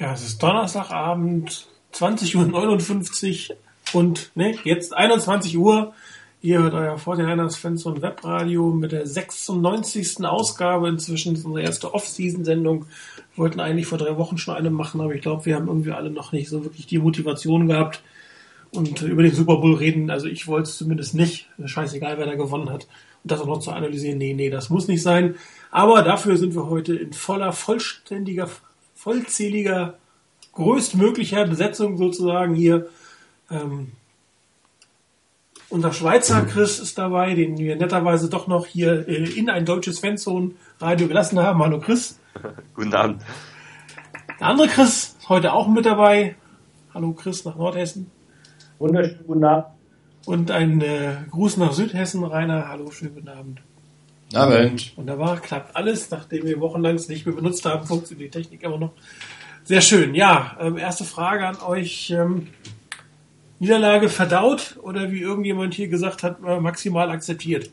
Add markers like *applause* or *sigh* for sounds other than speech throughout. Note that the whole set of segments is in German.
Ja, es ist Donnerstagabend, 20.59 Uhr und ne, jetzt 21 Uhr. Ihr hört euer 49ers Fans und Webradio mit der 96. Ausgabe. Inzwischen ist unsere erste Off-Season-Sendung. Wir wollten eigentlich vor drei Wochen schon eine machen, aber ich glaube, wir haben irgendwie alle noch nicht so wirklich die Motivation gehabt und über den Super Bowl reden. Also ich wollte es zumindest nicht. Scheißegal, wer da gewonnen hat. Und das auch noch zu analysieren. Nee, nee, das muss nicht sein. Aber dafür sind wir heute in voller, vollständiger vollzähliger, größtmöglicher Besetzung sozusagen hier. Ähm, unser Schweizer Chris ist dabei, den wir netterweise doch noch hier äh, in ein deutsches Fanzone-Radio gelassen haben. Hallo Chris. *laughs* Guten Abend. Der andere Chris ist heute auch mit dabei. Hallo Chris nach Nordhessen. Wunderschönen guten Abend. Und ein äh, Gruß nach Südhessen, Rainer. Hallo, schönen guten Abend. Abend. Wunderbar, klappt alles. Nachdem wir wochenlang es nicht mehr benutzt haben, funktioniert die Technik immer noch. Sehr schön. Ja, ähm, erste Frage an euch. Ähm, Niederlage verdaut oder wie irgendjemand hier gesagt hat, äh, maximal akzeptiert?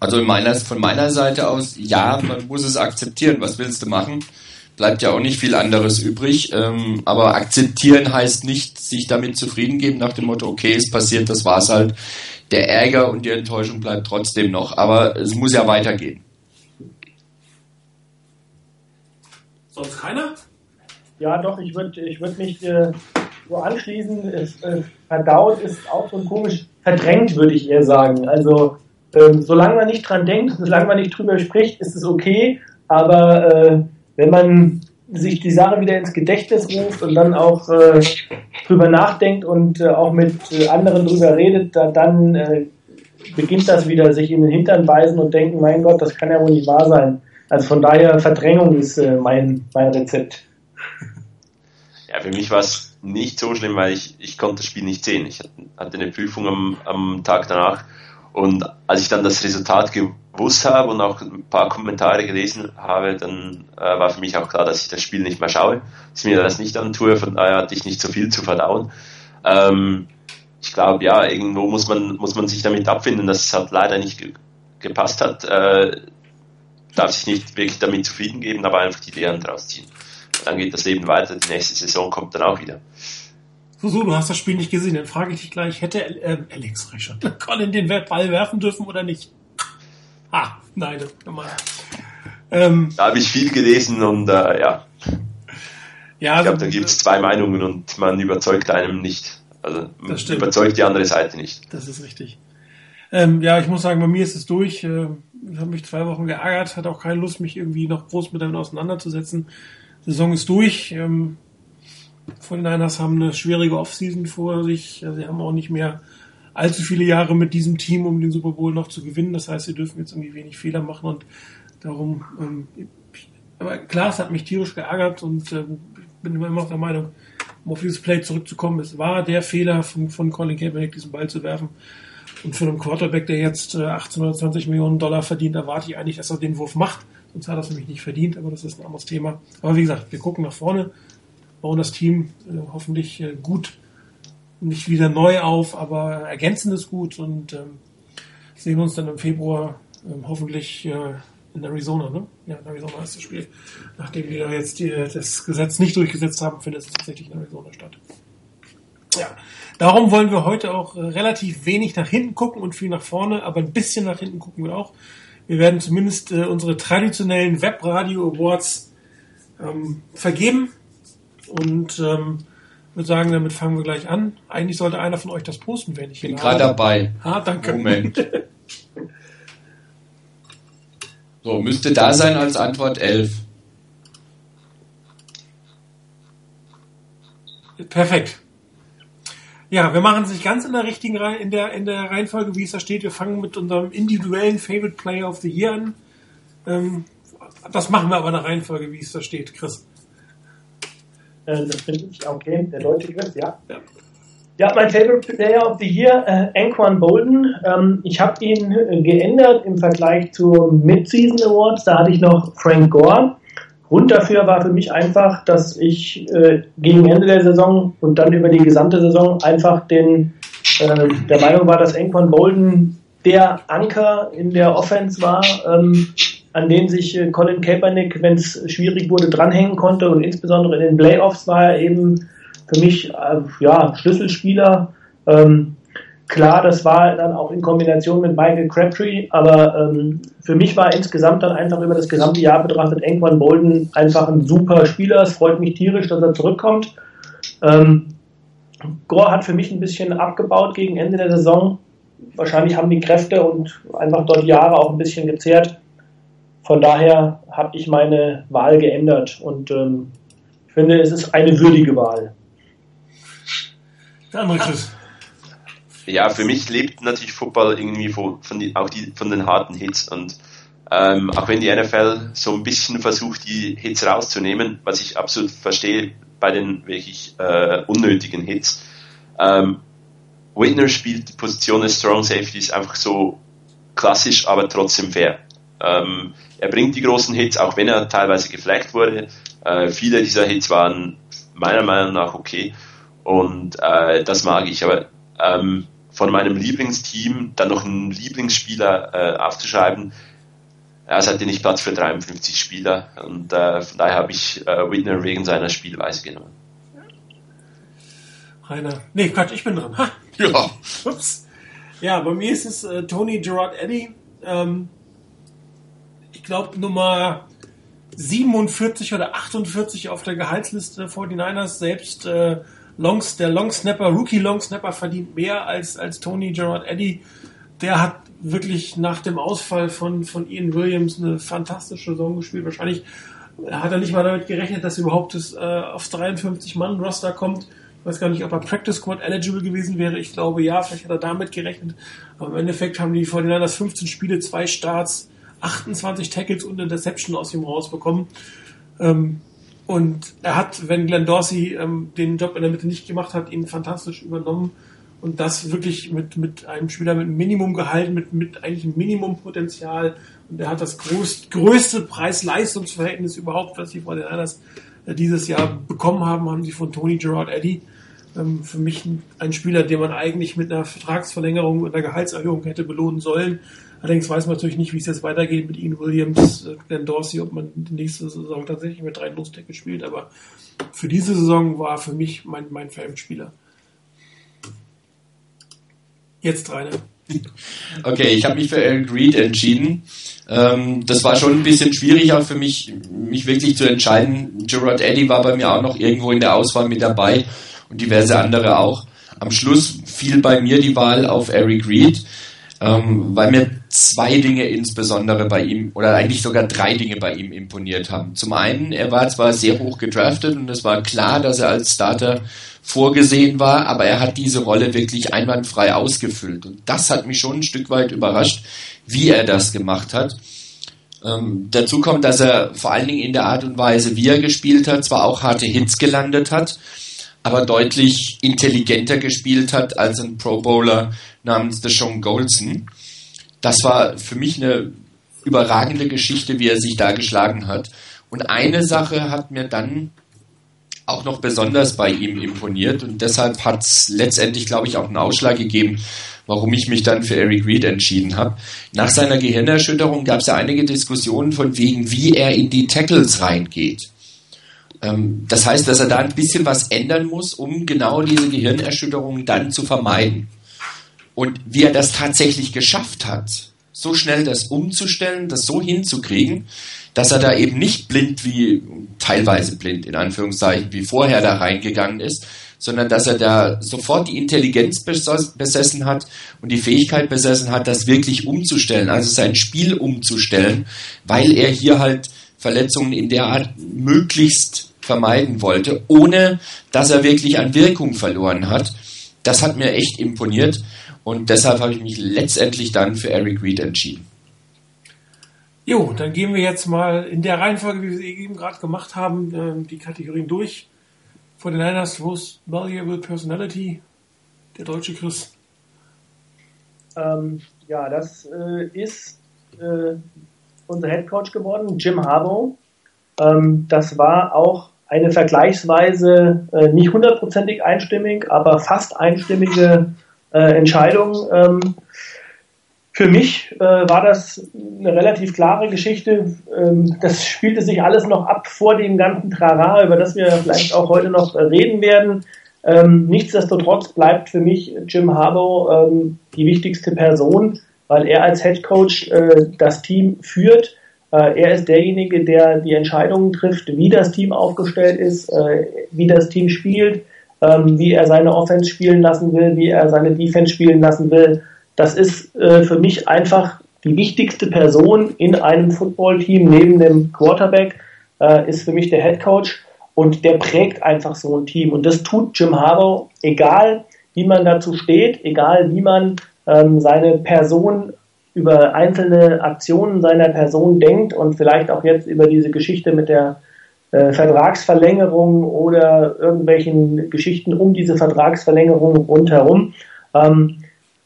Also meiner, von meiner Seite aus, ja, man muss es akzeptieren. Was willst du machen? Bleibt ja auch nicht viel anderes übrig. Ähm, aber akzeptieren heißt nicht, sich damit zufrieden geben nach dem Motto, okay, es passiert, das war's halt der Ärger und die Enttäuschung bleibt trotzdem noch. Aber es muss ja weitergehen. Sonst keiner? Ja, doch, ich würde ich würd mich äh, so anschließen. Es, äh, verdaut ist auch so komisch verdrängt, würde ich eher sagen. Also, ähm, solange man nicht dran denkt, solange man nicht drüber spricht, ist es okay. Aber äh, wenn man sich die Sache wieder ins Gedächtnis ruft und dann auch äh, drüber nachdenkt und äh, auch mit äh, anderen drüber redet, da, dann äh, beginnt das wieder, sich in den Hintern beißen und denken, mein Gott, das kann ja wohl nicht wahr sein. Also von daher, Verdrängung ist äh, mein, mein Rezept. Ja, für mich war es nicht so schlimm, weil ich, ich konnte das Spiel nicht sehen. Ich hatte eine Prüfung am, am Tag danach und als ich dann das Resultat gewusst habe und auch ein paar Kommentare gelesen habe, dann äh, war für mich auch klar, dass ich das Spiel nicht mehr schaue, dass ich mir das nicht antue, von daher hatte ich nicht so viel zu verdauen. Ähm, ich glaube, ja, irgendwo muss man, muss man sich damit abfinden, dass es halt leider nicht ge gepasst hat. Äh, darf sich nicht wirklich damit zufrieden geben, aber einfach die Lehren draus ziehen. Dann geht das Leben weiter, die nächste Saison kommt dann auch wieder. So, so, du hast das Spiel nicht gesehen, dann frage ich dich gleich, hätte äh, Alex schon *laughs* Colin den Ball werfen dürfen oder nicht? Ah, nein, das kann man. Ähm, da habe ich viel gelesen und äh, ja. ja. Ich glaube, da gibt es zwei Meinungen und man überzeugt einem nicht. Also man überzeugt die andere Seite nicht. Das ist richtig. Ähm, ja, ich muss sagen, bei mir ist es durch. Äh, ich habe mich zwei Wochen geärgert, hatte auch keine Lust, mich irgendwie noch groß mit damit auseinanderzusetzen. Die Saison ist durch. Ähm, von den Niners haben eine schwierige Offseason vor sich. Sie haben auch nicht mehr allzu viele Jahre mit diesem Team, um den Super Bowl noch zu gewinnen. Das heißt, sie dürfen jetzt irgendwie wenig Fehler machen und darum, ähm, aber klar, es hat mich tierisch geärgert und ähm, ich bin immer noch der Meinung, um auf dieses Play zurückzukommen, es war der Fehler von, von Colin Kaepernick, diesen Ball zu werfen. Und für einen Quarterback, der jetzt äh, 18 oder 20 Millionen Dollar verdient, erwarte ich eigentlich, dass er den Wurf macht. Sonst hat er es nämlich nicht verdient, aber das ist ein anderes Thema. Aber wie gesagt, wir gucken nach vorne bauen das Team äh, hoffentlich äh, gut, nicht wieder neu auf, aber ergänzen es gut und ähm, sehen uns dann im Februar ähm, hoffentlich äh, in Arizona, ne? Ja, in Arizona ist das Spiel. Nachdem da jetzt die, das Gesetz nicht durchgesetzt haben, findet es tatsächlich in Arizona statt. Ja, darum wollen wir heute auch relativ wenig nach hinten gucken und viel nach vorne, aber ein bisschen nach hinten gucken wir auch. Wir werden zumindest äh, unsere traditionellen Webradio Awards ähm, vergeben und ähm, würde sagen, damit fangen wir gleich an. Eigentlich sollte einer von euch das posten, wenn ich bin gerade dabei. Ah, danke. Moment. *laughs* so, müsste da sein als Antwort 11. Perfekt. Ja, wir machen es nicht ganz in der richtigen Reihe, in der, in der Reihenfolge, wie es da steht. Wir fangen mit unserem individuellen Favorite Player of the Year an. Ähm, das machen wir aber in der Reihenfolge, wie es da steht, Chris. Äh, das finde ich okay, der deutsche Chris, ja. ja. Ja, mein Favorite Player of the Year, äh, Anquan Bolden. Ähm, ich habe ihn äh, geändert im Vergleich zu Mid-Season Awards. Da hatte ich noch Frank Gore. Grund dafür war für mich einfach, dass ich äh, gegen Ende der Saison und dann über die gesamte Saison einfach den, äh, der Meinung war, dass Anquan Bolden der Anker in der Offense war. Ähm, an denen sich äh, Colin Kaepernick, wenn es schwierig wurde, dranhängen konnte und insbesondere in den Playoffs war er eben für mich äh, ja, Schlüsselspieler. Ähm, klar, das war dann auch in Kombination mit Michael Crabtree, aber ähm, für mich war insgesamt dann einfach über das gesamte Jahr betrachtet Engwan Bolden einfach ein super Spieler. Es freut mich tierisch, dass er zurückkommt. Ähm, Gore hat für mich ein bisschen abgebaut gegen Ende der Saison. Wahrscheinlich haben die Kräfte und einfach dort Jahre auch ein bisschen gezehrt. Von daher habe ich meine Wahl geändert und ähm, ich finde, es ist eine würdige Wahl. Der andere Chris. Ja, für mich lebt natürlich Football irgendwie von, von, die, auch die, von den harten Hits und ähm, auch wenn die NFL so ein bisschen versucht, die Hits rauszunehmen, was ich absolut verstehe bei den wirklich äh, unnötigen Hits. Ähm, Whitner spielt die Position des Strong Safeties einfach so klassisch, aber trotzdem fair. Ähm, er bringt die großen Hits, auch wenn er teilweise geflaggt wurde. Äh, viele dieser Hits waren meiner Meinung nach okay und äh, das mag ich. Aber ähm, von meinem Lieblingsteam dann noch einen Lieblingsspieler äh, aufzuschreiben, es hatte nicht Platz für 53 Spieler und äh, von daher habe ich äh, Whitner wegen seiner Spielweise genommen. Rainer. Nee, Quatsch, ich bin dran. Ha. Ja. *laughs* Ups. Ja, bei mir ist es äh, Tony Gerard Eddy. Ähm, ich glaube Nummer 47 oder 48 auf der Gehaltsliste der 49ers. Selbst äh, Longs, der Longsnapper, Rookie Longsnapper verdient mehr als, als Tony Gerard Eddy. Der hat wirklich nach dem Ausfall von, von Ian Williams eine fantastische Saison gespielt. Wahrscheinlich hat er nicht mal damit gerechnet, dass überhaupt das, äh, aufs 53-Mann-Roster kommt. Ich weiß gar nicht, ob er Practice Squad eligible gewesen wäre. Ich glaube ja, vielleicht hat er damit gerechnet. Aber im Endeffekt haben die 49ers 15 Spiele, zwei Starts, 28 Tackles und Interception aus ihm rausbekommen. Ähm, und er hat, wenn Glenn Dorsey ähm, den Job in der Mitte nicht gemacht hat, ihn fantastisch übernommen. Und das wirklich mit, mit einem Spieler mit Minimumgehalt, mit, mit eigentlich Minimumpotenzial. Und er hat das groß, größte Preis-Leistungs-Verhältnis überhaupt, was die 49ers äh, dieses Jahr bekommen haben, haben sie von Tony Gerard Eddy. Ähm, für mich ein Spieler, den man eigentlich mit einer Vertragsverlängerung einer Gehaltserhöhung hätte belohnen sollen. Allerdings weiß man natürlich nicht, wie es jetzt weitergeht mit Ian Williams, Glenn Dorsey, ob man die nächste Saison tatsächlich mit drei Losdecken spielt. Aber für diese Saison war für mich mein, mein Fan-Spieler. Jetzt Rainer. Okay, ich habe mich für Eric Reed entschieden. Ähm, das war schon ein bisschen schwierig auch für mich, mich wirklich zu entscheiden. Gerard Eddy war bei mir auch noch irgendwo in der Auswahl mit dabei und diverse andere auch. Am Schluss fiel bei mir die Wahl auf Eric Reed, ähm, weil mir zwei Dinge insbesondere bei ihm, oder eigentlich sogar drei Dinge bei ihm imponiert haben. Zum einen, er war zwar sehr hoch gedraftet und es war klar, dass er als Starter vorgesehen war, aber er hat diese Rolle wirklich einwandfrei ausgefüllt. Und das hat mich schon ein Stück weit überrascht, wie er das gemacht hat. Ähm, dazu kommt, dass er vor allen Dingen in der Art und Weise, wie er gespielt hat, zwar auch harte Hits gelandet hat, aber deutlich intelligenter gespielt hat als ein Pro Bowler namens Deshaun Golson. Das war für mich eine überragende Geschichte, wie er sich da geschlagen hat. Und eine Sache hat mir dann auch noch besonders bei ihm imponiert und deshalb hat es letztendlich, glaube ich, auch einen Ausschlag gegeben, warum ich mich dann für Eric Reed entschieden habe. Nach seiner Gehirnerschütterung gab es ja einige Diskussionen von wegen, wie er in die Tackles reingeht. Ähm, das heißt, dass er da ein bisschen was ändern muss, um genau diese Gehirnerschütterung dann zu vermeiden. Und wie er das tatsächlich geschafft hat, so schnell das umzustellen, das so hinzukriegen, dass er da eben nicht blind wie, teilweise blind in Anführungszeichen, wie vorher da reingegangen ist, sondern dass er da sofort die Intelligenz besessen hat und die Fähigkeit besessen hat, das wirklich umzustellen, also sein Spiel umzustellen, weil er hier halt Verletzungen in der Art möglichst vermeiden wollte, ohne dass er wirklich an Wirkung verloren hat. Das hat mir echt imponiert und deshalb habe ich mich letztendlich dann für Eric Reed entschieden. Jo, dann gehen wir jetzt mal in der Reihenfolge, wie wir es eben gerade gemacht haben, ähm, die Kategorien durch. Vor den Niners Most Valuable Personality, der deutsche Chris. Ähm, ja, das äh, ist äh, unser Head Coach geworden, Jim Harbaugh. Ähm, das war auch eine vergleichsweise äh, nicht hundertprozentig einstimmig, aber fast einstimmige äh, Entscheidung. Ähm, für mich äh, war das eine relativ klare Geschichte. Ähm, das spielte sich alles noch ab vor dem ganzen Trara, über das wir vielleicht auch heute noch reden werden. Ähm, nichtsdestotrotz bleibt für mich Jim Harbaugh ähm, die wichtigste Person, weil er als Head Coach äh, das Team führt. Äh, er ist derjenige, der die Entscheidungen trifft, wie das Team aufgestellt ist, äh, wie das Team spielt, ähm, wie er seine Offense spielen lassen will, wie er seine Defense spielen lassen will. Das ist äh, für mich einfach die wichtigste Person in einem Footballteam neben dem Quarterback, äh, ist für mich der Head Coach und der prägt einfach so ein Team. Und das tut Jim Harbaugh, egal wie man dazu steht, egal wie man ähm, seine Person über einzelne Aktionen seiner Person denkt und vielleicht auch jetzt über diese Geschichte mit der äh, Vertragsverlängerung oder irgendwelchen Geschichten um diese Vertragsverlängerung rundherum. Ähm,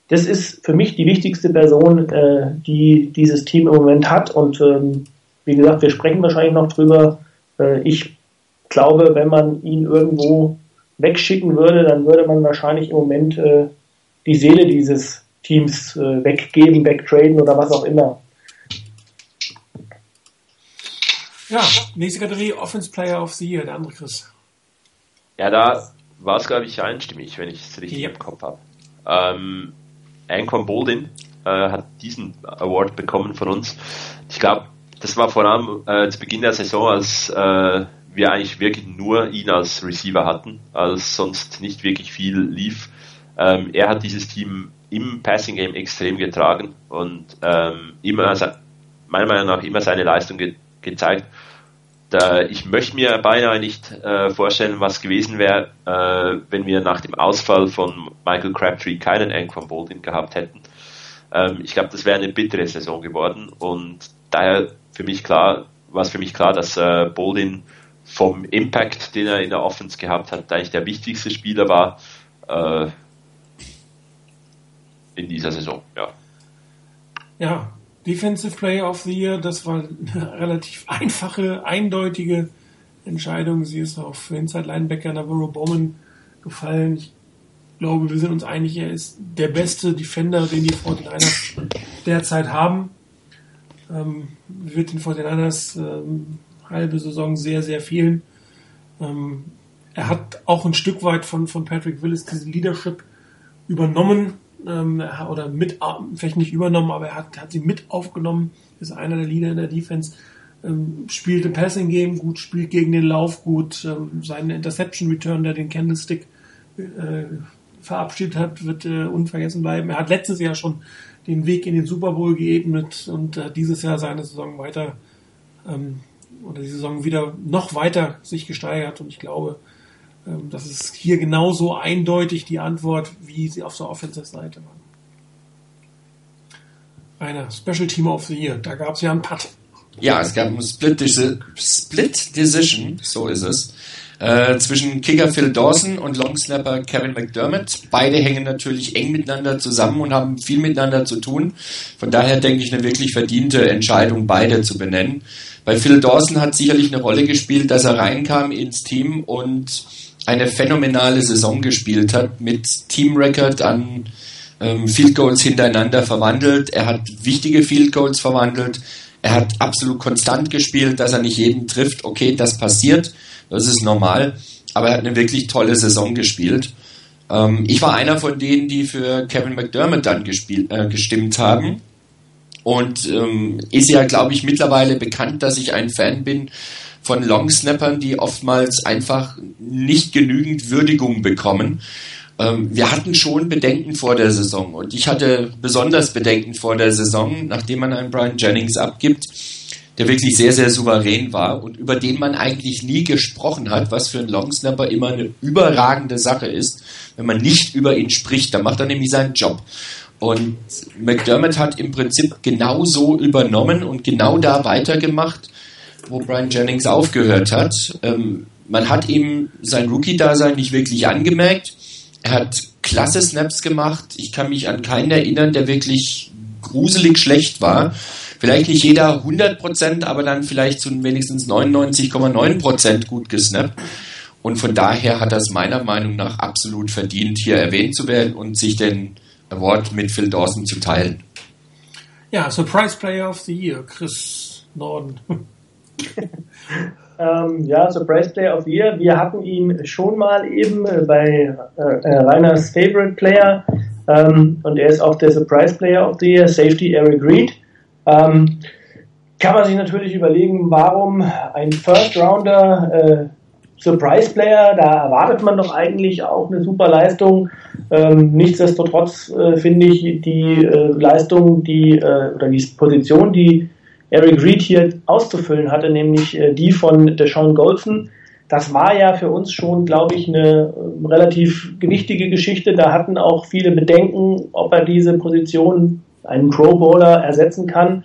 das ist für mich die wichtigste Person, äh, die dieses Team im Moment hat. Und ähm, wie gesagt, wir sprechen wahrscheinlich noch drüber. Äh, ich glaube, wenn man ihn irgendwo wegschicken würde, dann würde man wahrscheinlich im Moment äh, die Seele dieses Teams äh, weggeben, wegtraden oder was auch immer. Ja, nächste Kategorie Offense Player of the Year, der andere Chris. Ja, da war es, glaube ich, einstimmig, wenn ich es richtig ja. im Kopf habe. Ähm, Anquan Boldin äh, hat diesen Award bekommen von uns. Ich glaube, das war vor allem äh, zu Beginn der Saison, als äh, wir eigentlich wirklich nur ihn als Receiver hatten, als sonst nicht wirklich viel lief. Ähm, er hat dieses Team im Passing Game extrem getragen und ähm, immer, meiner Meinung nach, immer seine Leistung ge gezeigt. Da, ich möchte mir beinahe nicht äh, vorstellen, was gewesen wäre, äh, wenn wir nach dem Ausfall von Michael Crabtree keinen Anquan Boldin gehabt hätten. Ähm, ich glaube, das wäre eine bittere Saison geworden und daher für mich klar, war es für mich klar, dass äh, Boldin vom Impact, den er in der Offense gehabt hat, eigentlich der wichtigste Spieler war äh, in dieser Saison. Ja. ja, Defensive Player of the Year, das war eine *laughs* relativ einfache, eindeutige Entscheidung. Sie ist auf Inside Linebacker Navarro Bowman gefallen. Ich glaube, wir sind uns einig, er ist der beste Defender, den die 49ers derzeit haben. Ähm, wird den 49ers ähm, halbe Saison sehr, sehr fehlen. Ähm, er hat auch ein Stück weit von, von Patrick Willis diese Leadership übernommen ähm, oder mit, vielleicht nicht übernommen, aber er hat, hat sie mit aufgenommen, ist einer der Leader in der Defense, ähm, spielt im Passing Game gut, spielt gegen den Lauf gut, ähm, seinen Interception Return, der den Candlestick äh, verabschiedet hat, wird äh, unvergessen bleiben. Er hat letztes Jahr schon den Weg in den Super Bowl geebnet und äh, dieses Jahr seine Saison weiter ähm, oder die Saison wieder noch weiter sich gesteigert. Und ich glaube, das ist hier genauso eindeutig die Antwort, wie sie auf der Offensive-Seite waren. Einer Special Team of the Year, da gab es ja einen Putt. Ja, es gab einen Split, Split Decision, so ist es, äh, zwischen Kicker Phil Dawson und Longsnapper Kevin McDermott. Beide hängen natürlich eng miteinander zusammen und haben viel miteinander zu tun. Von daher denke ich eine wirklich verdiente Entscheidung, beide zu benennen. Bei Phil Dawson hat sicherlich eine Rolle gespielt, dass er reinkam ins Team und eine phänomenale Saison gespielt hat, mit Teamrecord an ähm, Field Goals hintereinander verwandelt. Er hat wichtige Field Goals verwandelt. Er hat absolut konstant gespielt, dass er nicht jeden trifft. Okay, das passiert, das ist normal. Aber er hat eine wirklich tolle Saison gespielt. Ähm, ich war einer von denen, die für Kevin McDermott dann gespielt, äh, gestimmt haben. Und ähm, ist ja, glaube ich, mittlerweile bekannt, dass ich ein Fan bin von Longsnappern, die oftmals einfach nicht genügend Würdigung bekommen. Ähm, wir hatten schon Bedenken vor der Saison und ich hatte besonders Bedenken vor der Saison, nachdem man einen Brian Jennings abgibt, der wirklich sehr, sehr souverän war und über den man eigentlich nie gesprochen hat, was für einen Longsnapper immer eine überragende Sache ist. Wenn man nicht über ihn spricht, dann macht er nämlich seinen Job. Und McDermott hat im Prinzip genauso übernommen und genau da weitergemacht, wo Brian Jennings aufgehört hat. Ähm, man hat ihm sein Rookie-Dasein nicht wirklich angemerkt. Er hat klasse Snaps gemacht. Ich kann mich an keinen erinnern, der wirklich gruselig schlecht war. Vielleicht nicht jeder 100%, aber dann vielleicht zu wenigstens 99,9% gut gesnappt. Und von daher hat es meiner Meinung nach absolut verdient, hier erwähnt zu werden und sich den Award mit Phil Dawson zu teilen. Ja, Surprise Player of the Year, Chris Norden. *laughs* *laughs* ähm, ja, Surprise Player of the Year. Wir hatten ihn schon mal eben bei äh, äh, Reiners Favorite Player ähm, und er ist auch der Surprise Player of the Year, Safety Eric Reed. Ähm, kann man sich natürlich überlegen, warum ein First Rounder äh, Surprise Player, da erwartet man doch eigentlich auch eine super Leistung. Ähm, nichtsdestotrotz äh, finde ich die äh, Leistung, die äh, oder die Position, die Eric Reed hier auszufüllen hatte, nämlich äh, die von Deshaun Golson. Das war ja für uns schon, glaube ich, eine äh, relativ gewichtige Geschichte. Da hatten auch viele Bedenken, ob er diese Position, einen Pro Bowler, ersetzen kann.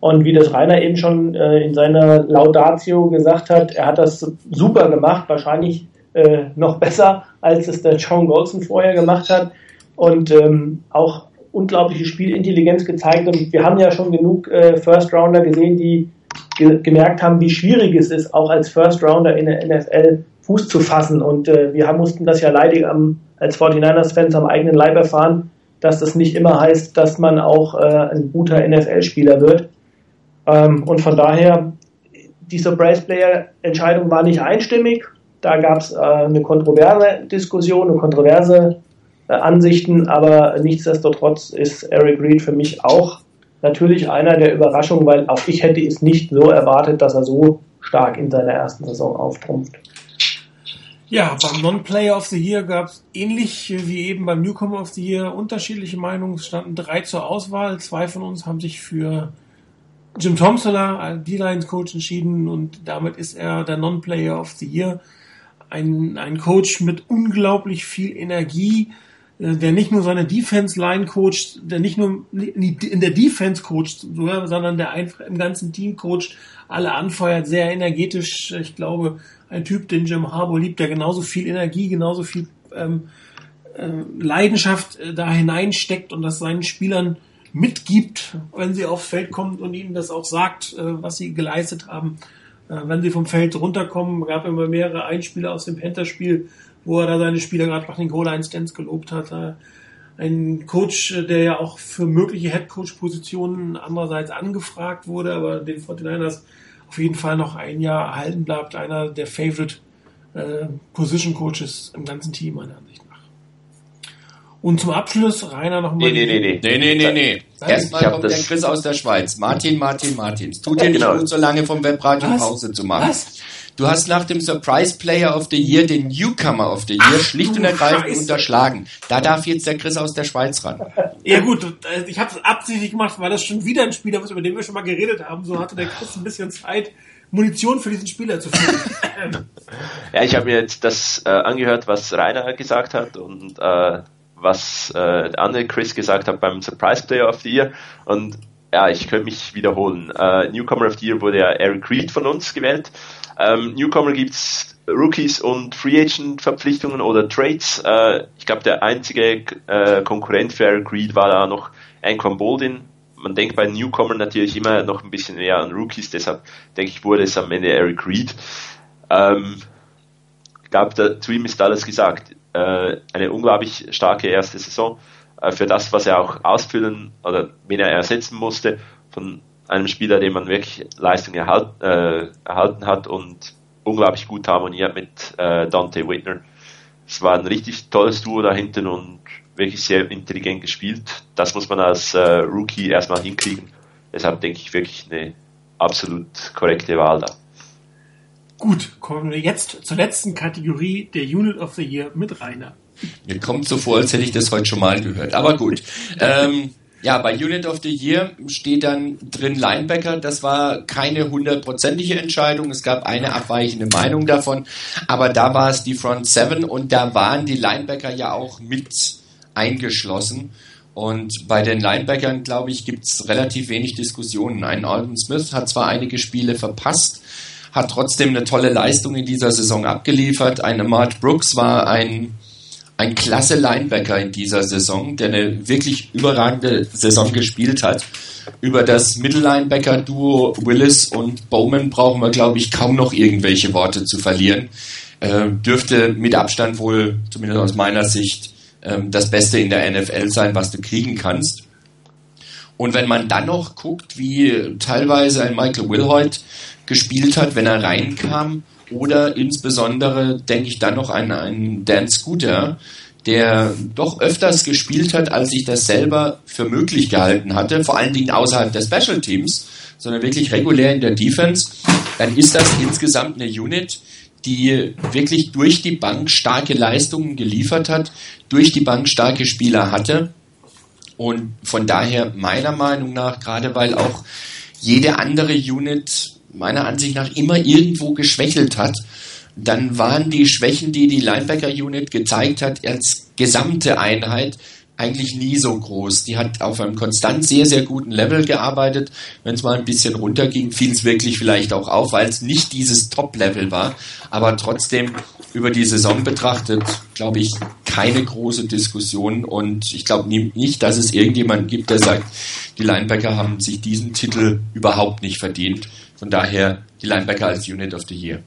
Und wie das Rainer eben schon äh, in seiner Laudatio gesagt hat, er hat das super gemacht, wahrscheinlich noch besser, als es der John Golson vorher gemacht hat. Und ähm, auch unglaubliche Spielintelligenz gezeigt. Und wir haben ja schon genug äh, First Rounder gesehen, die ge gemerkt haben, wie schwierig es ist, auch als First Rounder in der NFL Fuß zu fassen. Und äh, wir haben, mussten das ja leider am, als 49ers-Fans am eigenen Leib erfahren, dass das nicht immer heißt, dass man auch äh, ein guter NFL-Spieler wird. Ähm, und von daher, die Surprise Player Entscheidung war nicht einstimmig. Da gab es äh, eine kontroverse Diskussion, eine kontroverse Ansichten, aber nichtsdestotrotz ist Eric Reed für mich auch natürlich einer der Überraschungen, weil auch ich hätte es nicht so erwartet, dass er so stark in seiner ersten Saison auftrumpft. Ja, beim Non-Player of the Year gab es ähnlich wie eben beim Newcomer of the Year unterschiedliche Meinungen. Es standen drei zur Auswahl. Zwei von uns haben sich für Jim Tomsola, D-Lines-Coach, entschieden und damit ist er der Non-Player of the Year. Ein, ein Coach mit unglaublich viel Energie, äh, der nicht nur seine Defense-Line coacht, der nicht nur in der Defense coacht, sondern der einfach im ganzen Team coacht, alle anfeuert, sehr energetisch. Ich glaube, ein Typ, den Jim Harbour liebt, der genauso viel Energie, genauso viel ähm, äh, Leidenschaft äh, da hineinsteckt und das seinen Spielern mitgibt, wenn sie aufs Feld kommt und ihnen das auch sagt, äh, was sie geleistet haben. Äh, wenn sie vom Feld runterkommen, gab immer mehrere Einspieler aus dem Panther-Spiel, wo er da seine Spieler gerade nach den Goal-Line-Stands gelobt hat. Äh, ein Coach, der ja auch für mögliche Head-Coach-Positionen andererseits angefragt wurde, aber den 49ers auf jeden Fall noch ein Jahr erhalten bleibt. Einer der Favorite Position Coaches im ganzen Team, meiner Ansicht nach. Und zum Abschluss, Rainer noch mal. Nee, nee, nee, nee. Nee, nee, nee, nee. Erstmal kommt der Chris aus der Schweiz. Martin, Martin, Martin. Es tut dir nicht genau. gut, so lange vom Webradio? Pause zu machen. Was? Du hast nach dem Surprise Player of the Year den Newcomer of the Year Ach, schlicht und ergreifend Scheiße. unterschlagen. Da darf jetzt der Chris aus der Schweiz ran. Ja gut, äh, ich habe es absichtlich gemacht, weil das schon wieder ein Spieler ist, über den wir schon mal geredet haben. So hatte der Chris ein bisschen Zeit, Munition für diesen Spieler zu finden. *laughs* ja, ich habe mir jetzt das äh, angehört, was Rainer gesagt hat und äh, was äh, der andere Chris gesagt hat beim Surprise Player of the Year. Und ja, ich könnte mich wiederholen. Äh, Newcomer of the Year wurde ja Eric Reed von uns gewählt. Ähm, Newcomer gibt's Rookies und Free Agent Verpflichtungen oder Trades. Äh, ich glaube, der einzige äh, Konkurrent für Eric Reed war da noch Anquan Boldin. Man denkt bei Newcomer natürlich immer noch ein bisschen mehr an Rookies, deshalb denke ich, wurde es am Ende Eric Reed. Ähm, ich glaube, zu ihm ist alles gesagt äh, eine unglaublich starke erste Saison äh, für das, was er auch ausfüllen oder wen er ersetzen musste von einem Spieler, den man wirklich Leistung erhalt, äh, erhalten hat und unglaublich gut harmoniert mit äh, Dante Whitner. Es war ein richtig tolles Duo da hinten und wirklich sehr intelligent gespielt. Das muss man als äh, Rookie erstmal hinkriegen. Deshalb denke ich wirklich eine absolut korrekte Wahl da. Gut, kommen wir jetzt zur letzten Kategorie der Unit of the Year mit Rainer. Mir kommt so vor, als hätte ich das heute schon mal gehört. Aber gut. Ähm, ja, bei Unit of the Year steht dann drin Linebacker. Das war keine hundertprozentige Entscheidung. Es gab eine abweichende Meinung davon. Aber da war es die Front Seven und da waren die Linebacker ja auch mit eingeschlossen. Und bei den Linebackern, glaube ich, gibt es relativ wenig Diskussionen. Ein Alden Smith hat zwar einige Spiele verpasst, hat trotzdem eine tolle Leistung in dieser Saison abgeliefert. Ein Ahmad Brooks war ein, ein klasse Linebacker in dieser Saison, der eine wirklich überragende Saison gespielt hat. Über das Mittellinebacker-Duo Willis und Bowman brauchen wir, glaube ich, kaum noch irgendwelche Worte zu verlieren. Äh, dürfte mit Abstand wohl, zumindest aus meiner Sicht, äh, das Beste in der NFL sein, was du kriegen kannst. Und wenn man dann noch guckt, wie teilweise ein Michael Wilhoit gespielt hat, wenn er reinkam, oder insbesondere denke ich dann noch an einen Dan Scooter, der doch öfters gespielt hat, als ich das selber für möglich gehalten hatte, vor allen Dingen außerhalb der Special Teams, sondern wirklich regulär in der Defense, dann ist das insgesamt eine Unit, die wirklich durch die Bank starke Leistungen geliefert hat, durch die Bank starke Spieler hatte. Und von daher meiner Meinung nach, gerade weil auch jede andere Unit meiner Ansicht nach immer irgendwo geschwächelt hat, dann waren die Schwächen, die die Linebacker-Unit gezeigt hat, als gesamte Einheit eigentlich nie so groß. Die hat auf einem konstant sehr, sehr guten Level gearbeitet. Wenn es mal ein bisschen runterging, fiel es wirklich vielleicht auch auf, weil es nicht dieses Top-Level war. Aber trotzdem über die Saison betrachtet, glaube ich, keine große Diskussion. Und ich glaube nicht, dass es irgendjemanden gibt, der sagt, die Linebacker haben sich diesen Titel überhaupt nicht verdient. Von daher die Linebacker als Unit of the Year.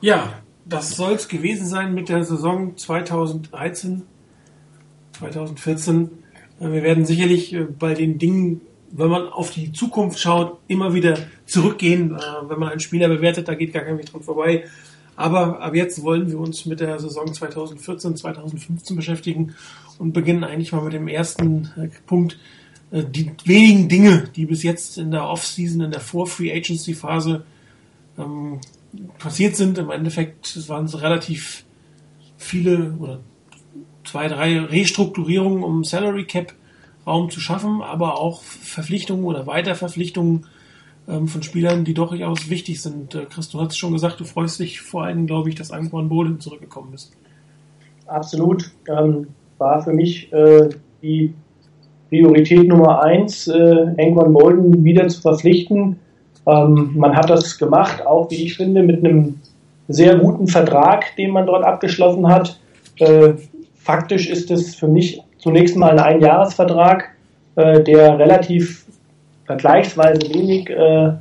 Ja, das soll es gewesen sein mit der Saison 2013 2014. Äh, wir werden sicherlich äh, bei den Dingen, wenn man auf die Zukunft schaut, immer wieder zurückgehen. Äh, wenn man einen Spieler bewertet, da geht gar kein Weg dran vorbei. Aber ab jetzt wollen wir uns mit der Saison 2014, 2015 beschäftigen und beginnen eigentlich mal mit dem ersten Punkt. Die wenigen Dinge, die bis jetzt in der Offseason, in der Vor-Free Agency Phase ähm, passiert sind. Im Endeffekt waren es relativ viele oder zwei, drei Restrukturierungen, um Salary Cap Raum zu schaffen, aber auch Verpflichtungen oder Weiterverpflichtungen ähm, von Spielern, die durchaus wichtig sind. Äh, Chris, du hast schon gesagt, du freust dich vor allem, glaube ich, dass Anquan Bolden zurückgekommen ist. Absolut. Ähm, war für mich äh, die Priorität Nummer eins, äh, Anquan Bolden wieder zu verpflichten. Ähm, man hat das gemacht, auch wie ich finde, mit einem sehr guten Vertrag, den man dort abgeschlossen hat. Äh, faktisch ist es für mich zunächst mal ein Einjahresvertrag, äh, der relativ vergleichsweise wenig äh,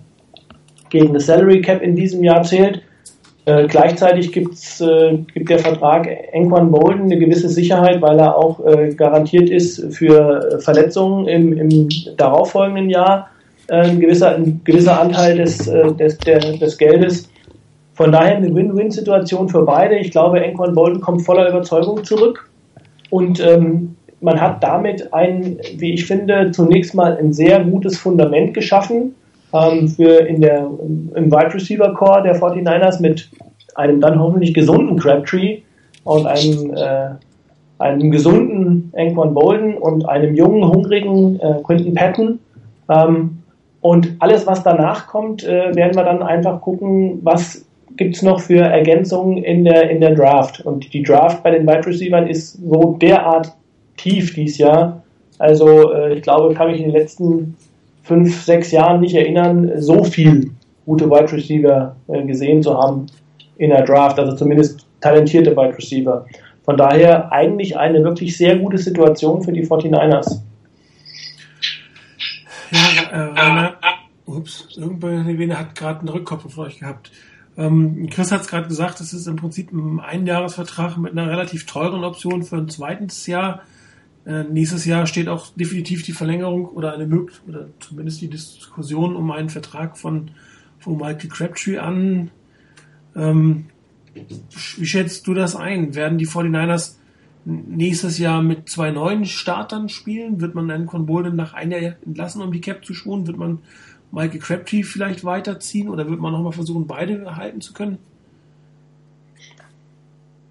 gegen das Salary Cap in diesem Jahr zählt. Äh, gleichzeitig gibt's, äh, gibt der Vertrag Enquan Bolden eine gewisse Sicherheit, weil er auch äh, garantiert ist für Verletzungen im, im darauffolgenden Jahr. Äh, ein, gewisser, ein gewisser Anteil des, äh, des, der, des Geldes. Von daher eine Win-Win-Situation für beide. Ich glaube, Enquan Bolden kommt voller Überzeugung zurück. Und ähm, man hat damit ein, wie ich finde, zunächst mal ein sehr gutes Fundament geschaffen ähm, für in der, im Wide Receiver Core der 49ers mit einem dann hoffentlich gesunden Crabtree und einem, äh, einem gesunden Anquan Bolden und einem jungen, hungrigen äh, Quinton Patton. Ähm, und alles, was danach kommt, äh, werden wir dann einfach gucken, was gibt es noch für Ergänzungen in der, in der Draft? Und die Draft bei den Wide Receivers ist so derart tief dieses Jahr. Also äh, ich glaube, kann mich in den letzten fünf, sechs Jahren nicht erinnern, so viel gute Wide Receiver äh, gesehen zu haben in der Draft, also zumindest talentierte Wide Receiver. Von daher eigentlich eine wirklich sehr gute Situation für die 49ers. Ja, äh, Rainer, ups, irgendwer hat gerade einen Rückkopf von euch gehabt. Ähm, Chris hat es gerade gesagt, es ist im Prinzip ein Einjahresvertrag mit einer relativ teuren Option für ein zweites Jahr. Äh, nächstes Jahr steht auch definitiv die Verlängerung oder eine Möglichkeit, oder zumindest die Diskussion um einen Vertrag von, von Michael Crabtree an. Ähm, wie schätzt du das ein? Werden die 49ers nächstes Jahr mit zwei neuen Startern spielen? Wird man einen Con Bolden nach einem Jahr entlassen, um die Cap zu schonen? Wird man Michael Crabtree vielleicht weiterziehen oder wird man nochmal versuchen, beide erhalten zu können?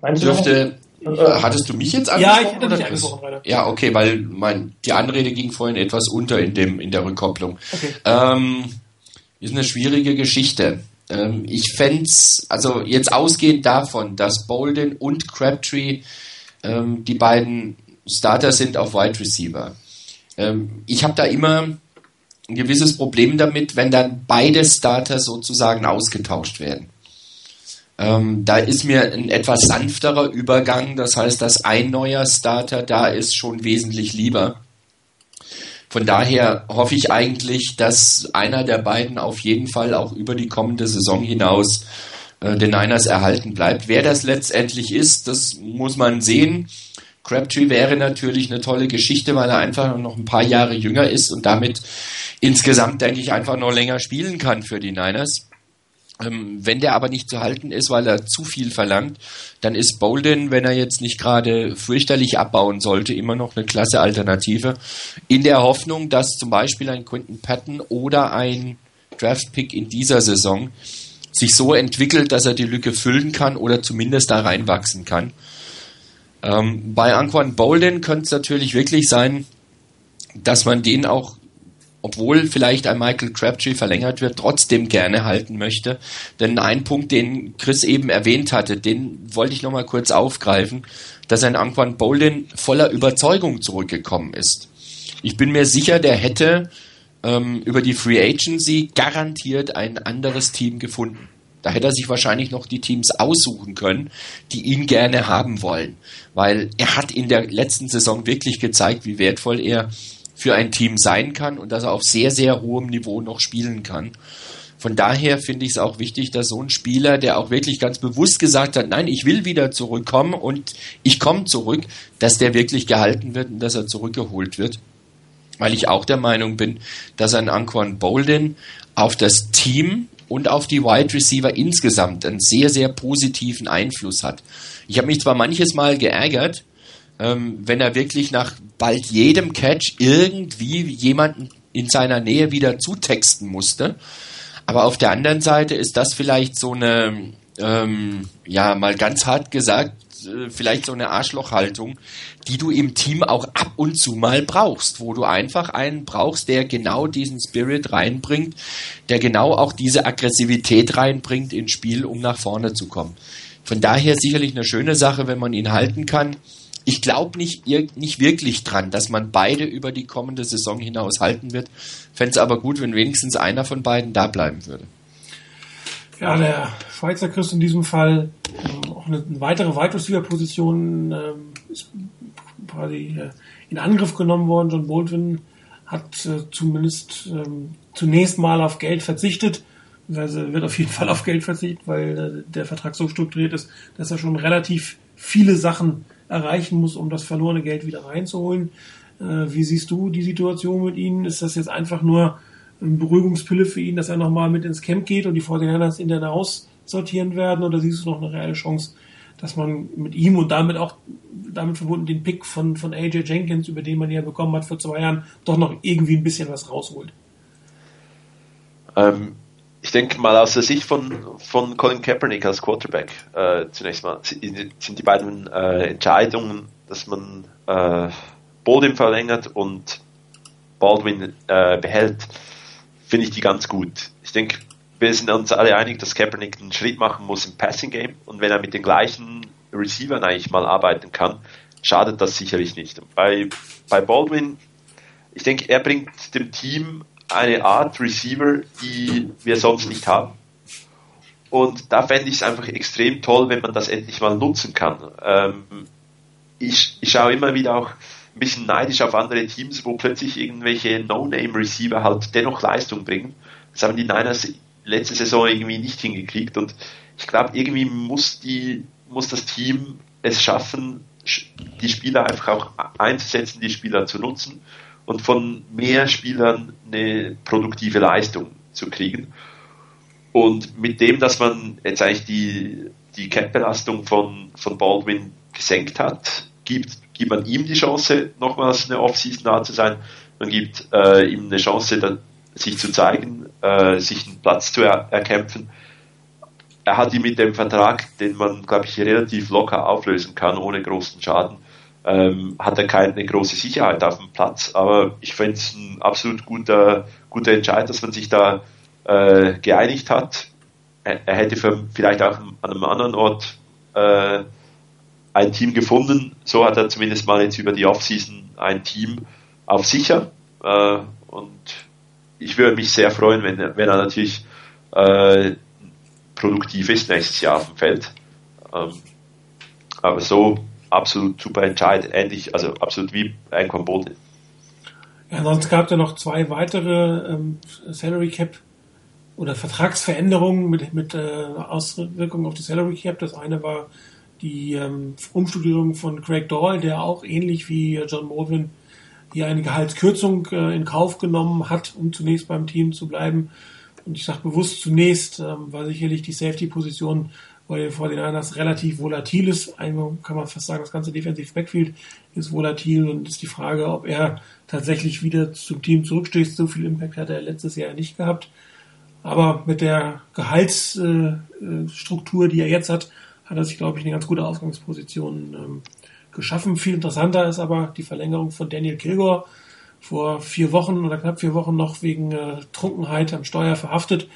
Meinst Dürfte, hattest du mich jetzt angesprochen? Ja, ich hatte dich angesprochen, Ja, okay, weil mein, die Anrede ging vorhin etwas unter in, dem, in der Rückkopplung. Okay. Ähm, ist eine schwierige Geschichte. Ähm, ich fände also jetzt ausgehend davon, dass Bolden und Crabtree ähm, die beiden Starter sind auf Wide Receiver. Ähm, ich habe da immer ein gewisses Problem damit, wenn dann beide Starter sozusagen ausgetauscht werden. Ähm, da ist mir ein etwas sanfterer Übergang, das heißt, dass ein neuer Starter da ist, schon wesentlich lieber. Von daher hoffe ich eigentlich, dass einer der beiden auf jeden Fall auch über die kommende Saison hinaus äh, den Niners erhalten bleibt. Wer das letztendlich ist, das muss man sehen. Crabtree wäre natürlich eine tolle Geschichte, weil er einfach noch ein paar Jahre jünger ist und damit insgesamt, denke ich, einfach noch länger spielen kann für die Niners. Ähm, wenn der aber nicht zu halten ist, weil er zu viel verlangt, dann ist Bolden, wenn er jetzt nicht gerade fürchterlich abbauen sollte, immer noch eine klasse Alternative. In der Hoffnung, dass zum Beispiel ein Quentin Patton oder ein Draftpick in dieser Saison sich so entwickelt, dass er die Lücke füllen kann oder zumindest da reinwachsen kann. Ähm, bei Anquan Bolden könnte es natürlich wirklich sein, dass man den auch, obwohl vielleicht ein Michael Crabtree verlängert wird, trotzdem gerne halten möchte. Denn ein Punkt, den Chris eben erwähnt hatte, den wollte ich nochmal kurz aufgreifen, dass ein Anquan Bolden voller Überzeugung zurückgekommen ist. Ich bin mir sicher, der hätte ähm, über die Free Agency garantiert ein anderes Team gefunden. Da hätte er sich wahrscheinlich noch die Teams aussuchen können, die ihn gerne haben wollen. Weil er hat in der letzten Saison wirklich gezeigt, wie wertvoll er für ein Team sein kann und dass er auf sehr, sehr hohem Niveau noch spielen kann. Von daher finde ich es auch wichtig, dass so ein Spieler, der auch wirklich ganz bewusst gesagt hat, nein, ich will wieder zurückkommen und ich komme zurück, dass der wirklich gehalten wird und dass er zurückgeholt wird. Weil ich auch der Meinung bin, dass ein Anquan Bolden auf das Team und auf die Wide Receiver insgesamt einen sehr, sehr positiven Einfluss hat. Ich habe mich zwar manches Mal geärgert, ähm, wenn er wirklich nach bald jedem Catch irgendwie jemanden in seiner Nähe wieder zutexten musste. Aber auf der anderen Seite ist das vielleicht so eine, ähm, ja, mal ganz hart gesagt, äh, vielleicht so eine Arschlochhaltung, die du im Team auch ab und zu mal brauchst, wo du einfach einen brauchst, der genau diesen Spirit reinbringt, der genau auch diese Aggressivität reinbringt ins Spiel, um nach vorne zu kommen. Von daher sicherlich eine schöne Sache, wenn man ihn halten kann. Ich glaube nicht, nicht wirklich dran, dass man beide über die kommende Saison hinaus halten wird. Fände es aber gut, wenn wenigstens einer von beiden da bleiben würde. Ja, der Schweizer Christ in diesem Fall ähm, auch eine, eine weitere Wide Receiver Position ähm, ist quasi äh, in Angriff genommen worden. John Baldwin hat äh, zumindest ähm, zunächst mal auf Geld verzichtet. Also wird auf jeden Fall auf Geld verzichten, weil äh, der Vertrag so strukturiert ist, dass er schon relativ viele Sachen erreichen muss, um das verlorene Geld wieder reinzuholen. Äh, wie siehst du die Situation mit ihnen? Ist das jetzt einfach nur eine Beruhigungspille für ihn, dass er nochmal mit ins Camp geht und die 49ers in der aussortieren werden? Oder siehst du noch eine reelle Chance, dass man mit ihm und damit auch damit verbunden den Pick von, von AJ Jenkins, über den man ja bekommen hat vor zwei Jahren, doch noch irgendwie ein bisschen was rausholt? Ähm, ich denke mal aus der Sicht von, von Colin Kaepernick als Quarterback äh, zunächst mal sind die beiden äh, Entscheidungen, dass man äh, Baldwin verlängert und Baldwin äh, behält, finde ich die ganz gut. Ich denke, wir sind uns alle einig, dass Kaepernick einen Schritt machen muss im Passing Game und wenn er mit den gleichen Receivern eigentlich mal arbeiten kann, schadet das sicherlich nicht. Bei, bei Baldwin, ich denke, er bringt dem Team eine Art Receiver, die wir sonst nicht haben. Und da fände ich es einfach extrem toll, wenn man das endlich mal nutzen kann. Ähm, ich, ich schaue immer wieder auch ein bisschen neidisch auf andere Teams, wo plötzlich irgendwelche No-Name-Receiver halt dennoch Leistung bringen. Das haben die Niners letzte Saison irgendwie nicht hingekriegt und ich glaube, irgendwie muss die, muss das Team es schaffen, die Spieler einfach auch einzusetzen, die Spieler zu nutzen und von mehr Spielern eine produktive Leistung zu kriegen. Und mit dem, dass man jetzt eigentlich die, die Cap-Belastung von, von Baldwin gesenkt hat, gibt, gibt man ihm die Chance, nochmals eine Offseason da zu sein. Man gibt äh, ihm eine Chance, da, sich zu zeigen, äh, sich einen Platz zu er, erkämpfen. Er hat ihn mit dem Vertrag, den man, glaube ich, relativ locker auflösen kann, ohne großen Schaden, ähm, hat er keine große Sicherheit auf dem Platz. Aber ich finde es ein absolut guter, guter Entscheid, dass man sich da äh, geeinigt hat. Er, er hätte für, vielleicht auch an einem anderen Ort äh, ein Team gefunden. So hat er zumindest mal jetzt über die Offseason ein Team auf sicher. Äh, und ich würde mich sehr freuen, wenn, wenn er natürlich äh, produktiv ist nächstes Jahr auf dem Feld. Ähm, aber so absolut super Entscheid, ähnlich, also absolut wie ein Bolt. Ja, sonst gab es ja noch zwei weitere ähm, Salary Cap oder Vertragsveränderungen mit, mit äh, Auswirkungen auf die Salary Cap. Das eine war die ähm, Umstrukturierung von Craig Doyle, der auch ähnlich wie John Morgan hier eine Gehaltskürzung äh, in Kauf genommen hat, um zunächst beim Team zu bleiben. Und ich sage bewusst zunächst, ähm, weil sicherlich die Safety-Position bei den 49ers relativ volatil ist. Einmal kann man fast sagen, das ganze Defensive Backfield ist volatil und ist die Frage, ob er tatsächlich wieder zum Team zurückstößt. So viel Impact hat er letztes Jahr nicht gehabt. Aber mit der Gehaltsstruktur, die er jetzt hat, hat er sich, glaube ich, eine ganz gute Ausgangsposition ähm, geschaffen. Viel interessanter ist aber die Verlängerung von Daniel Kilgore. Vor vier Wochen oder knapp vier Wochen noch wegen äh, Trunkenheit am Steuer verhaftet.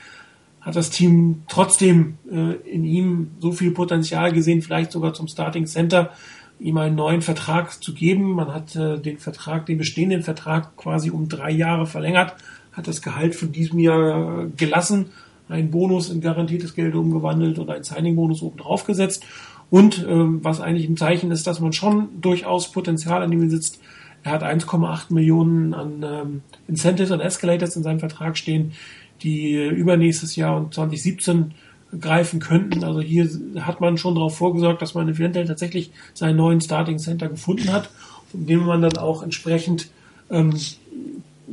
Hat das Team trotzdem äh, in ihm so viel Potenzial gesehen, vielleicht sogar zum Starting Center, ihm einen neuen Vertrag zu geben. Man hat äh, den Vertrag, den bestehenden Vertrag quasi um drei Jahre verlängert, hat das Gehalt von diesem Jahr gelassen, einen Bonus in garantiertes Geld umgewandelt und einen Signing-Bonus oben drauf gesetzt. Und ähm, was eigentlich ein Zeichen ist, dass man schon durchaus Potenzial an ihm sitzt. Er hat 1,8 Millionen an ähm, Incentives und Escalators in seinem Vertrag stehen, die übernächstes Jahr und 2017 greifen könnten. Also hier hat man schon darauf vorgesorgt, dass man eventuell tatsächlich seinen neuen Starting Center gefunden hat, den man dann auch entsprechend ähm,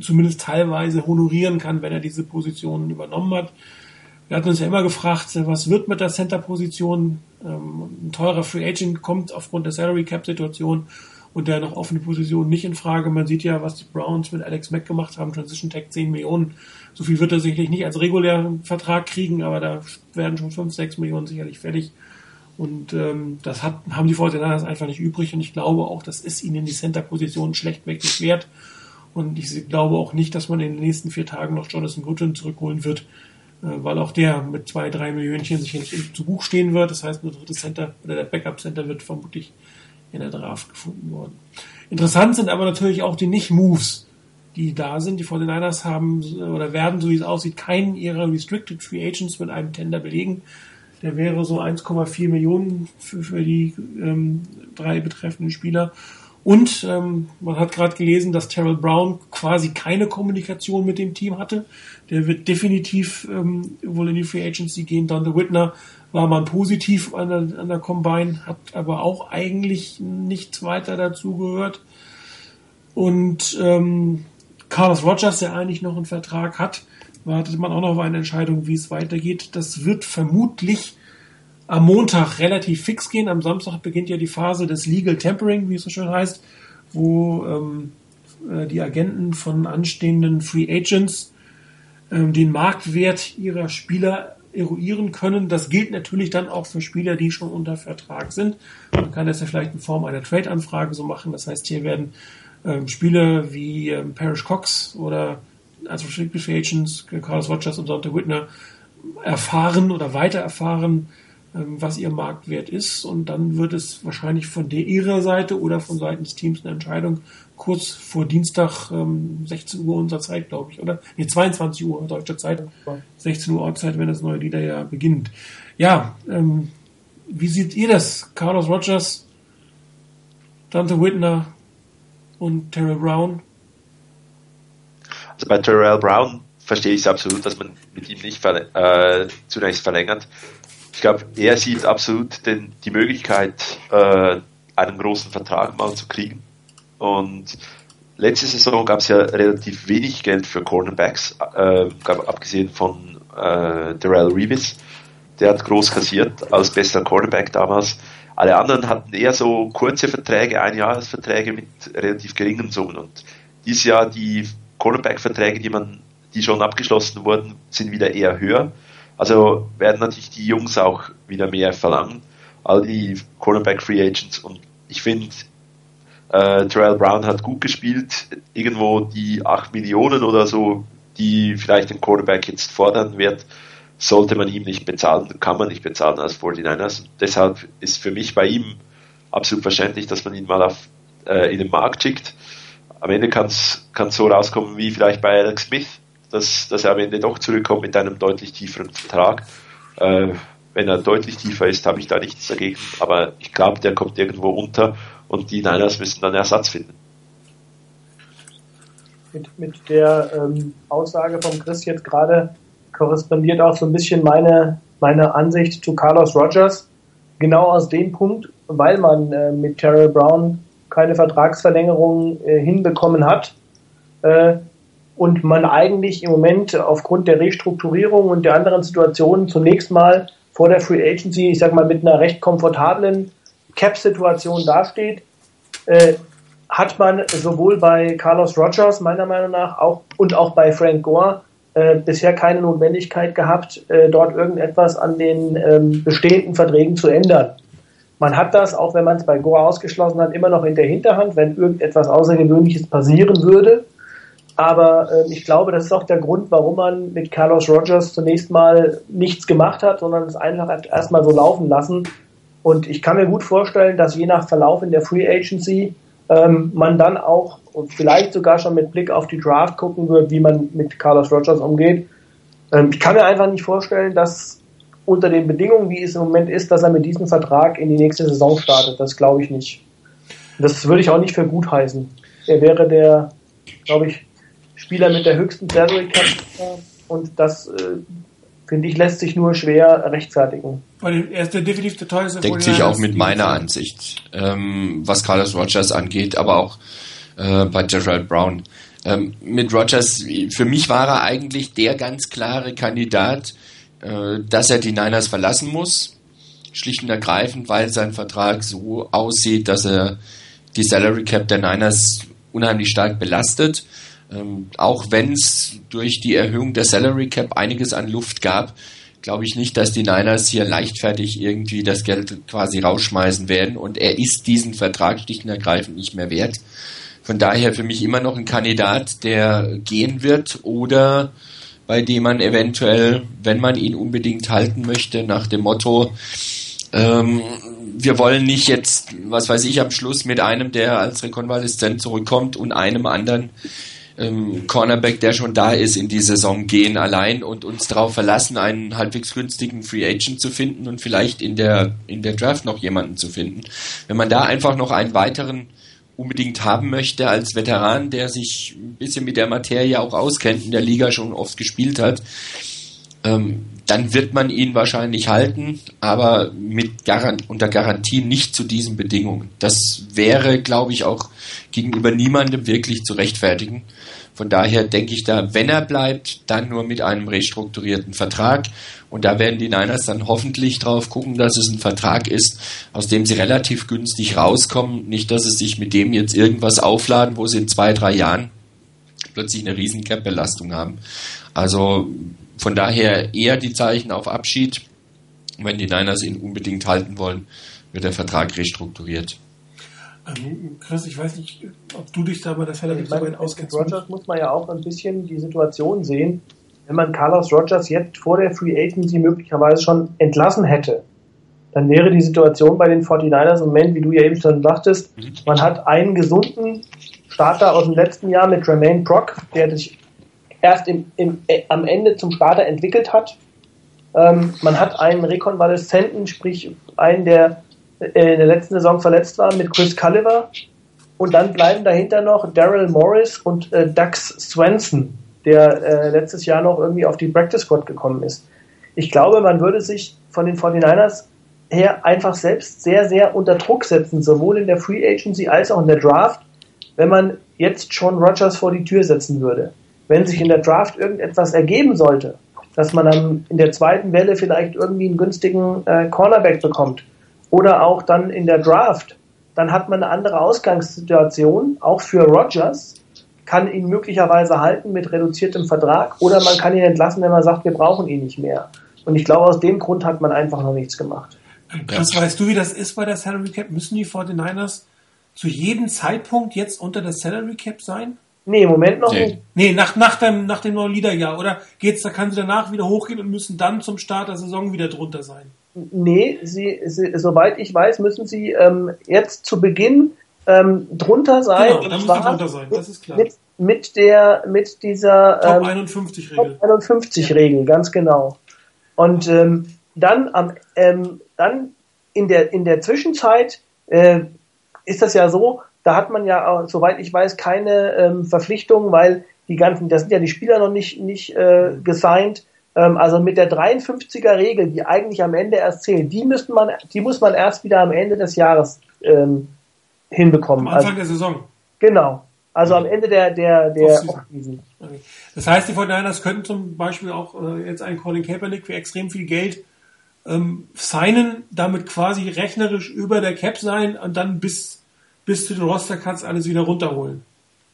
zumindest teilweise honorieren kann, wenn er diese Positionen übernommen hat. Wir hatten uns ja immer gefragt, was wird mit der Center-Position? Ähm, ein teurer Free Agent kommt aufgrund der Salary Cap Situation und der noch offene Position nicht in Frage. Man sieht ja, was die Browns mit Alex Mack gemacht haben, Transition Tag 10 Millionen. So viel wird er sicherlich nicht als regulären Vertrag kriegen, aber da werden schon 5, 6 Millionen sicherlich fertig. Und ähm, das hat, haben die Fortinanders einfach nicht übrig und ich glaube auch, das ist ihnen die Center-Position schlechtweg nicht wert. Und ich glaube auch nicht, dass man in den nächsten vier Tagen noch Jonathan Goodwin zurückholen wird, äh, weil auch der mit zwei, drei Millionchen sicherlich zu Buch stehen wird. Das heißt, ein drittes Center oder der Backup-Center wird vermutlich in der Draft gefunden worden. Interessant sind aber natürlich auch die Nicht-Moves, die da sind. Die 49ers haben oder werden, so wie es aussieht, keinen ihrer Restricted Free Agents mit einem Tender belegen. Der wäre so 1,4 Millionen für, für die ähm, drei betreffenden Spieler. Und ähm, man hat gerade gelesen, dass Terrell Brown quasi keine Kommunikation mit dem Team hatte. Der wird definitiv ähm, wohl in die Free Agency gehen. Dante Whitner war man positiv an der, an der Combine, hat aber auch eigentlich nichts weiter dazu gehört. Und ähm, Carlos Rogers, der eigentlich noch einen Vertrag hat, wartet man auch noch auf eine Entscheidung, wie es weitergeht. Das wird vermutlich am Montag relativ fix gehen. Am Samstag beginnt ja die Phase des Legal Tempering, wie es so schön heißt, wo ähm, äh, die Agenten von anstehenden Free Agents ähm, den Marktwert ihrer Spieler eruieren können. Das gilt natürlich dann auch für Spieler, die schon unter Vertrag sind. Man kann das ja vielleicht in Form einer Trade-Anfrage so machen. Das heißt, hier werden ähm, Spieler wie ähm, Parrish Cox oder als Restricted Free Agents Carlos Rogers und Dante Whitner erfahren oder weiter erfahren, ähm, was ihr Marktwert ist. Und dann wird es wahrscheinlich von der ihrer Seite oder von Seiten des Teams eine Entscheidung kurz vor Dienstag, 16 ähm, Uhr unserer Zeit, glaube ich, oder? Nee, 22 Uhr deutscher Zeit, 16 Uhr Ortszeit, wenn das neue Liederjahr beginnt. Ja, ähm, wie seht ihr das? Carlos Rogers, Dante Whitner und Terrell Brown? Also bei Terrell Brown verstehe ich es absolut, dass man mit ihm nicht äh, zunächst verlängert ich glaube, er sieht absolut den, die Möglichkeit, äh, einen großen Vertrag mal zu kriegen. Und letzte Saison gab es ja relativ wenig Geld für Cornerbacks, äh, abgesehen von äh, Darrell Reeves. Der hat groß kassiert als bester Cornerback damals. Alle anderen hatten eher so kurze Verträge, Einjahresverträge mit relativ geringen Summen. Und dieses Jahr die Cornerback-Verträge, die die schon abgeschlossen wurden, sind wieder eher höher. Also werden natürlich die Jungs auch wieder mehr verlangen, all die Cornerback Free Agents. Und ich finde, äh, Terrell Brown hat gut gespielt. Irgendwo die 8 Millionen oder so, die vielleicht ein Quarterback jetzt fordern wird, sollte man ihm nicht bezahlen, kann man nicht bezahlen als 49ers. Und deshalb ist für mich bei ihm absolut verständlich, dass man ihn mal auf, äh, in den Markt schickt. Am Ende kann es so rauskommen wie vielleicht bei Alex Smith, dass, dass er am Ende doch zurückkommt mit einem deutlich tieferen Vertrag. Äh, wenn er deutlich tiefer ist, habe ich da nichts dagegen. Aber ich glaube, der kommt irgendwo unter und die Niners müssen dann Ersatz finden. Mit, mit der ähm, Aussage von Chris jetzt gerade korrespondiert auch so ein bisschen meine, meine Ansicht zu Carlos Rogers. genau aus dem Punkt, weil man äh, mit Terrell Brown keine Vertragsverlängerung äh, hinbekommen hat äh, und man eigentlich im Moment aufgrund der Restrukturierung und der anderen Situationen zunächst mal vor der Free Agency, ich sag mal, mit einer recht komfortablen Cap-Situation dasteht, äh, hat man sowohl bei Carlos Rogers meiner Meinung nach auch und auch bei Frank Gore äh, bisher keine Notwendigkeit gehabt, äh, dort irgendetwas an den ähm, bestehenden Verträgen zu ändern. Man hat das, auch wenn man es bei Gore ausgeschlossen hat, immer noch in der Hinterhand, wenn irgendetwas Außergewöhnliches passieren würde. Aber äh, ich glaube, das ist auch der Grund, warum man mit Carlos Rogers zunächst mal nichts gemacht hat, sondern es einfach erstmal so laufen lassen. Und ich kann mir gut vorstellen, dass je nach Verlauf in der Free Agency ähm, man dann auch und vielleicht sogar schon mit Blick auf die Draft gucken wird, wie man mit Carlos Rogers umgeht. Ähm, ich kann mir einfach nicht vorstellen, dass unter den Bedingungen, wie es im Moment ist, dass er mit diesem Vertrag in die nächste Saison startet. Das glaube ich nicht. Das würde ich auch nicht für gut heißen. Er wäre der, glaube ich, Spieler mit der höchsten Salary Cap und das äh, finde ich lässt sich nur schwer rechtfertigen. Weil er ist der definitiv der teuerste. Deckt sich auch mit meiner Ansicht, ähm, was Carlos Rogers angeht, aber auch äh, bei Gerald Brown. Ähm, mit Rogers, für mich war er eigentlich der ganz klare Kandidat, äh, dass er die Niners verlassen muss. Schlicht und ergreifend, weil sein Vertrag so aussieht, dass er die Salary Cap der Niners unheimlich stark belastet. Ähm, auch wenn es durch die Erhöhung der Salary Cap einiges an Luft gab, glaube ich nicht, dass die Niners hier leichtfertig irgendwie das Geld quasi rausschmeißen werden. Und er ist diesen Vertrag schlicht und ergreifend nicht mehr wert. Von daher für mich immer noch ein Kandidat, der gehen wird oder bei dem man eventuell, wenn man ihn unbedingt halten möchte, nach dem Motto, ähm, wir wollen nicht jetzt, was weiß ich, am Schluss mit einem, der als Rekonvaleszent zurückkommt und einem anderen ähm, Cornerback, der schon da ist, in die Saison gehen allein und uns darauf verlassen, einen halbwegs günstigen Free Agent zu finden und vielleicht in der, in der Draft noch jemanden zu finden. Wenn man da einfach noch einen weiteren unbedingt haben möchte als Veteran, der sich ein bisschen mit der Materie auch auskennt, in der Liga schon oft gespielt hat, ähm, dann wird man ihn wahrscheinlich halten, aber mit Garant unter Garantie nicht zu diesen Bedingungen. Das wäre, glaube ich, auch gegenüber niemandem wirklich zu rechtfertigen. Von daher denke ich da, wenn er bleibt, dann nur mit einem restrukturierten Vertrag. Und da werden die Niners dann hoffentlich drauf gucken, dass es ein Vertrag ist, aus dem sie relativ günstig rauskommen. Nicht, dass sie sich mit dem jetzt irgendwas aufladen, wo sie in zwei, drei Jahren plötzlich eine riesen Cap-Belastung haben. Also von daher eher die Zeichen auf Abschied. Wenn die Niners ihn unbedingt halten wollen, wird der Vertrag restrukturiert. Ähm, Chris, ich weiß nicht, ob du dich da bei der Fälle so auskennst. Rogers muss man ja auch ein bisschen die Situation sehen, wenn man Carlos Rogers jetzt vor der Free Agency möglicherweise schon entlassen hätte, dann wäre die Situation bei den 49ers im Moment, wie du ja eben schon sagtest, man hat einen gesunden Starter aus dem letzten Jahr mit Tremaine Brock, der sich erst im, im, äh, am Ende zum Starter entwickelt hat. Ähm, man hat einen Rekonvaleszenten, sprich einen, der in der letzten Saison verletzt war, mit Chris Culliver. Und dann bleiben dahinter noch Daryl Morris und äh, Dax Swenson, der äh, letztes Jahr noch irgendwie auf die Practice Squad gekommen ist. Ich glaube, man würde sich von den 49ers her einfach selbst sehr, sehr unter Druck setzen, sowohl in der Free Agency als auch in der Draft, wenn man jetzt schon Rogers vor die Tür setzen würde wenn sich in der Draft irgendetwas ergeben sollte, dass man dann in der zweiten Welle vielleicht irgendwie einen günstigen äh, Cornerback bekommt oder auch dann in der Draft, dann hat man eine andere Ausgangssituation, auch für Rogers, kann ihn möglicherweise halten mit reduziertem Vertrag oder man kann ihn entlassen, wenn man sagt, wir brauchen ihn nicht mehr. Und ich glaube, aus dem Grund hat man einfach noch nichts gemacht. Chris, weißt du, wie das ist bei der Salary Cap? Müssen die 49ers zu jedem Zeitpunkt jetzt unter der Salary Cap sein? Nee, im Moment noch nee. nicht. Nee, nach, nach, dem, nach dem neuen Liederjahr. Oder geht's, da kann sie danach wieder hochgehen und müssen dann zum Start der Saison wieder drunter sein? Nee, sie, sie soweit ich weiß, müssen sie ähm, jetzt zu Beginn ähm, drunter sein. Genau, dann müssen sie drunter sein, das ist klar. Mit, mit der, mit dieser Top ähm, 51 Regel. Top 51 ja. Regel, ganz genau. Und ähm, dann am, ähm, dann in der in der Zwischenzeit äh, ist das ja so, da hat man ja, soweit ich weiß, keine ähm, Verpflichtungen, weil die ganzen, da sind ja die Spieler noch nicht, nicht äh, gesigned. Ähm, also mit der 53er Regel, die eigentlich am Ende erst zählt, die müsste man, die muss man erst wieder am Ende des Jahres ähm, hinbekommen. Am Anfang also, der Saison. Genau. Also am Ende der, der, der Offseason. Offseason. Okay. Das heißt, die 49ers könnten zum Beispiel auch äh, jetzt einen Colin Kaepernick für extrem viel Geld ähm, signen, damit quasi rechnerisch über der Cap sein und dann bis, bis zu den Roster-Cuts alles wieder runterholen.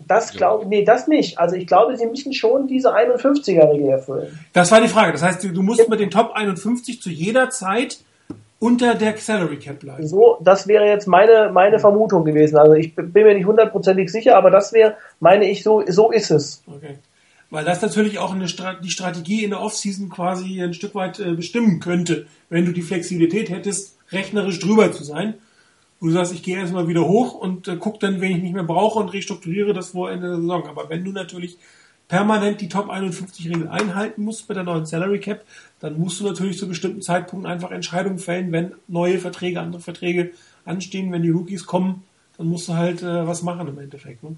Das glaube nee, das nicht. Also ich glaube, sie müssen schon diese 51er-Regel erfüllen. Das war die Frage. Das heißt, du du musst mit den Top 51 zu jeder Zeit unter der Salary Cap bleiben. So, das wäre jetzt meine, meine Vermutung gewesen. Also ich bin mir nicht hundertprozentig sicher, aber das wäre, meine ich, so, so ist es. Okay. Weil das natürlich auch eine Stra die Strategie in der Offseason quasi ein Stück weit äh, bestimmen könnte, wenn du die Flexibilität hättest, rechnerisch drüber zu sein. Wo du sagst, ich gehe erstmal wieder hoch und äh, guck dann, wen ich nicht mehr brauche und restrukturiere das vor Ende der Saison. Aber wenn du natürlich permanent die Top 51 Regel einhalten musst bei der neuen Salary Cap, dann musst du natürlich zu bestimmten Zeitpunkten einfach Entscheidungen fällen, wenn neue Verträge, andere Verträge anstehen, wenn die Rookies kommen, dann musst du halt äh, was machen im Endeffekt. Ne?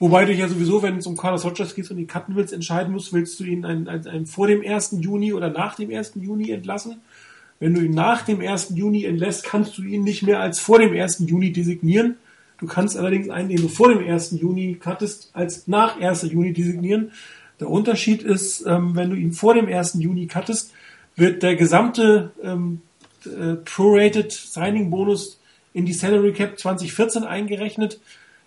Wobei du ja sowieso, wenn es um Carlos Rogers geht und ihn cutten willst, entscheiden musst, willst du ihn ein, ein, ein vor dem 1. Juni oder nach dem 1. Juni entlassen. Wenn du ihn nach dem 1. Juni entlässt, kannst du ihn nicht mehr als vor dem 1. Juni designieren. Du kannst allerdings einen, den du vor dem 1. Juni cuttest, als nach 1. Juni designieren. Der Unterschied ist, ähm, wenn du ihn vor dem 1. Juni cuttest, wird der gesamte ähm, äh, Prorated Signing Bonus in die Salary Cap 2014 eingerechnet.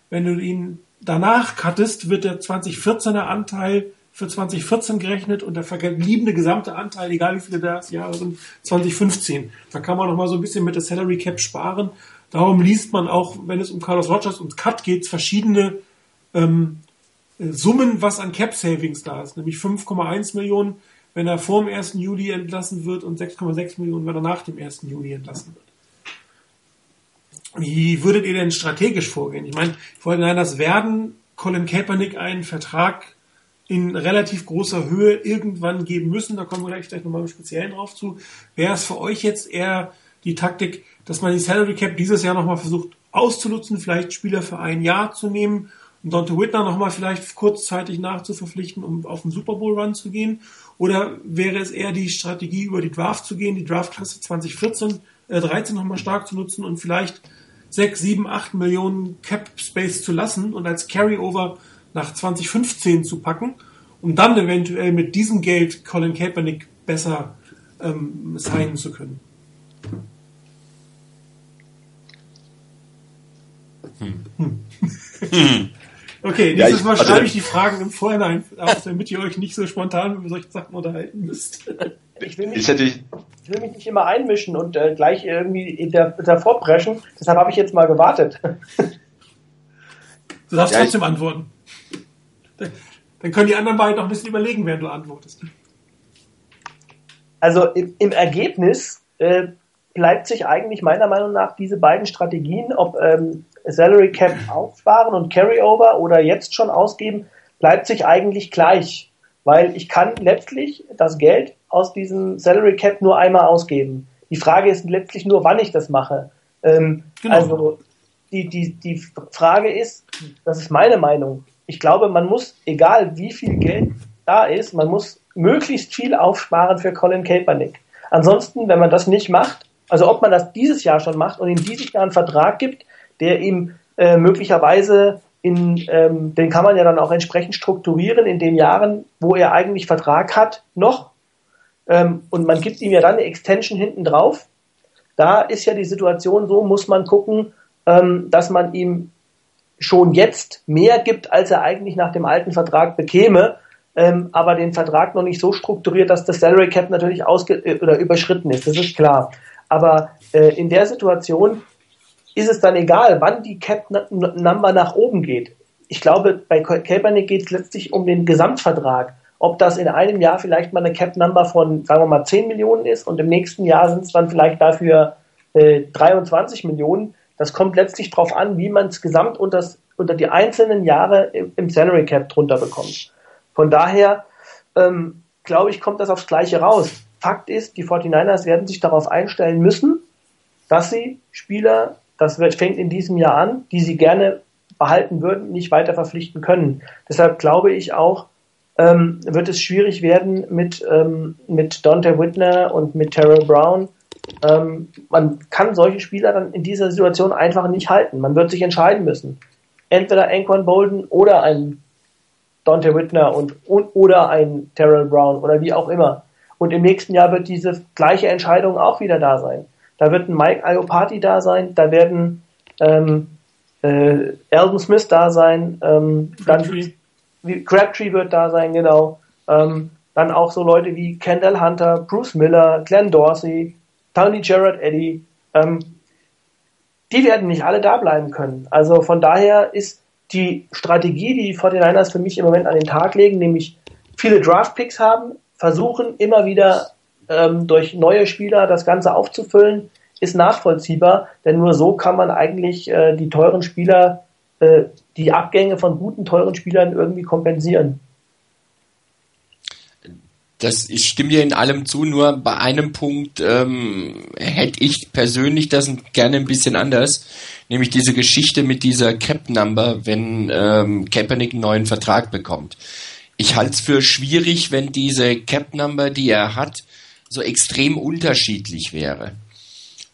Wenn du ihn danach cuttest, wird der 2014er Anteil für 2014 gerechnet und der verbliebene gesamte Anteil, egal wie viele das Jahre sind, 2015. Da kann man noch mal so ein bisschen mit der Salary Cap sparen. Darum liest man auch, wenn es um Carlos Rogers und Cut geht, verschiedene ähm, äh, Summen, was an Cap Savings da ist, nämlich 5,1 Millionen, wenn er vor dem 1. Juli entlassen wird und 6,6 Millionen, wenn er nach dem 1. Juli entlassen wird. Wie würdet ihr denn strategisch vorgehen? Ich meine, vor allem das werden Colin Kaepernick einen Vertrag in relativ großer Höhe irgendwann geben müssen. Da kommen wir gleich, gleich nochmal im Speziellen drauf zu. Wäre es für euch jetzt eher die Taktik, dass man die Salary Cap dieses Jahr nochmal versucht auszunutzen, vielleicht Spieler für ein Jahr zu nehmen und Dante Whitner nochmal vielleicht kurzzeitig nachzuverpflichten, um auf den Super Bowl Run zu gehen? Oder wäre es eher die Strategie, über die Draft zu gehen, die Draftklasse 2014, äh, 13 nochmal stark zu nutzen und vielleicht 6, 7, 8 Millionen Cap Space zu lassen und als Carryover nach 2015 zu packen, um dann eventuell mit diesem Geld Colin Kaepernick besser ähm, signen zu können. Hm. Okay, Ja, nächstes ich- Mal also- schreibe ich die Fragen im Vorhinein auf, damit ihr euch nicht so spontan über solche Sachen unterhalten müsst. Ich will mich, ich will mich nicht immer einmischen und äh, gleich irgendwie da- davor preschen. Deshalb habe ich jetzt mal gewartet. *laughs* Du darfst Ja, ich- trotzdem antworten. Dann- Dann können die anderen beiden noch ein bisschen überlegen, während du antwortest. Also im, im Ergebnis äh, bleibt sich eigentlich meiner Meinung nach diese beiden Strategien, ob ähm, Salary Cap aufsparen und Carryover oder jetzt schon ausgeben, bleibt sich eigentlich gleich. Weil ich kann letztlich das Geld aus diesem Salary Cap nur einmal ausgeben. Die Frage ist letztlich nur, wann ich das mache. Ähm, Genau. Also die, die, die Frage ist, das ist meine Meinung, ich glaube, man muss, egal wie viel Geld da ist, man muss möglichst viel aufsparen für Colin Kaepernick. Ansonsten, wenn man das nicht macht, also ob man das dieses Jahr schon macht und ihm dieses Jahr einen Vertrag gibt, der ihm äh, möglicherweise in, ähm, den kann man ja dann auch entsprechend strukturieren in den Jahren, wo er eigentlich Vertrag hat, noch. Ähm, und man gibt ihm ja dann eine Extension hinten drauf. Da ist ja die Situation so, muss man gucken, ähm, dass man ihm schon jetzt mehr gibt, als er eigentlich nach dem alten Vertrag bekäme, ähm, aber den Vertrag noch nicht so strukturiert, dass das Salary Cap natürlich ausge äh, oder überschritten ist. Das ist klar. Aber äh, in der Situation ist es dann egal, wann die Cap N- N- Number nach oben geht. Ich glaube, bei Ka- Kaepernick geht es letztlich um den Gesamtvertrag. Ob das in einem Jahr vielleicht mal eine Cap Number von, sagen wir mal, 10 Millionen ist und im nächsten Jahr sind es dann vielleicht dafür äh, 23 Millionen. Das kommt letztlich darauf an, wie man es gesamt unter, unter die einzelnen Jahre im, im Salary Cap drunter bekommt. Von daher, ähm, glaube ich, kommt das aufs Gleiche raus. Fakt ist, die 49ers werden sich darauf einstellen müssen, dass sie Spieler, das fängt in diesem Jahr an, die sie gerne behalten würden, nicht weiter verpflichten können. Deshalb glaube ich auch, ähm, wird es schwierig werden mit, ähm, mit Dante Whitner und mit Terrell Brown. Ähm, man kann solche Spieler dann in dieser Situation einfach nicht halten. Man wird sich entscheiden müssen. Entweder Anquan Bolden oder ein Dante Whitner und, und oder ein Terrell Brown oder wie auch immer. Und im nächsten Jahr wird diese gleiche Entscheidung auch wieder da sein. Da wird ein Mike Iopati da sein, da werden ähm, äh, Alden Smith da sein, ähm, dann wie Crabtree wird da sein, genau. Ähm, dann auch so Leute wie Kendall Hunter, Bruce Miller, Glenn Dorsey, Tony Gerard Eddy. Ähm, die werden nicht alle da bleiben können. Also von daher ist die Strategie, die die 49ers für mich im Moment an den Tag legen, nämlich viele Draft-Picks haben, versuchen immer wieder ähm, durch neue Spieler das Ganze aufzufüllen, ist nachvollziehbar, denn nur so kann man eigentlich äh, die teuren Spieler äh, die Abgänge von guten, teuren Spielern irgendwie kompensieren. Das, ich stimme dir in allem zu, nur bei einem Punkt ähm, hätte ich persönlich das gerne ein bisschen anders, nämlich diese Geschichte mit dieser Cap-Number, wenn ähm, Kaepernick einen neuen Vertrag bekommt. Ich halte es für schwierig, wenn diese Cap-Number, die er hat, so extrem unterschiedlich wäre.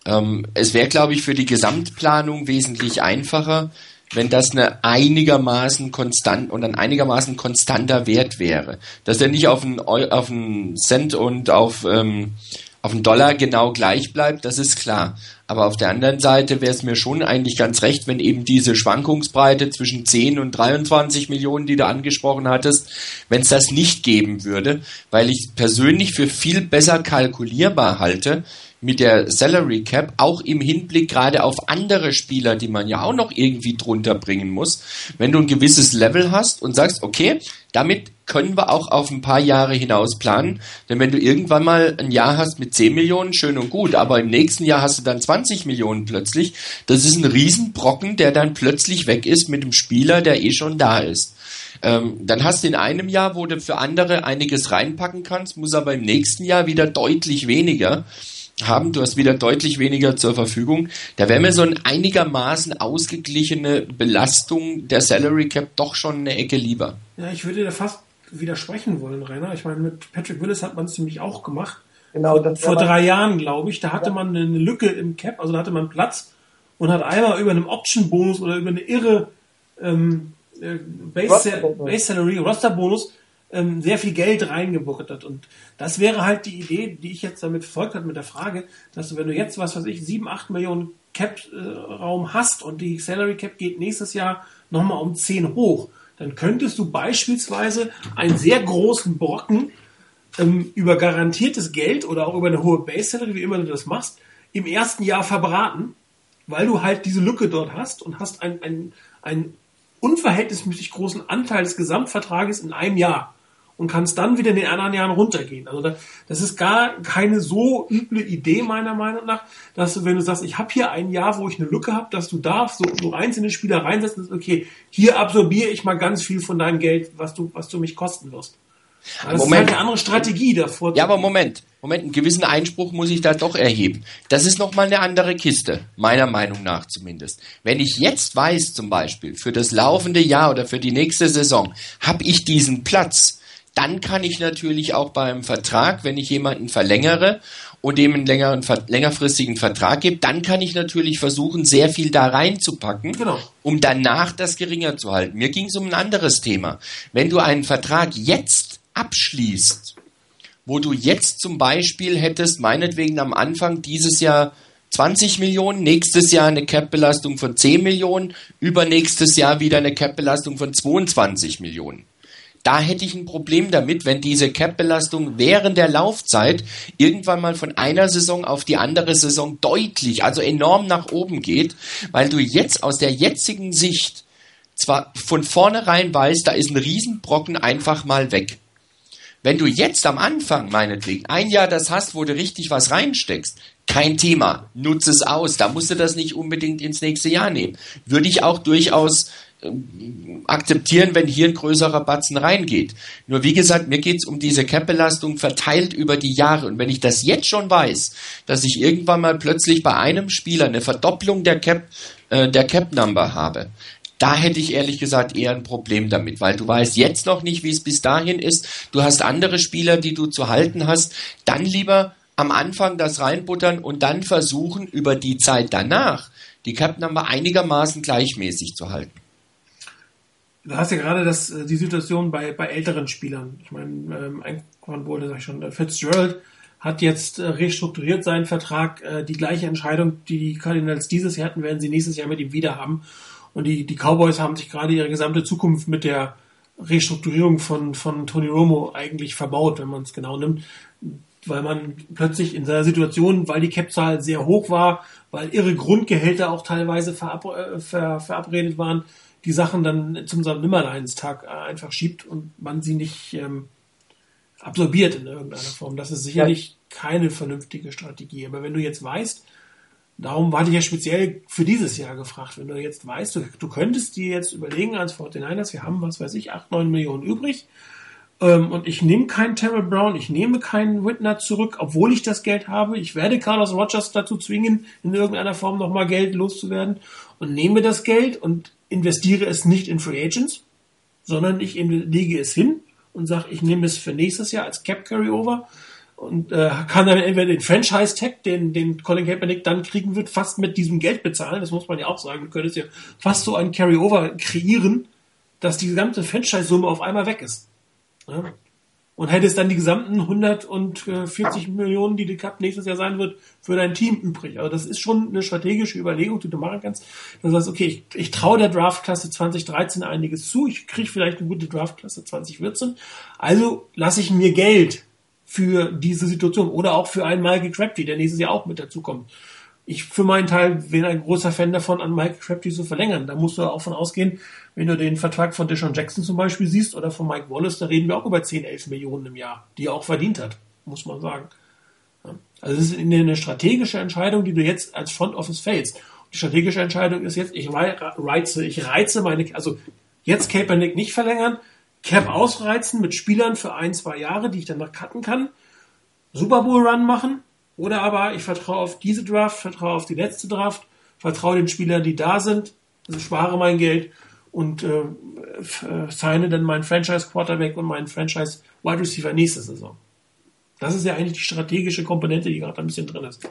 Ähm, es wäre, glaube ich, für die Gesamtplanung wesentlich einfacher, wenn das eine einigermaßen konstant und ein einigermaßen konstanter Wert wäre. Dass er nicht auf einen, auf einen Cent und auf, ähm, auf einen Dollar genau gleich bleibt, das ist klar. Aber auf der anderen Seite wäre es mir schon eigentlich ganz recht, wenn eben diese Schwankungsbreite zwischen 10 und 23 Millionen, die du angesprochen hattest, wenn es das nicht geben würde, weil ich persönlich für viel besser kalkulierbar halte, mit der Salary Cap, auch im Hinblick gerade auf andere Spieler, die man ja auch noch irgendwie drunter bringen muss. Wenn du ein gewisses Level hast und sagst, okay, damit können wir auch auf ein paar Jahre hinaus planen. Denn wenn du irgendwann mal ein Jahr hast mit 10 Millionen, schön und gut, aber im nächsten Jahr hast du dann 20 Millionen plötzlich, das ist ein Riesenbrocken, der dann plötzlich weg ist mit dem Spieler, der eh schon da ist. Ähm, dann hast du in einem Jahr, wo du für andere einiges reinpacken kannst, muss aber im nächsten Jahr wieder deutlich weniger haben. Du hast wieder deutlich weniger zur Verfügung. Da wäre mir so ein einigermaßen ausgeglichene Belastung der Salary Cap doch schon eine Ecke lieber. Ja, ich würde da fast widersprechen wollen, Rainer. Ich meine, mit Patrick Willis hat man es nämlich auch gemacht. Genau, das vor drei Jahren, glaube ich. Da hatte ja. man eine Lücke im Cap, also da hatte man Platz und hat einmal über einen Option-Bonus oder über eine irre ähm, äh, Base, Base Salary, Roster-Bonus ähm, sehr viel Geld reingebuttert. Und das wäre halt die Idee, die ich jetzt damit verfolgt habe mit der Frage, dass du, wenn du jetzt, was weiß ich, 7, 8 Millionen Cap-Raum hast und die Salary Cap geht nächstes Jahr nochmal um 10 hoch, dann könntest du beispielsweise einen sehr großen Brocken ähm, über garantiertes Geld oder auch über eine hohe Base Salary, wie immer du das machst, im ersten Jahr verbraten, weil du halt diese Lücke dort hast und hast ein, ein, ein unverhältnismäßig großen Anteil des Gesamtvertrages in einem Jahr und kannst dann wieder in den anderen Jahren runtergehen. Also da, das ist gar keine so üble Idee meiner Meinung nach, dass du, wenn du sagst, ich habe hier ein Jahr, wo ich eine Lücke habe, dass du darfst so, so einzelne Spieler reinsetzen, ist, okay, hier absorbiere ich mal ganz viel von deinem Geld, was du, was du mich kosten wirst. das Moment. ist halt eine andere Strategie davor. Ja, aber Moment, Moment, einen gewissen Einspruch muss ich da doch erheben. Das ist nochmal eine andere Kiste, meiner Meinung nach zumindest. Wenn ich jetzt weiß, zum Beispiel, für das laufende Jahr oder für die nächste Saison, habe ich diesen Platz, dann kann ich natürlich auch beim Vertrag, wenn ich jemanden verlängere und dem einen längeren, längerfristigen Vertrag gebe, dann kann ich natürlich versuchen, sehr viel da reinzupacken, genau. um danach das geringer zu halten. Mir ging es um ein anderes Thema. Wenn du einen Vertrag jetzt abschließt, wo du jetzt zum Beispiel hättest, meinetwegen am Anfang dieses Jahr 20 Millionen, nächstes Jahr eine Cap-Belastung von 10 Millionen, übernächstes Jahr wieder eine Cap-Belastung von 22 Millionen da hätte ich ein Problem damit, wenn diese Cap-Belastung während der Laufzeit irgendwann mal von einer Saison auf die andere Saison deutlich, also enorm nach oben geht, weil du jetzt aus der jetzigen Sicht zwar von vornherein weißt, da ist ein Riesenbrocken einfach mal weg. Wenn du jetzt am Anfang, meinetwegen, ein Jahr das hast, wo du richtig was reinsteckst, kein Thema, nutze es aus. Da musst du das nicht unbedingt ins nächste Jahr nehmen. Würde ich auch durchaus akzeptieren, wenn hier ein größerer Batzen reingeht. Nur wie gesagt, mir geht es um diese Cap-Belastung verteilt über die Jahre. Und wenn ich das jetzt schon weiß, dass ich irgendwann mal plötzlich bei einem Spieler eine Verdopplung der Cap, äh, der Cap-Number habe, Da hätte ich ehrlich gesagt eher ein Problem damit, weil du weißt jetzt noch nicht, wie es bis dahin ist. Du hast andere Spieler, die du zu halten hast. Dann lieber am Anfang das reinbuttern und dann versuchen, über die Zeit danach die Captain Number einigermaßen gleichmäßig zu halten. Du hast ja gerade das, äh, die Situation bei, bei älteren Spielern. Ich meine, ähm, ein wurde, sag ich schon, äh, Fitzgerald hat jetzt äh, restrukturiert seinen Vertrag. Äh, die gleiche Entscheidung, die die Cardinals dieses Jahr hatten, werden sie nächstes Jahr mit ihm wieder haben. Und die, die Cowboys haben sich gerade ihre gesamte Zukunft mit der Restrukturierung von, von Tony Romo eigentlich verbaut, wenn man es genau nimmt. Weil man plötzlich in seiner Situation, weil die Cap-Zahl sehr hoch war, weil ihre Grundgehälter auch teilweise verab, ver, verabredet waren, die Sachen dann zum Nimmerleinstag äh, einfach schiebt und man sie nicht ähm, absorbiert in irgendeiner Form. Das ist sicherlich ja. keine vernünftige Strategie. Aber wenn du jetzt weißt, darum war ich ja speziell für dieses Jahr gefragt, wenn du jetzt weißt, du, du könntest dir jetzt überlegen als 49ers, wir haben, was weiß ich, 8, 9 Millionen übrig, ähm, und ich nehme keinen Terrell Brown, ich nehme keinen Whitner zurück, obwohl ich das Geld habe. Ich werde Carlos Rogers dazu zwingen, in irgendeiner Form nochmal Geld loszuwerden und nehme das Geld und investiere es nicht in Free Agents, sondern ich lege es hin und sage, ich nehme es für nächstes Jahr als Cap Carryover und äh, kann dann entweder den Franchise Tag, den, den Colin Kaepernick dann kriegen wird, fast mit diesem Geld bezahlen. Das muss man ja auch sagen. Du könntest ja fast so ein Carryover kreieren, dass die gesamte Franchise-Summe auf einmal weg ist. Ja? Und hättest dann die gesamten 140 Millionen, die die Cup nächstes Jahr sein wird, für dein Team übrig. Also das ist schon eine strategische Überlegung, die du machen kannst. Du sagst, okay, ich, ich traue der Draftklasse 2013 einiges zu, ich kriege vielleicht eine gute Draftklasse 2014, also lasse ich mir Geld für diese Situation oder auch für einen Michael Crabtree, der nächstes Jahr auch mit dazukommt ich für meinen Teil bin ein großer Fan davon, an Mike Crabtree zu verlängern. Da musst du auch von ausgehen, wenn du den Vertrag von Deshaun Jackson zum Beispiel siehst oder von Mike Wallace, da reden wir auch über 10, 11 Millionen im Jahr, die er auch verdient hat, muss man sagen. Also es ist eine strategische Entscheidung, die du jetzt als Front Office fällst. Die strategische Entscheidung ist jetzt, ich reize, ich reize meine, also jetzt Kaepernick nicht verlängern, Cap ausreizen mit Spielern für ein, zwei Jahre, die ich dann noch cutten kann, Super Bowl Run machen, oder aber ich vertraue auf diese Draft, vertraue auf die letzte Draft, vertraue den Spielern, die da sind, also spare mein Geld und äh, äh, signe dann meinen Franchise Quarterback und meinen Franchise Wide Receiver nächste Saison. Das ist ja eigentlich die strategische Komponente, die gerade ein bisschen drin ist.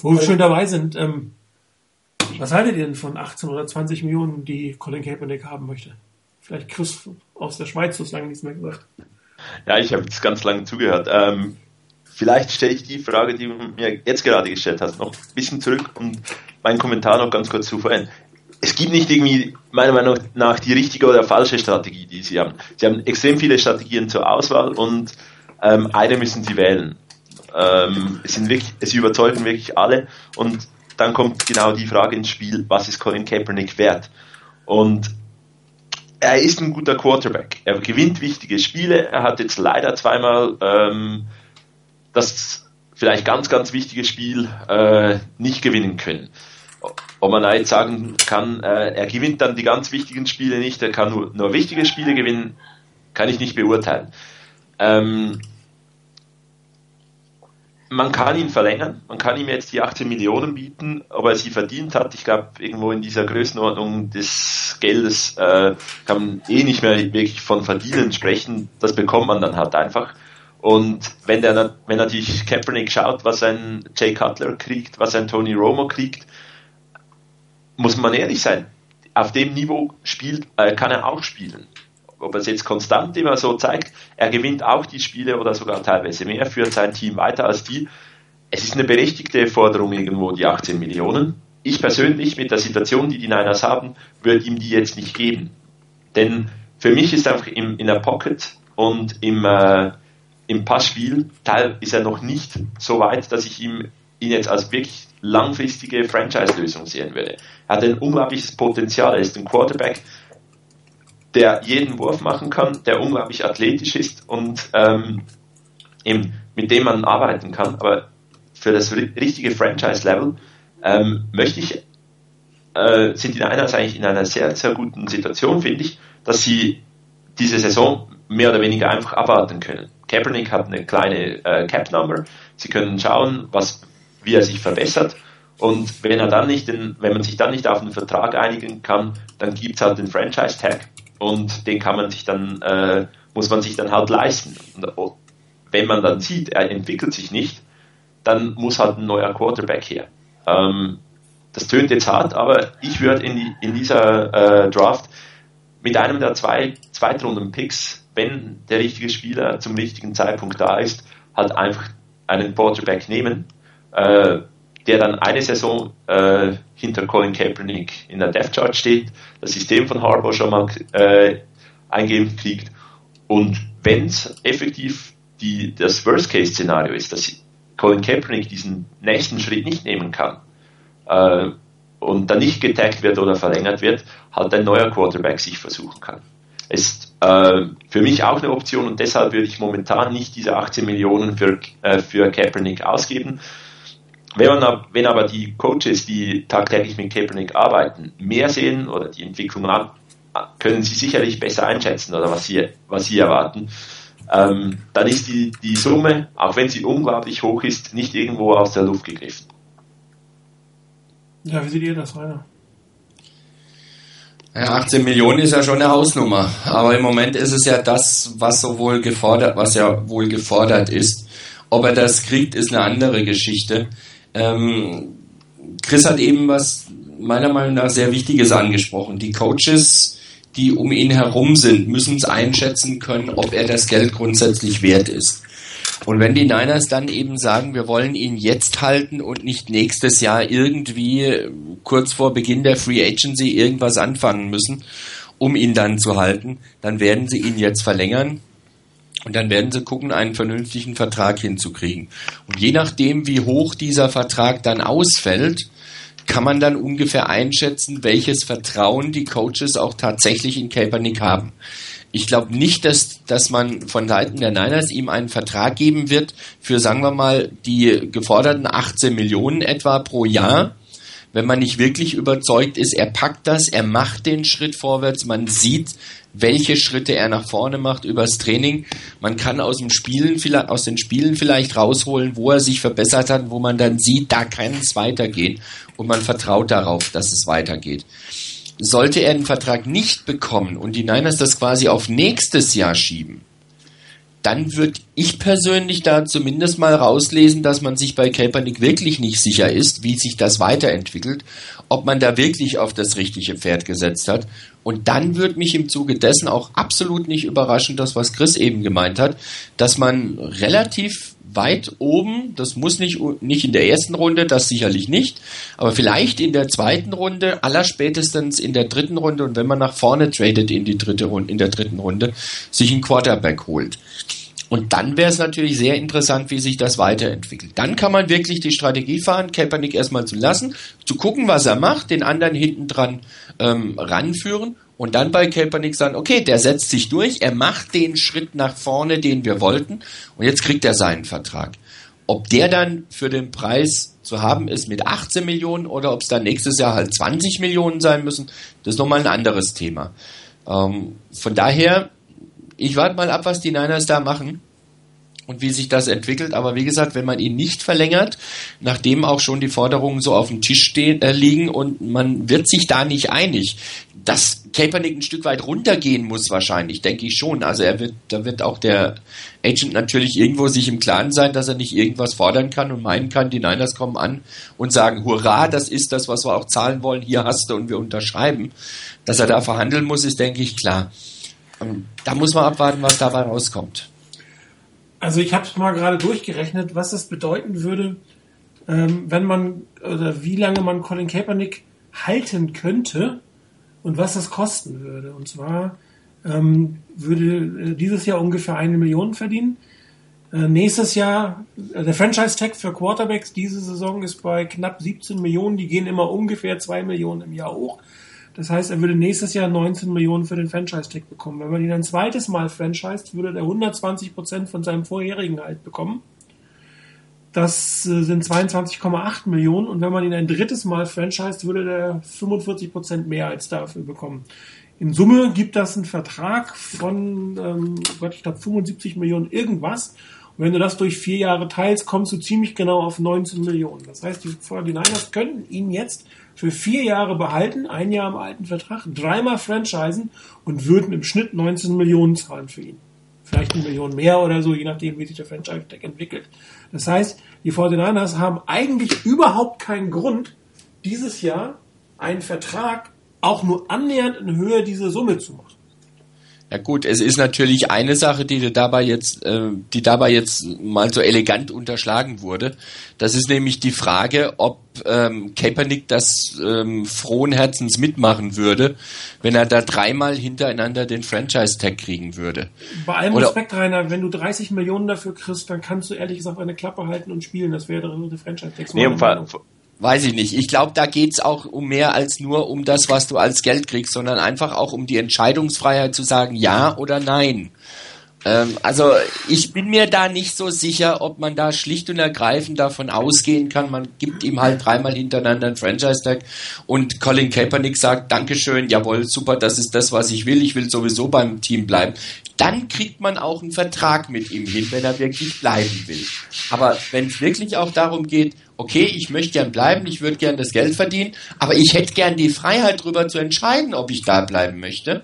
Wo wir schön dabei sind, ähm, was haltet ihr denn von 18 oder 20 Millionen, die Colin Kaepernick haben möchte? Vielleicht Chris aus der Schweiz, so lange nichts mehr gesagt. Ja, ich habe jetzt ganz lange zugehört. Ähm, vielleicht stelle ich die Frage, die du mir jetzt gerade gestellt hast, noch ein bisschen zurück und meinen Kommentar noch ganz kurz zu verändern. Es gibt nicht irgendwie, meiner Meinung nach, die richtige oder falsche Strategie, die sie haben. Sie haben extrem viele Strategien zur Auswahl und ähm, eine müssen sie wählen. Ähm, es, sind wirklich, es überzeugen wirklich alle und dann kommt genau die Frage ins Spiel, was ist Colin Kaepernick wert? Und er ist ein guter Quarterback. Er gewinnt wichtige Spiele. Er hat jetzt leider zweimal ähm, das vielleicht ganz, ganz wichtige Spiel äh, nicht gewinnen können. Ob man jetzt sagen kann, äh, er gewinnt dann die ganz wichtigen Spiele nicht, er kann nur, nur wichtige Spiele gewinnen, kann ich nicht beurteilen. Ähm, man kann ihn verlängern, man kann ihm jetzt die 18 Millionen bieten, ob er sie verdient hat. Ich glaube, irgendwo in dieser Größenordnung des Geldes äh, kann man eh nicht mehr wirklich von Verdienen sprechen. Das bekommt man dann halt einfach. Und wenn der, wenn natürlich Kaepernick schaut, was ein Jay Cutler kriegt, was ein Tony Romo kriegt, muss man ehrlich sein. Auf dem Niveau spielt, äh, kann er auch spielen. Ob er es jetzt konstant immer so zeigt, er gewinnt auch die Spiele oder sogar teilweise mehr, führt sein Team weiter als die. Es ist eine berechtigte Forderung irgendwo, die 18 Millionen. Ich persönlich, mit der Situation, die die Niners haben, würde ihm die jetzt nicht geben. Denn für mich ist einfach im, in der Pocket und im, äh, im Passspiel Teil ist er noch nicht so weit, dass ich ihm, ihn jetzt als wirklich langfristige Franchise-Lösung sehen würde. Er hat ein unglaubliches Potenzial. Er ist ein Quarterback, der jeden Wurf machen kann, der unglaublich athletisch ist und ähm, mit dem man arbeiten kann. Aber für das richtige Franchise-Level ähm, möchte ich, äh, sind die Niners eigentlich in einer sehr, sehr guten Situation, finde ich, dass sie diese Saison mehr oder weniger einfach abwarten können. Kaepernick hat eine kleine äh, Cap-Number. Sie können schauen, was, wie er sich verbessert Und wenn er dann nicht den, wenn man sich dann nicht auf einen Vertrag einigen kann, dann gibt es halt den Franchise Tag und den kann man sich dann, äh, muss man sich dann halt leisten. Und oh, wenn man dann sieht, er entwickelt sich nicht, dann muss halt ein neuer Quarterback her. Ähm, das tönt jetzt hart, aber ich würde in, die, in dieser äh, Draft mit einem der zwei Zweitrunden-Picks, wenn der richtige Spieler zum richtigen Zeitpunkt da ist, halt einfach einen Quarterback nehmen, äh, der dann eine Saison äh, hinter Colin Kaepernick in der Death Chart steht, das System von Harbour schon mal äh, eingeimpft kriegt und wenn es effektiv die, das Worst-Case-Szenario ist, dass Colin Kaepernick diesen nächsten Schritt nicht nehmen kann äh, und dann nicht getaggt wird oder verlängert wird, halt ein neuer Quarterback sich versuchen kann. Ist äh, für mich auch eine Option und deshalb würde ich momentan nicht diese 18 Millionen für, äh, für Kaepernick ausgeben. Wenn, man, wenn aber die Coaches, die tagtäglich mit Kaepernick arbeiten, mehr sehen oder die Entwicklung an, können sie sicherlich besser einschätzen oder was sie, was sie erwarten. Ähm, dann ist die, die Summe, auch wenn sie unglaublich hoch ist, nicht irgendwo aus der Luft gegriffen. Ja, wie seht ihr das, Rainer? Ja, 18 Millionen ist ja schon eine Hausnummer. Aber im Moment ist es ja das, was so wohl gefordert, was ja wohl gefordert ist. Ob er das kriegt, ist eine andere Geschichte. Ähm, Chris hat eben was meiner Meinung nach sehr Wichtiges angesprochen. Die Coaches, die um ihn herum sind, müssen es einschätzen können, ob er das Geld grundsätzlich wert ist. Und wenn die Niners dann eben sagen, wir wollen ihn jetzt halten und nicht nächstes Jahr irgendwie kurz vor Beginn der Free Agency irgendwas anfangen müssen, um ihn dann zu halten, dann werden sie ihn jetzt verlängern. Und dann werden sie gucken, einen vernünftigen Vertrag hinzukriegen. Und je nachdem, wie hoch dieser Vertrag dann ausfällt, kann man dann ungefähr einschätzen, welches Vertrauen die Coaches auch tatsächlich in Kaepernick haben. Ich glaube nicht, dass, dass man von Seiten der Niners ihm einen Vertrag geben wird für, sagen wir mal, die geforderten 18 Millionen etwa pro Jahr. Wenn man nicht wirklich überzeugt ist, er packt das, er macht den Schritt vorwärts, man sieht, welche Schritte er nach vorne macht übers Training. Man kann aus, dem Spielen, aus den Spielen vielleicht rausholen, wo er sich verbessert hat, wo man dann sieht, da kann es weitergehen und man vertraut darauf, dass es weitergeht. Sollte er den Vertrag nicht bekommen und die Niners das quasi auf nächstes Jahr schieben, dann würde ich persönlich da zumindest mal rauslesen, dass man sich bei Kaepernick wirklich nicht sicher ist, wie sich das weiterentwickelt, ob man da wirklich auf das richtige Pferd gesetzt hat. Und dann würde mich im Zuge dessen auch absolut nicht überraschen, das, was Chris eben gemeint hat, dass man relativ weit oben. Das muss nicht, nicht in der ersten Runde, das sicherlich nicht, aber vielleicht in der zweiten Runde, allerspätestens in der dritten Runde und wenn man nach vorne tradet in die dritte Runde, in der dritten Runde, sich einen Quarterback holt. Und dann wäre es natürlich sehr interessant, wie sich das weiterentwickelt. Dann kann man wirklich die Strategie fahren, Kaepernick erstmal zu lassen, zu gucken, was er macht, den anderen hinten dran ähm, ranführen und dann bei Kaepernick sagen, okay, der setzt sich durch, er macht den Schritt nach vorne, den wir wollten, und jetzt kriegt er seinen Vertrag. Ob der dann für den Preis zu haben ist mit 18 Millionen oder ob es dann nächstes Jahr halt 20 Millionen sein müssen, das ist nochmal ein anderes Thema. Ähm, von daher, ich warte mal ab, was die Niners da machen und wie sich das entwickelt. Aber wie gesagt, wenn man ihn nicht verlängert, nachdem auch schon die Forderungen so auf dem Tisch stehen, äh, liegen und man wird sich da nicht einig, dass Kaepernick ein Stück weit runtergehen muss wahrscheinlich, denke ich schon. Also er wird, da wird auch der Agent natürlich irgendwo sich im Klaren sein, dass er nicht irgendwas fordern kann und meinen kann, die Niners kommen an und sagen, hurra, das ist das, was wir auch zahlen wollen, hier hast du und wir unterschreiben. Dass er da verhandeln muss, ist, denke ich, klar. Und da muss man abwarten, was dabei rauskommt. Also ich habe es mal gerade durchgerechnet, was das bedeuten würde, ähm, wenn man oder wie lange man Colin Kaepernick halten könnte und was das kosten würde. Und zwar ähm, würde äh, dieses Jahr ungefähr eine Million verdienen. Äh, nächstes Jahr, äh, der Franchise-Tag für Quarterbacks diese Saison ist bei knapp 17 Millionen. Die gehen immer ungefähr 2 Millionen im Jahr hoch. Das heißt, er würde nächstes Jahr 19 Millionen für den Franchise-Tag bekommen. Wenn man ihn ein zweites Mal franchised, würde er 120 Prozent von seinem vorherigen Gehalt bekommen. Das äh, sind 22,8 Millionen. Und wenn man ihn ein drittes Mal franchised, würde er 45 Prozent mehr als dafür bekommen. In Summe gibt das einen Vertrag von, ähm, ich glaube, 75 Millionen irgendwas. wenn du das durch vier Jahre teilst, kommst du ziemlich genau auf 19 Millionen. Das heißt, die 49ers könnten ihn jetzt für vier Jahre behalten, ein Jahr im alten Vertrag, dreimal franchisen und würden im Schnitt 19 Millionen zahlen für ihn. Vielleicht eine Million mehr oder so, je nachdem, wie sich der Franchise-Tag entwickelt. Das heißt, die 49ers haben eigentlich überhaupt keinen Grund, dieses Jahr einen Vertrag auch nur annähernd in Höhe dieser Summe zu machen. Ja gut, es ist natürlich eine Sache, die dabei jetzt, äh, die dabei jetzt mal so elegant unterschlagen wurde. Das ist nämlich die Frage, ob ähm, Kaepernick das ähm, frohen Herzens mitmachen würde, wenn er da dreimal hintereinander den Franchise-Tag kriegen würde. Bei allem Oder, Respekt, Rainer, wenn du 30 Millionen dafür kriegst, dann kannst du ehrlich gesagt eine Klappe halten und spielen. Das wäre der Franchise-Tag. Nee, Weiß ich nicht. Ich glaube, da geht's auch um mehr als nur um das, was du als Geld kriegst, sondern einfach auch um die Entscheidungsfreiheit zu sagen ja oder nein. Ähm, also ich bin mir da nicht so sicher, ob man da schlicht und ergreifend davon ausgehen kann, man gibt ihm halt dreimal hintereinander einen Franchise-Tag und Colin Kaepernick sagt, Dankeschön, jawohl, super, das ist das, was ich will, ich will sowieso beim Team bleiben. Dann kriegt man auch einen Vertrag mit ihm hin, wenn er wirklich bleiben will. Aber wenn es wirklich auch darum geht, okay, ich möchte gern bleiben, ich würde gern das Geld verdienen, aber ich hätte gern die Freiheit darüber zu entscheiden, ob ich da bleiben möchte.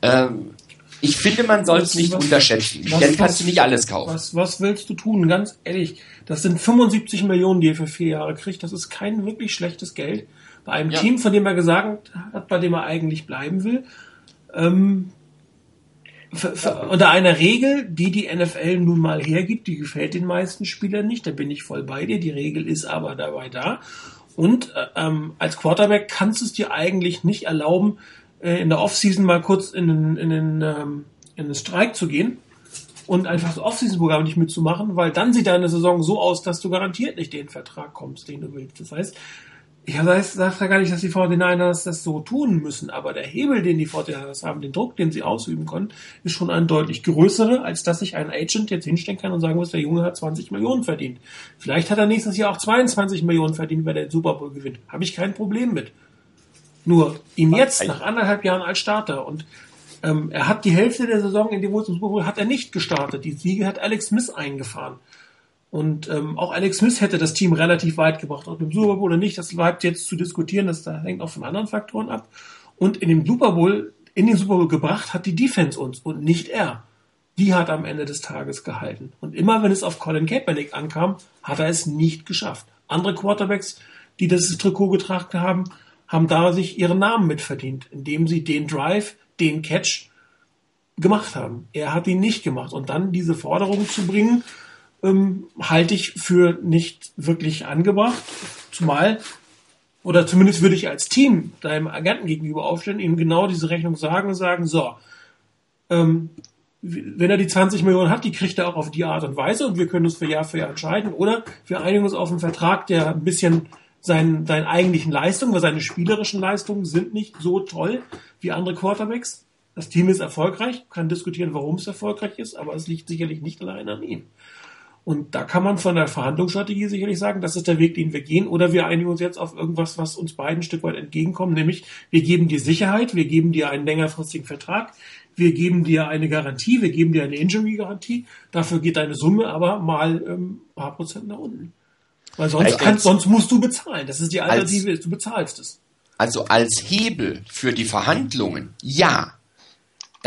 Ähm, ich finde, man soll es nicht was, unterschätzen. Was, Denn kannst du nicht alles kaufen. Was, was willst du tun? Ganz ehrlich, das sind 75 Millionen, die er für vier Jahre kriegt. Das ist kein wirklich schlechtes Geld. Bei einem ja. Team, von dem er gesagt hat, bei dem er eigentlich bleiben will. Ähm, unter einer Regel, die die NFL nun mal hergibt, die gefällt den meisten Spielern nicht, da bin ich voll bei dir, die Regel ist aber dabei da. Und äh, ähm, als Quarterback kannst du es dir eigentlich nicht erlauben, äh, in der Offseason mal kurz in den, in den, ähm, in den Streik zu gehen und einfach das Offseason-Programm nicht mitzumachen, weil dann sieht deine Saison so aus, dass du garantiert nicht den Vertrag kommst, den du willst. Das heißt, ich sage ja gar nicht, dass die 49ers das so tun müssen, aber der Hebel, den die 49ers haben, den Druck, den sie ausüben können, ist schon ein deutlich größerer, als dass sich ein Agent jetzt hinstellen kann und sagen muss, der Junge hat 20 Millionen verdient. Vielleicht hat er nächstes Jahr auch 22 Millionen verdient, wenn er den Super Bowl gewinnt. Habe ich kein Problem mit. Nur ihm jetzt, nach anderthalb Jahren als Starter und ähm, er hat die Hälfte der Saison in dem Super Bowl hat er nicht gestartet. Die Siege hat Alex Smith eingefahren. Und ähm, auch Alex Smith hätte das Team relativ weit gebracht, ob im Super Bowl oder nicht. Das bleibt jetzt zu diskutieren, das da hängt auch von anderen Faktoren ab. Und in dem Super Bowl, in den Super Bowl gebracht hat die Defense uns und nicht er. Die hat am Ende des Tages gehalten. Und immer wenn es auf Colin Kaepernick ankam, hat er es nicht geschafft. Andere Quarterbacks, die das Trikot getragen haben, haben da sich ihren Namen mitverdient, indem sie den Drive, den Catch gemacht haben. Er hat ihn nicht gemacht. Und dann diese Forderung zu bringen, ähm, halte ich für nicht wirklich angebracht. Zumal, oder zumindest würde ich als Team deinem Agenten gegenüber aufstellen, ihm genau diese Rechnung sagen und sagen, so, ähm, wenn er die 20 Millionen hat, die kriegt er auch auf die Art und Weise und wir können uns für Jahr für Jahr entscheiden. Oder wir einigen uns auf einen Vertrag, der ein bisschen seinen, seinen eigentlichen Leistungen, weil seine spielerischen Leistungen sind nicht so toll wie andere Quarterbacks. Das Team ist erfolgreich, kann diskutieren, warum es erfolgreich ist, aber es liegt sicherlich nicht allein an ihm. Und da kann man von der Verhandlungsstrategie sicherlich sagen, das ist der Weg, den wir gehen, oder wir einigen uns jetzt auf irgendwas, was uns beiden ein Stück weit entgegenkommt, nämlich wir geben dir Sicherheit, wir geben dir einen längerfristigen Vertrag, wir geben dir eine Garantie, wir geben dir eine Injury-Garantie, dafür geht deine Summe aber mal ähm, ein paar Prozent nach unten. Weil sonst, kannst, sonst musst du bezahlen. Das ist die Alternative, als, du bezahlst es. Also als Hebel für die Verhandlungen, ja.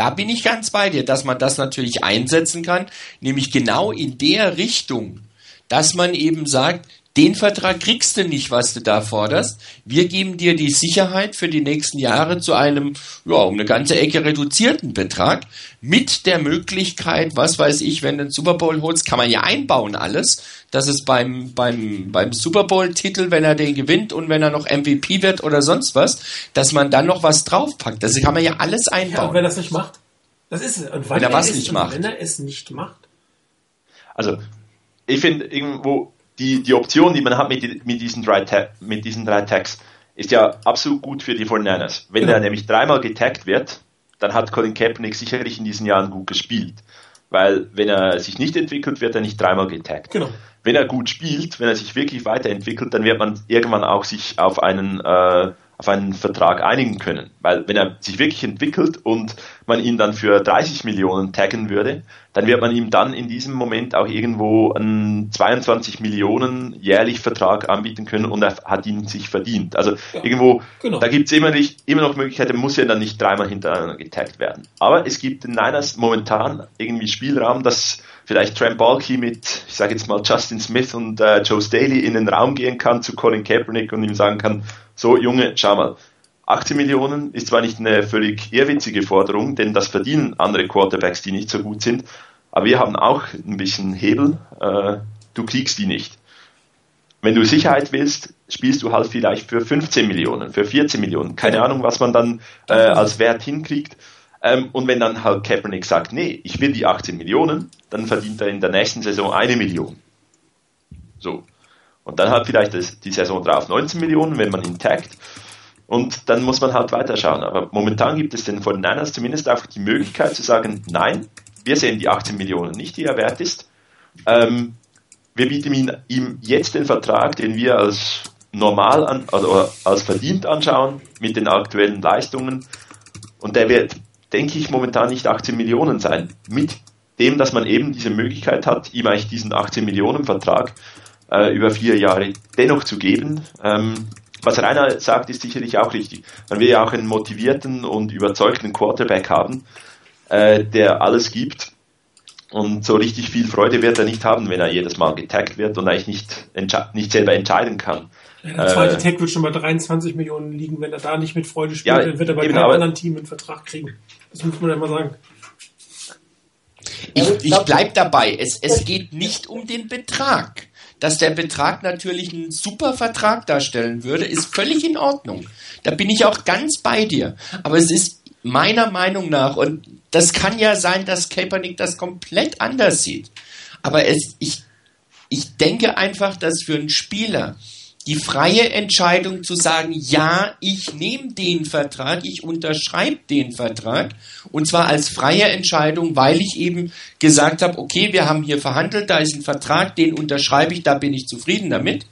Da bin ich ganz bei dir, dass man das natürlich einsetzen kann, nämlich genau in der Richtung, dass man eben sagt, den Vertrag kriegst du nicht, was du da forderst. Wir geben dir die Sicherheit für die nächsten Jahre zu einem, ja, um eine ganze Ecke reduzierten Betrag mit der Möglichkeit, was weiß ich, wenn du einen Super Bowl holst, kann man ja einbauen alles, dass es beim, beim, beim Super Bowl Titel, wenn er den gewinnt und wenn er noch MVP wird oder sonst was, dass man dann noch was draufpackt. Das kann man ja alles einbauen. Ja, und wenn er das nicht macht? Das ist es. Und wenn er was nicht macht. Wenn er es nicht macht. Also, ich finde irgendwo, die, die Option, die man hat mit, mit, diesen drei, mit diesen drei Tags, ist ja absolut gut für die 49ers. Wenn er nämlich dreimal getaggt wird, dann hat Colin Kaepernick sicherlich in diesen Jahren gut gespielt. Weil wenn er sich nicht entwickelt, wird er nicht dreimal getaggt. Genau. Wenn er gut spielt, wenn er sich wirklich weiterentwickelt, dann wird man irgendwann auch sich auf einen, äh, auf einen Vertrag einigen können. Weil wenn er sich wirklich entwickelt und man ihn dann für 30 Millionen taggen würde, dann wird man ihm dann in diesem Moment auch irgendwo einen 22 Millionen jährlich Vertrag anbieten können und er hat ihn sich verdient. Also ja, irgendwo, genau. da gibt es immer, immer noch Möglichkeiten, muss ja dann nicht dreimal hintereinander getaggt werden. Aber es gibt in Niners momentan irgendwie Spielraum, dass vielleicht Trent Balky mit, ich sage jetzt mal Justin Smith und äh, Joe Staley in den Raum gehen kann zu Colin Kaepernick und ihm sagen kann, so Junge, schau mal, 18 Millionen ist zwar nicht eine völlig ehrwitzige Forderung, denn das verdienen andere Quarterbacks, die nicht so gut sind, aber wir haben auch ein bisschen Hebel, äh, du kriegst die nicht. Wenn du Sicherheit willst, spielst du halt vielleicht für 15 Millionen, für 14 Millionen, keine Ahnung, was man dann äh, als Wert hinkriegt. Ähm, und wenn dann halt Kaepernick sagt, nee, ich will die 18 Millionen, dann verdient er in der nächsten Saison eine Million. So. Und dann halt vielleicht die Saison drauf 19 Millionen, wenn man ihn taggt. Und dann muss man halt weiterschauen. Aber momentan gibt es den 49ers zumindest einfach die Möglichkeit zu sagen, nein, wir sehen die 18 Millionen nicht, die er wert ist. Ähm, wir bieten ihm, ihm, jetzt den Vertrag, den wir als normal an, also als verdient anschauen, mit den aktuellen Leistungen. Und der wird, denke ich, momentan nicht 18 Millionen sein. Mit dem, dass man eben diese Möglichkeit hat, ihm eigentlich diesen 18 Millionen Vertrag äh, über vier Jahre dennoch zu geben. Ähm, was Rainer sagt, ist sicherlich auch richtig. Man will ja auch einen motivierten und überzeugten Quarterback haben, äh, der alles gibt. Und so richtig viel Freude wird er nicht haben, wenn er jedes Mal getaggt wird und eigentlich nicht, nicht selber entscheiden kann. Ja, der zweite äh, Tag wird schon bei 23 Millionen liegen. Wenn er da nicht mit Freude spielt, ja, dann wird er bei keinem anderen Team einen Vertrag kriegen. Das muss man ja mal sagen. Ich, ich bleib dabei. Es, es geht nicht um den Betrag. Dass der Betrag natürlich einen super Vertrag darstellen würde, ist völlig in Ordnung. Da bin ich auch ganz bei dir. Aber es ist meiner Meinung nach, und das kann ja sein, dass Kaepernick das komplett anders sieht. Aber es, ich, ich denke einfach, dass für einen Spieler, die freie Entscheidung zu sagen, ja, ich nehme den Vertrag, ich unterschreibe den Vertrag und zwar als freie Entscheidung, weil ich eben gesagt habe, okay, wir haben hier verhandelt, da ist ein Vertrag, den unterschreibe ich, da bin ich zufrieden damit.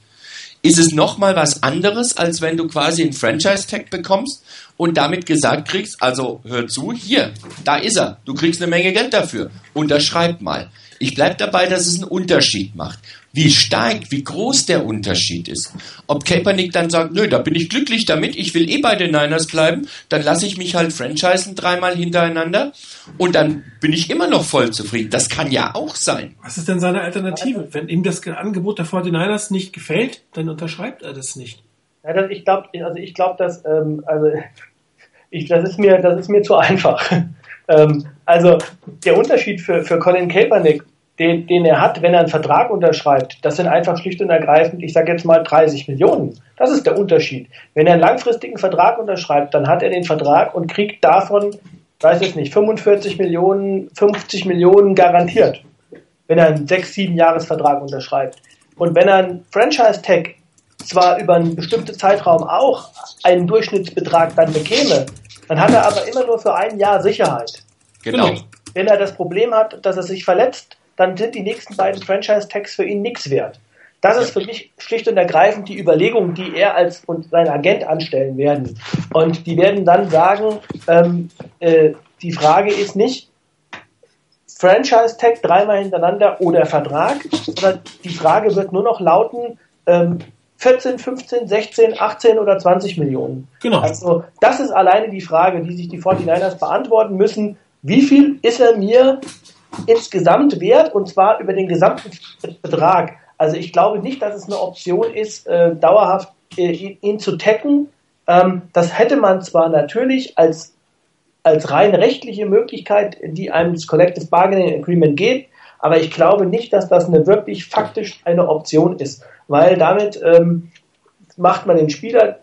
Ist es nochmal was anderes, als wenn du quasi einen Franchise-Tag bekommst und damit gesagt kriegst, also hör zu, hier, da ist er, du kriegst eine Menge Geld dafür, unterschreib mal. Ich bleibe dabei, dass es einen Unterschied macht wie stark, wie groß der Unterschied ist. Ob Kaepernick dann sagt, nö, da bin ich glücklich damit, ich will eh bei den Niners bleiben, dann lasse ich mich halt franchisen dreimal hintereinander und dann bin ich immer noch voll zufrieden. Das kann ja auch sein. Was ist denn seine Alternative? Wenn ihm das Angebot der 49ers nicht gefällt, dann unterschreibt er das nicht. Ja, das, ich glaube, also ich glaube, dass ähm, also *laughs* ich, das ist mir, das ist mir zu einfach. Ähm, also der Unterschied für, für Colin Kaepernick den, den er hat, wenn er einen Vertrag unterschreibt, das sind einfach schlicht und ergreifend, ich sage jetzt mal 30 Millionen. Das ist der Unterschied. Wenn er einen langfristigen Vertrag unterschreibt, dann hat er den Vertrag und kriegt davon, weiß ich nicht, 45 Millionen, 50 Millionen garantiert, wenn er einen 6, 7 Jahresvertrag unterschreibt. Und wenn er einen Franchise-Tag zwar über einen bestimmten Zeitraum auch einen Durchschnittsbetrag dann bekäme, dann hat er aber immer nur für ein Jahr Sicherheit. Genau. Wenn er das Problem hat, dass er sich verletzt, dann sind die nächsten beiden Franchise-Tags für ihn nichts wert. Das ist für mich schlicht und ergreifend die Überlegung, die er als und sein Agent anstellen werden. Und die werden dann sagen, ähm, äh, die Frage ist nicht Franchise-Tag dreimal hintereinander oder Vertrag, sondern die Frage wird nur noch lauten, ähm, 14, 15, 16, 18 oder 20 Millionen. Genau. Also das ist alleine die Frage, die sich die 49ers beantworten müssen. Wie viel ist er mir insgesamt wert und zwar über den gesamten Betrag. Also ich glaube nicht, dass es eine Option ist, äh, dauerhaft äh, ihn, ihn, zu tacken. Ähm, das hätte man zwar natürlich als, als rein rechtliche Möglichkeit, die einem das Collective Bargaining Agreement geht, aber ich glaube nicht, dass das eine wirklich faktisch eine Option ist, weil damit ähm, macht man den Spieler,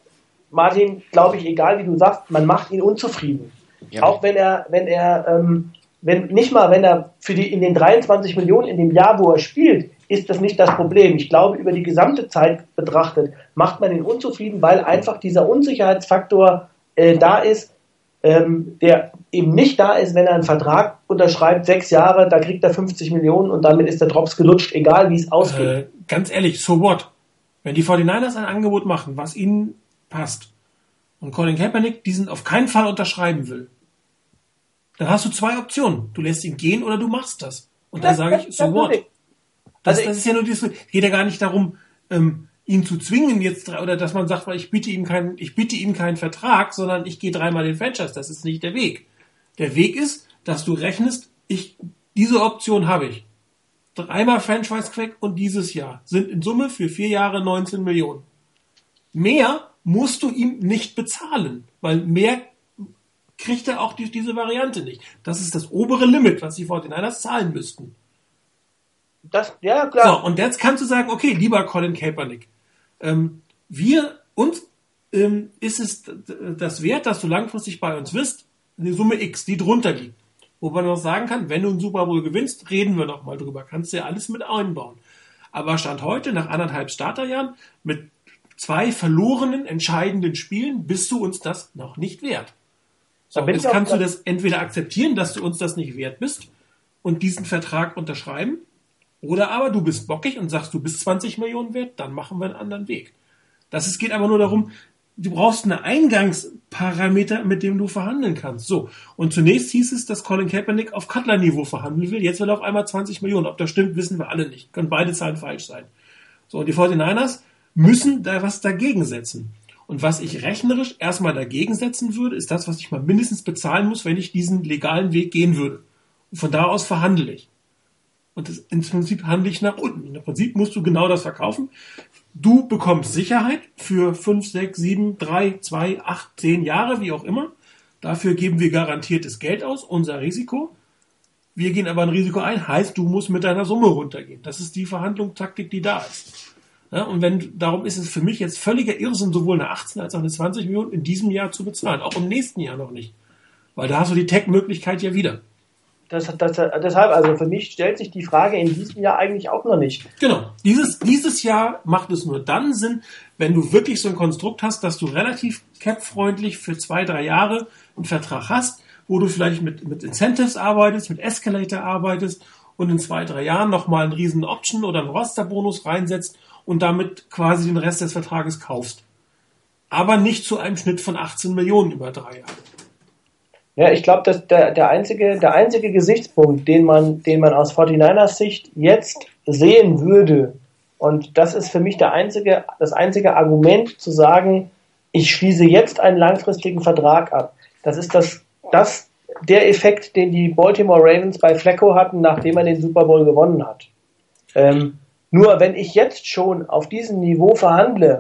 Martin, glaube ich, egal wie du sagst, man macht ihn unzufrieden. Ja. Auch wenn er, wenn er ähm, wenn, nicht mal, wenn er für die, in den 23 Millionen in dem Jahr, wo er spielt, ist das nicht das Problem. Ich glaube, über die gesamte Zeit betrachtet macht man ihn unzufrieden, weil einfach dieser Unsicherheitsfaktor äh, da ist, ähm, der eben nicht da ist, wenn er einen Vertrag unterschreibt, sechs Jahre, da kriegt er 50 Millionen und damit ist der Drops gelutscht, egal wie es ausgeht. Äh, ganz ehrlich, so what? Wenn die 49ers ein Angebot machen, was ihnen passt, und Colin Kaepernick diesen auf keinen Fall unterschreiben will, dann hast du zwei Optionen. Du lässt ihn gehen oder du machst das. Und dann sage ich, so what? Das, Also das ist ja nur dieses, geht ja gar nicht darum, ähm, ihn zu zwingen jetzt oder dass man sagt, weil ich biete ihm keinen, ich biete ihm keinen Vertrag, sondern ich gehe dreimal den Franchise. Das ist nicht der Weg. Der Weg ist, dass du rechnest, ich diese Option habe ich. Dreimal Franchise Quack und dieses Jahr sind in Summe für vier Jahre 19 Millionen. Mehr musst du ihm nicht bezahlen, weil mehr kriegt er auch durch diese Variante nicht. Das ist das obere Limit, was die 49ers zahlen müssten. Das, ja, So, klar. und jetzt kannst du sagen, okay, lieber Colin Kaepernick, ähm, wir, uns ähm, ist es das wert, dass du langfristig bei uns bist, eine Summe X, die drunter liegt. Wo man noch sagen kann, wenn du einen Super Bowl gewinnst, reden wir noch mal drüber. Kannst du ja alles mit einbauen. Aber Stand heute, nach anderthalb Starterjahren, mit zwei verlorenen, entscheidenden Spielen, bist du uns das noch nicht wert. So, Da jetzt kannst du das entweder akzeptieren, dass du uns das nicht wert bist und diesen Vertrag unterschreiben, oder aber du bist bockig und sagst, du bist 20 Millionen wert, dann machen wir einen anderen Weg. Das es geht aber nur darum, du brauchst einen Eingangsparameter, mit dem du verhandeln kannst. So. Und zunächst hieß es, dass Colin Kaepernick auf Cutler-Niveau verhandeln will. Jetzt will er auf einmal 20 Millionen. Ob das stimmt, wissen wir alle nicht. Können beide Zahlen falsch sein. So. Und die 49ers müssen da was dagegen setzen. Und was ich rechnerisch erstmal dagegen setzen würde, ist das, was ich mal mindestens bezahlen muss, wenn ich diesen legalen Weg gehen würde. Und von da aus verhandle ich. Und das, im Prinzip handle ich nach unten. Im Prinzip musst du genau das verkaufen. Du bekommst Sicherheit für 5, 6, 7, 3, 2, 8, 10 Jahre, wie auch immer. Dafür geben wir garantiertes Geld aus, unser Risiko. Wir gehen aber ein Risiko ein, heißt, du musst mit deiner Summe runtergehen. Das ist die Verhandlungstaktik, die da ist. Ja, und wenn, darum ist es für mich jetzt völliger Irrsinn, sowohl eine 18 als auch eine 20 Millionen in diesem Jahr zu bezahlen. Auch im nächsten Jahr noch nicht. Weil da hast du die Tech-Möglichkeit ja wieder. Das, das, deshalb, also für mich stellt sich die Frage in diesem Jahr eigentlich auch noch nicht. Genau. Dieses, dieses Jahr macht es nur dann Sinn, wenn du wirklich so ein Konstrukt hast, dass du relativ cap-freundlich für zwei, drei Jahre einen Vertrag hast, wo du vielleicht mit, mit Incentives arbeitest, mit Escalator arbeitest und in zwei, drei Jahren nochmal einen riesen Option oder einen Rosterbonus reinsetzt und damit quasi den Rest des Vertrages kaufst. Aber nicht zu einem Schnitt von 18 Millionen über drei Jahre. Ja, ich glaube, dass der, der, einzige, der einzige Gesichtspunkt, den man, den man aus 49ers Sicht jetzt sehen würde, und das ist für mich der einzige, das einzige Argument zu sagen, ich schließe jetzt einen langfristigen Vertrag ab. Das ist das, das der Effekt, den die Baltimore Ravens bei Flacco hatten, nachdem er den Super Bowl gewonnen hat. Ähm, nur wenn ich jetzt schon auf diesem Niveau verhandle,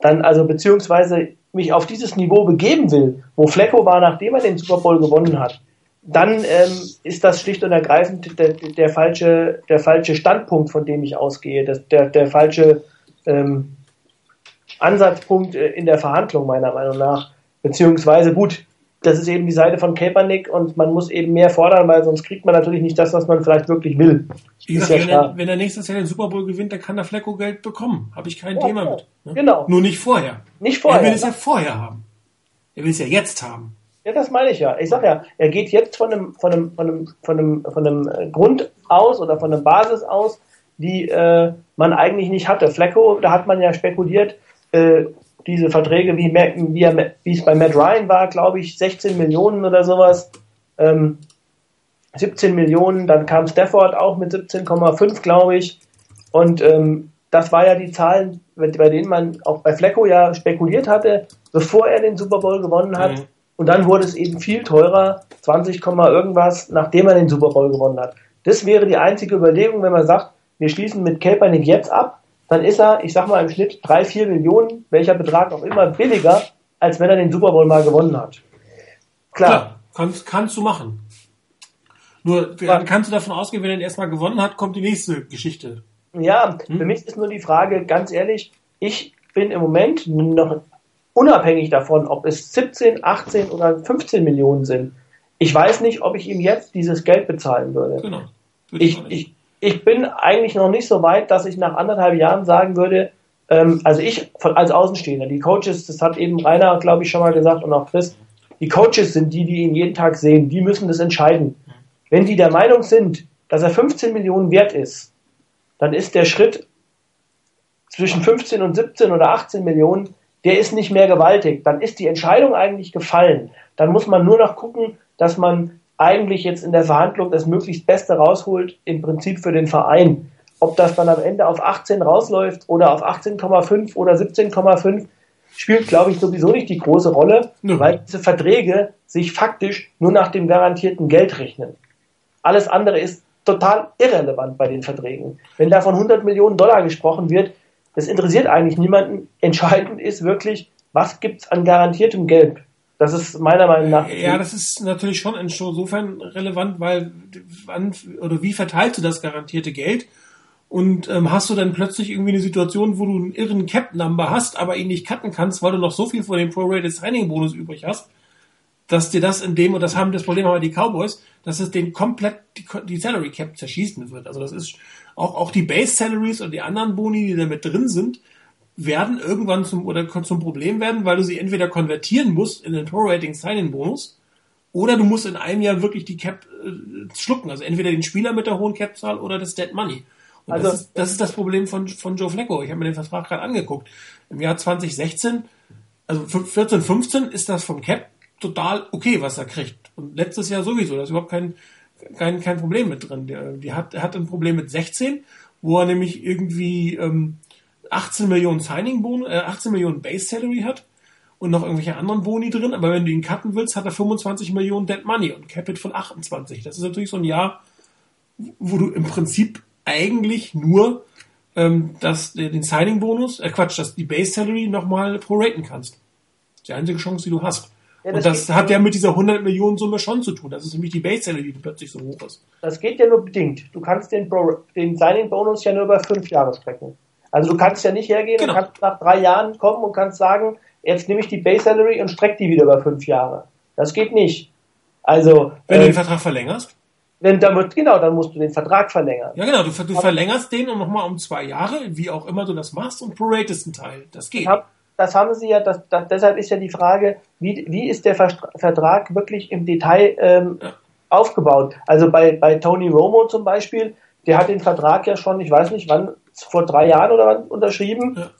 dann also beziehungsweise mich auf dieses Niveau begeben will, wo Flecko war, nachdem er den Super Bowl gewonnen hat, dann ähm, ist das schlicht und ergreifend der, der, falsche, der falsche Standpunkt, von dem ich ausgehe, das, der, der falsche ähm, Ansatzpunkt äh, in der Verhandlung meiner Meinung nach. Beziehungsweise gut, das ist eben die Seite von Kaepernick und man muss eben mehr fordern, weil sonst kriegt man natürlich nicht das, was man vielleicht wirklich will. Gesagt, ja wenn, er, wenn er nächstes Jahr den Super Bowl gewinnt, dann kann er Flecko Geld bekommen. Habe ich kein Ja, Thema ja. mit. ne? Genau. Nur nicht vorher. Nicht Er will vorher. es ja vorher haben. Er will es ja jetzt haben. Ja, das meine ich ja. Ich sag ja, er geht jetzt von einem, von einem, von einem, von einem, von einem äh, Grund aus oder von einer Basis aus, die äh, man eigentlich nicht hatte. Flecko, da hat man ja spekuliert, äh, diese Verträge, wie, wie, er- wie es bei Matt Ryan war, glaube ich, 16 Millionen oder sowas. Ähm, 17 Millionen, dann kam Stafford auch mit 17,5, glaube ich. Und ähm, das war ja die Zahlen, bei denen man auch bei Flecko ja spekuliert hatte, bevor er den Super Bowl gewonnen hat. Mhm. Und dann wurde es eben viel teurer, 20, Komma irgendwas, nachdem er den Super Bowl gewonnen hat. Das wäre die einzige Überlegung, wenn man sagt, wir schließen mit Kaepernick jetzt ab, dann ist er, ich sag mal im Schnitt drei, vier Millionen, welcher Betrag auch immer, billiger, als wenn er den Super Bowl mal gewonnen hat. Klar, Klar, kannst, kannst du machen. Nur Ja. dann kannst du davon ausgehen, wenn er ihn erstmal gewonnen hat, kommt die nächste Geschichte. Ja, für mich ist nur die Frage, ganz ehrlich, ich bin im Moment noch unabhängig davon, ob es 17, 18 oder 15 Millionen sind. Ich weiß nicht, ob ich ihm jetzt dieses Geld bezahlen würde. Genau. Ich, ich, ich bin eigentlich noch nicht so weit, dass ich nach anderthalb Jahren sagen würde, ähm, also ich von, als Außenstehender, die Coaches, das hat eben Rainer, glaube ich, schon mal gesagt und auch Chris, die Coaches sind die, die ihn jeden Tag sehen, die müssen das entscheiden. Wenn die der Meinung sind, dass er 15 Millionen wert ist, dann ist der Schritt zwischen 15 und 17 oder 18 Millionen der ist nicht mehr gewaltig. Dann ist die Entscheidung eigentlich gefallen. Dann muss man nur noch gucken, dass man eigentlich jetzt in der Verhandlung das möglichst Beste rausholt, im Prinzip für den Verein. Ob das dann am Ende auf 18 rausläuft oder auf 18,5 oder 17,5, spielt, glaube ich, sowieso nicht die große Rolle, ja. weil diese Verträge sich faktisch nur nach dem garantierten Geld rechnen. Alles andere ist total irrelevant bei den Verträgen. Wenn da von 100 Millionen Dollar gesprochen wird, das interessiert eigentlich niemanden. Entscheidend ist wirklich, was gibt's an garantiertem Geld? Das ist meiner Meinung nach. Ja, das ist natürlich schon insofern relevant, weil wann oder wie verteilst du das garantierte Geld? Und ähm, hast du dann plötzlich irgendwie eine Situation, wo du einen irren Cap-Number hast, aber ihn nicht cutten kannst, weil du noch so viel von dem Pro-Rated Signing-Bonus übrig hast, dass dir das in dem, und das haben das Problem aber die Cowboys, dass es den komplett die, die Salary Cap zerschießen wird. Also das ist auch, auch die Base Salaries und die anderen Boni, die da mit drin sind, werden irgendwann zum, oder zum Problem werden, weil du sie entweder konvertieren musst in den Pro-Rating Signing Bonus oder du musst in einem Jahr wirklich die Cap äh, schlucken. Also entweder den Spieler mit der hohen Cap-Zahl oder das Dead Money. Und also, das ist, das ist das Problem von, von Joe Flacco. Ich habe mir den Vertrag gerade angeguckt. Im Jahr 2016, also 14, 15 ist das vom Cap total okay, was er kriegt. Und letztes Jahr sowieso. Da ist überhaupt kein, kein, kein Problem mit drin. Die, die hat, er hat ein Problem mit 16, wo er nämlich irgendwie ähm, 18 Millionen Signing Bonus, äh, 18 Millionen Base Salary hat und noch irgendwelche anderen Boni drin, aber wenn du ihn cutten willst, hat er 25 Millionen Dead Money und Capit von 28. Das ist natürlich so ein Jahr, wo du im Prinzip eigentlich nur ähm, das, den Signing-Bonus, äh Quatsch, dass die Base Salary nochmal proraten kannst. Die einzige Chance, die du hast. Ja, das und das hat ja mit dieser 100 Millionen Summe schon zu tun. Das ist nämlich die Base Salary, die plötzlich so hoch ist. Das geht ja nur bedingt. Du kannst den, den Signing-Bonus ja nur über fünf Jahre strecken. Also du kannst ja nicht hergehen genau. und kannst nach drei Jahren kommen und kannst sagen, jetzt nehme ich die Base Salary und strecke die wieder über fünf Jahre. Das geht nicht. Also wenn äh, du den Vertrag verlängerst? Wenn damit, genau, dann musst du den Vertrag verlängern. Ja, genau, du, du verlängerst den und nochmal um zwei Jahre, wie auch immer du das machst, und proratest einen Teil. Das geht. Das, das haben sie ja, das, das, deshalb ist ja die Frage, wie, wie ist der Vertrag wirklich im Detail ähm, ja. aufgebaut? Also bei, bei Tony Romo zum Beispiel, der hat den Vertrag ja schon, ich weiß nicht wann, vor drei Jahren oder unterschrieben. Ja.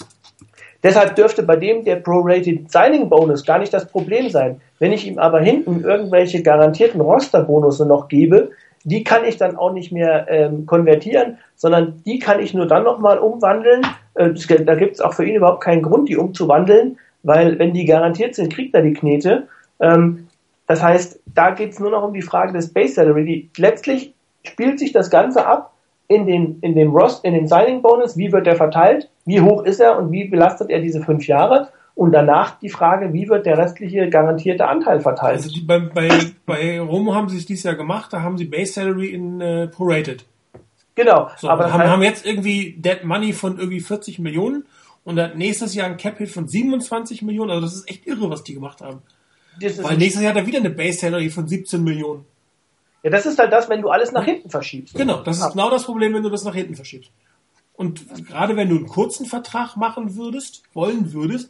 Deshalb dürfte bei dem der Prorated Signing Bonus gar nicht das Problem sein. Wenn ich ihm aber hinten irgendwelche garantierten Roster-Bonusse noch gebe, die kann ich dann auch nicht mehr ähm, konvertieren, sondern die kann ich nur dann nochmal umwandeln. Äh, da gibt es auch für ihn überhaupt keinen Grund, die umzuwandeln, weil wenn die garantiert sind, kriegt er die Knete. Ähm, das heißt, da geht es nur noch um die Frage des Base Salary. Die, letztlich spielt sich das Ganze ab in, den, in dem Rost, in den Signing Bonus, wie wird der verteilt, wie hoch ist er und wie belastet er diese fünf Jahre. Und danach die Frage, wie wird der restliche garantierte Anteil verteilt? Also die, bei, bei, bei Romo haben sie es dieses Jahr gemacht, da haben sie Base Salary in äh, prorated. Genau. So, aber haben, haben jetzt irgendwie Dead Money von irgendwie 40 Millionen und dann nächstes Jahr ein Cap Hit von 27 Millionen. Also das ist echt irre, was die gemacht haben. Weil nächstes Jahr hat er wieder eine Base Salary von 17 Millionen. Ja, das ist halt das, wenn du alles nach hinten verschiebst. Genau, das ist genau das Problem, wenn du das nach hinten verschiebst. Und gerade wenn du einen kurzen Vertrag machen würdest, wollen würdest,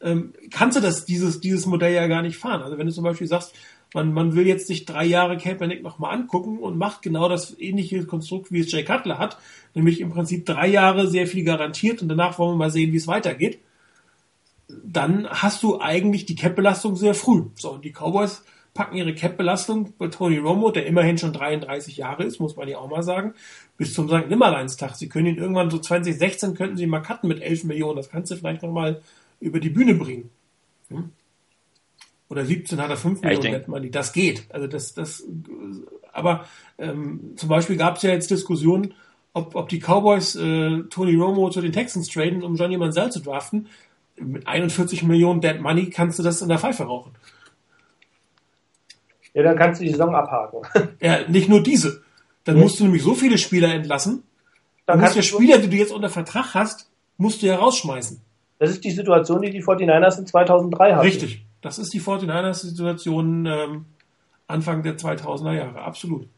ähm, kannst du das, dieses, dieses Modell ja gar nicht fahren. Also wenn du zum Beispiel sagst, man, man will jetzt sich drei Jahre Kaepernick nochmal angucken und macht genau das ähnliche Konstrukt, wie es Jay Cutler hat, nämlich im Prinzip drei Jahre sehr viel garantiert und danach wollen wir mal sehen, wie es weitergeht, dann hast du eigentlich die Cap-Belastung sehr früh. So, und die Cowboys packen ihre Cap-Belastung bei Tony Romo, der immerhin schon 33 Jahre ist, muss man ja auch mal sagen, bis zum St. Nimmerleinstag. Sie können ihn irgendwann so 2016 könnten sie mal cutten mit 11 Millionen. Das kannst du vielleicht nochmal über die Bühne bringen. Hm? Oder 17 hat er 5 ja, Millionen Net Money. Das geht. Also das, das, aber ähm, zum Beispiel gab es ja jetzt Diskussionen, ob, ob die Cowboys äh, Tony Romo zu den Texans traden, um Johnny Manziel zu draften. Mit 41 Millionen Dead Money kannst du das in der Pfeife rauchen. Ja, dann kannst du die Saison abhaken. *laughs* Ja, nicht nur diese. Dann musst du nämlich so viele Spieler entlassen. Dann musst du ja Spieler, die du jetzt unter Vertrag hast, musst du ja rausschmeißen. Das ist die Situation, die die 49ers in 2003 hatten. Richtig. Das ist die 49ers-Situation ähm, Anfang der 2000er Jahre. Absolut.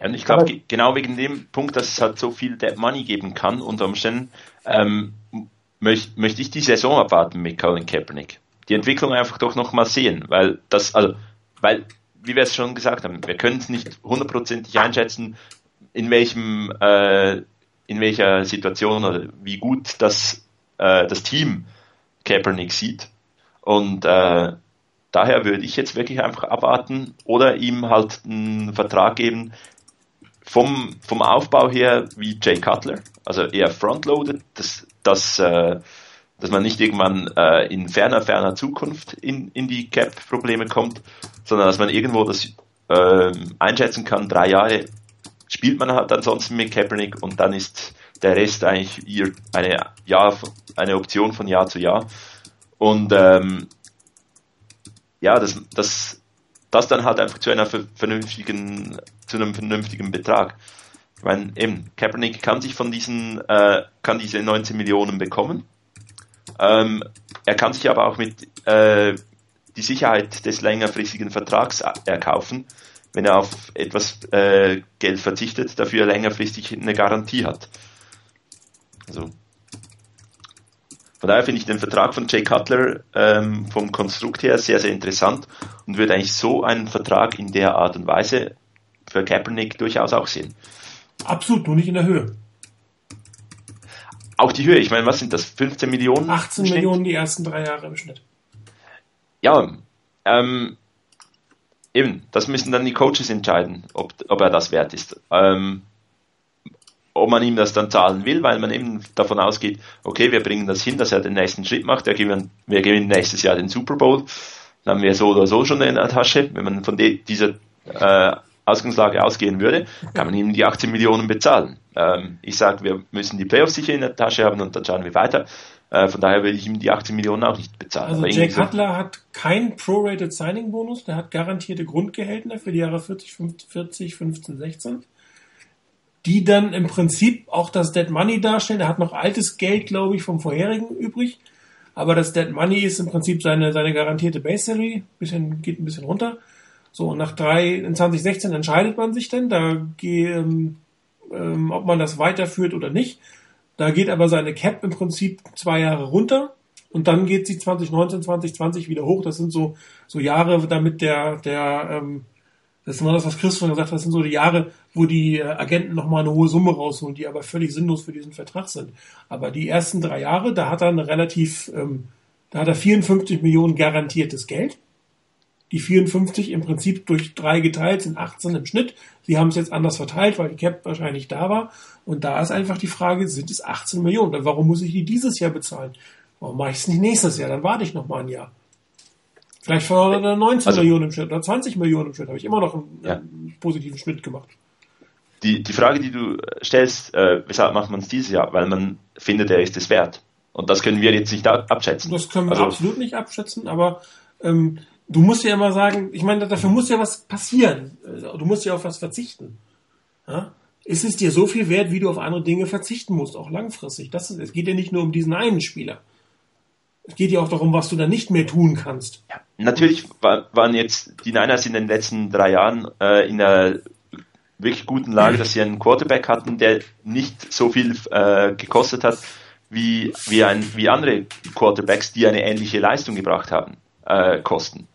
Ja, und ich glaube, genau wegen dem Punkt, dass es halt so viel Dead Money geben kann, unter Umständen, ähm, möchte möcht ich die Saison abwarten mit Colin Kaepernick. Die Entwicklung einfach doch noch mal sehen, weil das, also, weil, wie wir es schon gesagt haben, wir können es nicht hundertprozentig einschätzen, in welchem äh, in welcher Situation oder wie gut das äh, das Team Kaepernick sieht. Und äh, daher würde ich jetzt wirklich einfach abwarten oder ihm halt einen Vertrag geben, vom, vom Aufbau her wie Jay Cutler, also eher frontloaded, dass, dass, äh, dass man nicht irgendwann äh, in ferner, ferner Zukunft in, in die Cap-Probleme kommt, sondern dass man irgendwo das äh, einschätzen kann, drei Jahre spielt man halt ansonsten mit Kaepernick und dann ist der Rest eigentlich eine, Jahr, eine Option von Jahr zu Jahr. Und ähm, ja, das, das, das dann halt einfach zu einer vernünftigen, zu einem vernünftigen Betrag. Ich meine, eben, Kaepernick kann sich von diesen, äh, kann diese 19 Millionen bekommen. Ähm, er kann sich aber auch mit äh, die Sicherheit des längerfristigen Vertrags erkaufen, wenn er auf etwas äh, Geld verzichtet, dafür längerfristig eine Garantie hat. Also von daher finde ich den Vertrag von Jay Cutler ähm, vom Konstrukt her sehr, sehr interessant und würde eigentlich so einen Vertrag in der Art und Weise für Kaepernick durchaus auch sehen. Absolut, nur nicht in der Höhe. Auch die Höhe, ich meine, was sind das? 15 Millionen? 18 Millionen die ersten drei Jahre im Schnitt. Ja, ähm, eben, das müssen dann die Coaches entscheiden, ob, ob er das wert ist. Ähm, ob man ihm das dann zahlen will, weil man eben davon ausgeht, okay, wir bringen das hin, dass er den nächsten Schritt macht, wir gewinnen, wir gewinnen nächstes Jahr den Super Bowl, dann haben wir so oder so schon in der Tasche. Wenn man von dieser äh, Ausgangslage ausgehen würde, kann man ihm die 18 Millionen bezahlen. Ähm, ich sage, wir müssen die Playoffs sicher in der Tasche haben und dann schauen wir weiter. Äh, von daher will ich ihm die 18 Millionen auch nicht bezahlen. Also Jay Cutler hat keinen Prorated Signing Bonus, der hat garantierte Grundgehälter für die Jahre 40, 40, 15, 16 die dann im Prinzip auch das Dead Money darstellen. Er hat noch altes Geld, glaube ich, vom vorherigen übrig. Aber das Dead Money ist im Prinzip seine, seine garantierte Base Salary. Bisschen, geht ein bisschen runter. So, und nach drei, in 2016 entscheidet man sich dann, da ähm, ähm, ob man das weiterführt oder nicht. Da geht aber seine Cap im Prinzip zwei Jahre runter. Und dann geht sie 2019, 2020 wieder hoch. Das sind so, so Jahre, damit der, der, ähm, das ist immer das, was Christoph gesagt hat, das sind so die Jahre, wo die äh, Agenten nochmal eine hohe Summe rausholen, die aber völlig sinnlos für diesen Vertrag sind. Aber die ersten drei Jahre, da hat er eine relativ, ähm, da hat er 54 Millionen garantiertes Geld. Die 54 im Prinzip durch drei geteilt sind 18 im Schnitt. Sie haben es jetzt anders verteilt, weil die Cap wahrscheinlich da war. Und da ist einfach die Frage, sind es 18 Millionen? Warum muss ich die dieses Jahr bezahlen? Warum mache ich es nicht nächstes Jahr? Dann warte ich noch mal ein Jahr. Vielleicht verloren er 19 also, Millionen im Schnitt oder 20 Millionen im Schnitt. Habe ich immer noch einen, ja. einen positiven Schnitt gemacht. Die, die Frage, die du stellst, äh, weshalb macht man es dieses Jahr? Weil man findet, er ist es wert. Und das können wir jetzt nicht abschätzen. Das können wir also, absolut nicht abschätzen, aber ähm, du musst ja immer sagen, ich meine, dafür muss ja was passieren. Du musst ja auf was verzichten. Ja? Ist es dir so viel wert, wie du auf andere Dinge verzichten musst, auch langfristig? Das ist, es geht ja nicht nur um diesen einen Spieler. Es geht ja auch darum, was du dann nicht mehr tun kannst. Ja, natürlich waren jetzt die Niners in den letzten drei Jahren äh, in einer wirklich guten Lage, dass sie einen Quarterback hatten, der nicht so viel äh, gekostet hat wie, wie, ein, wie andere Quarterbacks, die eine ähnliche Leistung gebracht haben, äh, kosten.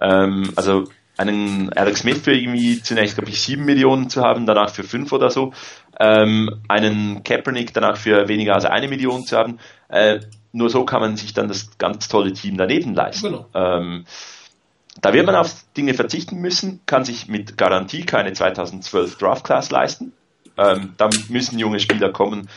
Ähm, also einen Alex Smith für irgendwie zunächst, glaube ich, sieben Millionen zu haben, danach für fünf oder so, ähm, einen Kaepernick danach für weniger als eine Million zu haben, äh, nur so kann man sich dann das ganz tolle Team daneben leisten. Genau. Ähm, da wird man auf Dinge verzichten müssen, kann sich mit Garantie keine 2012 Draft Class leisten. Ähm, da müssen junge Spieler kommen,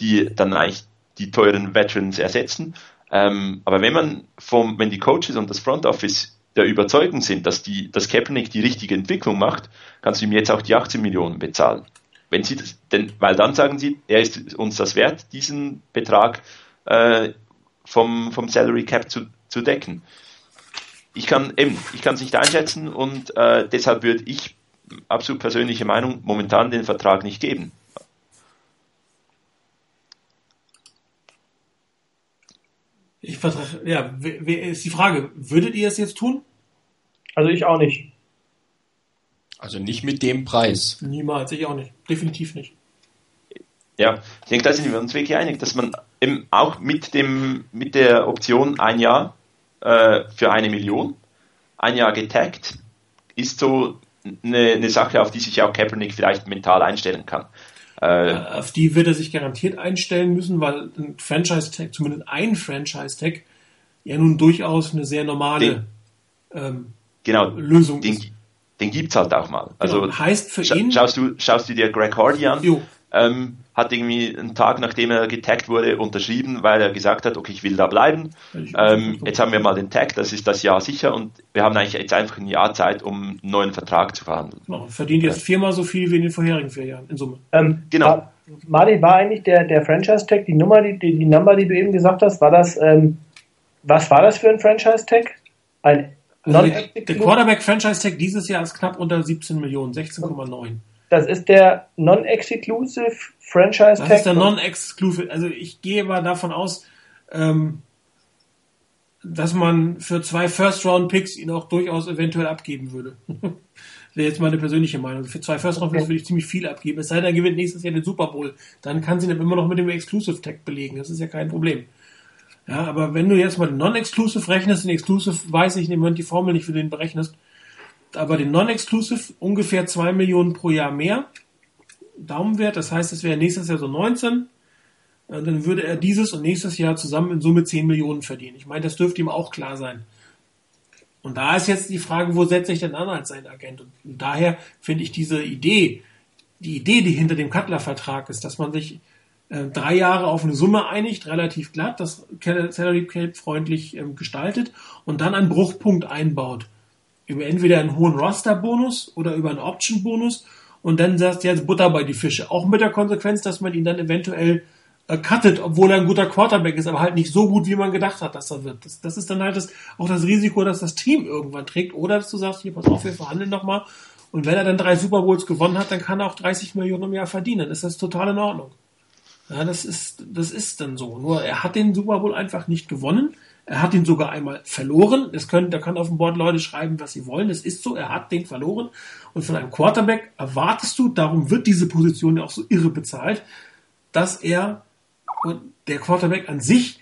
die dann eigentlich die teuren Veterans ersetzen. Ähm, aber wenn man vom, wenn die Coaches und das Front Office der Überzeugung sind, dass die, dass Kaepernick die richtige Entwicklung macht, kannst du ihm jetzt auch die 18 Millionen bezahlen. Wenn sie das, denn, weil dann sagen sie, er ist uns das wert, diesen Betrag äh, vom, vom Salary Cap zu, zu decken. Ich kann eben, ich kann es nicht einschätzen und äh, deshalb würde ich, absolut persönliche Meinung, momentan den Vertrag nicht geben. Ich vertrage, ja, wer ist die Frage, würdet ihr es jetzt tun? Also ich auch nicht. Also nicht mit dem Preis. Niemals, ich auch nicht. Definitiv nicht. Ja, ich denke, da sind wir uns wirklich einig, dass man eben auch mit dem, mit der Option ein Jahr äh, für eine Million, ein Jahr getaggt, ist so eine, eine Sache, auf die sich auch Kaepernick vielleicht mental einstellen kann. Äh, Auf die wird er sich garantiert einstellen müssen, weil ein Franchise-Tag, zumindest ein Franchise-Tag, ja nun durchaus eine sehr normale ähm, genau, Lösung den, ist. den gibt's halt auch mal. Also Genau, heißt für scha ihn- schaust du schaust du dir Greg Hardy an, Jo. ähm, hat irgendwie einen Tag nachdem er getaggt wurde unterschrieben, weil er gesagt hat, okay, ich will da bleiben. Ähm, jetzt haben wir mal den Tag, das ist das Jahr sicher und wir haben eigentlich jetzt einfach ein Jahr Zeit, um einen neuen Vertrag zu verhandeln. Genau, verdient jetzt viermal so viel wie in den vorherigen vier Jahren in Summe. Ähm, Genau. War, Martin, war eigentlich der, der Franchise-Tag, die Nummer, die, die, die Number, die du eben gesagt hast, war das, ähm, was war das für ein Franchise-Tag? Ein Also der, der Quarterback-Franchise-Tag dieses Jahr ist knapp unter 17 Millionen, 16,9. Das ist der Non-Exclusive Franchise-Tag. Das ist der Non-Exclusive. Also ich gehe mal davon aus, ähm, dass man für zwei First-Round-Picks ihn auch durchaus eventuell abgeben würde. *laughs* Wäre jetzt meine persönliche Meinung. Für zwei First-Round-Picks würde ich ziemlich viel abgeben. Es sei denn, er gewinnt nächstes Jahr den Super Bowl. Dann kann sie ihn immer noch mit dem Exclusive-Tag belegen. Das ist ja kein Problem. Ja, aber wenn du jetzt mal den Non-Exclusive rechnest, den Exclusive weiß ich im Moment die Formel nicht, wie du den berechnest, aber den Non-Exclusive ungefähr zwei Millionen pro Jahr mehr. Daumenwert, das heißt, es wäre nächstes Jahr so 19. Äh, Dann würde er dieses und nächstes Jahr zusammen in Summe 10 Millionen verdienen. Ich meine, das dürfte ihm auch klar sein. Und da ist jetzt die Frage, wo setze ich denn an als sein Agent? Und daher finde ich diese Idee, die Idee, die hinter dem Cutler-Vertrag ist, dass man sich äh, drei Jahre auf eine Summe einigt, relativ glatt, das Salary Cap freundlich ähm, gestaltet und dann einen Bruchpunkt einbaut. Über entweder einen hohen Roster-Bonus oder über einen Option-Bonus und dann sagt jetzt Butter bei die Fische. Auch mit der Konsequenz, dass man ihn dann eventuell äh, cuttet, obwohl er ein guter Quarterback ist, aber halt nicht so gut, wie man gedacht hat, dass er wird. Das, das ist dann halt das, auch das Risiko, dass das Team irgendwann trägt. Oder dass du sagst, hier, pass auf, wir verhandeln nochmal. Und wenn er dann drei Super Bowls gewonnen hat, dann kann er auch 30 Millionen im Jahr verdienen. Dann ist das total in Ordnung. Ja, das ist, das ist dann so. Nur er hat den Super Bowl einfach nicht gewonnen. Er hat ihn sogar einmal verloren. Es können, da kann auf dem Board Leute schreiben, was sie wollen. Es ist so, er hat den verloren. Und von einem Quarterback erwartest du, darum wird diese Position ja auch so irre bezahlt, dass er und der Quarterback an sich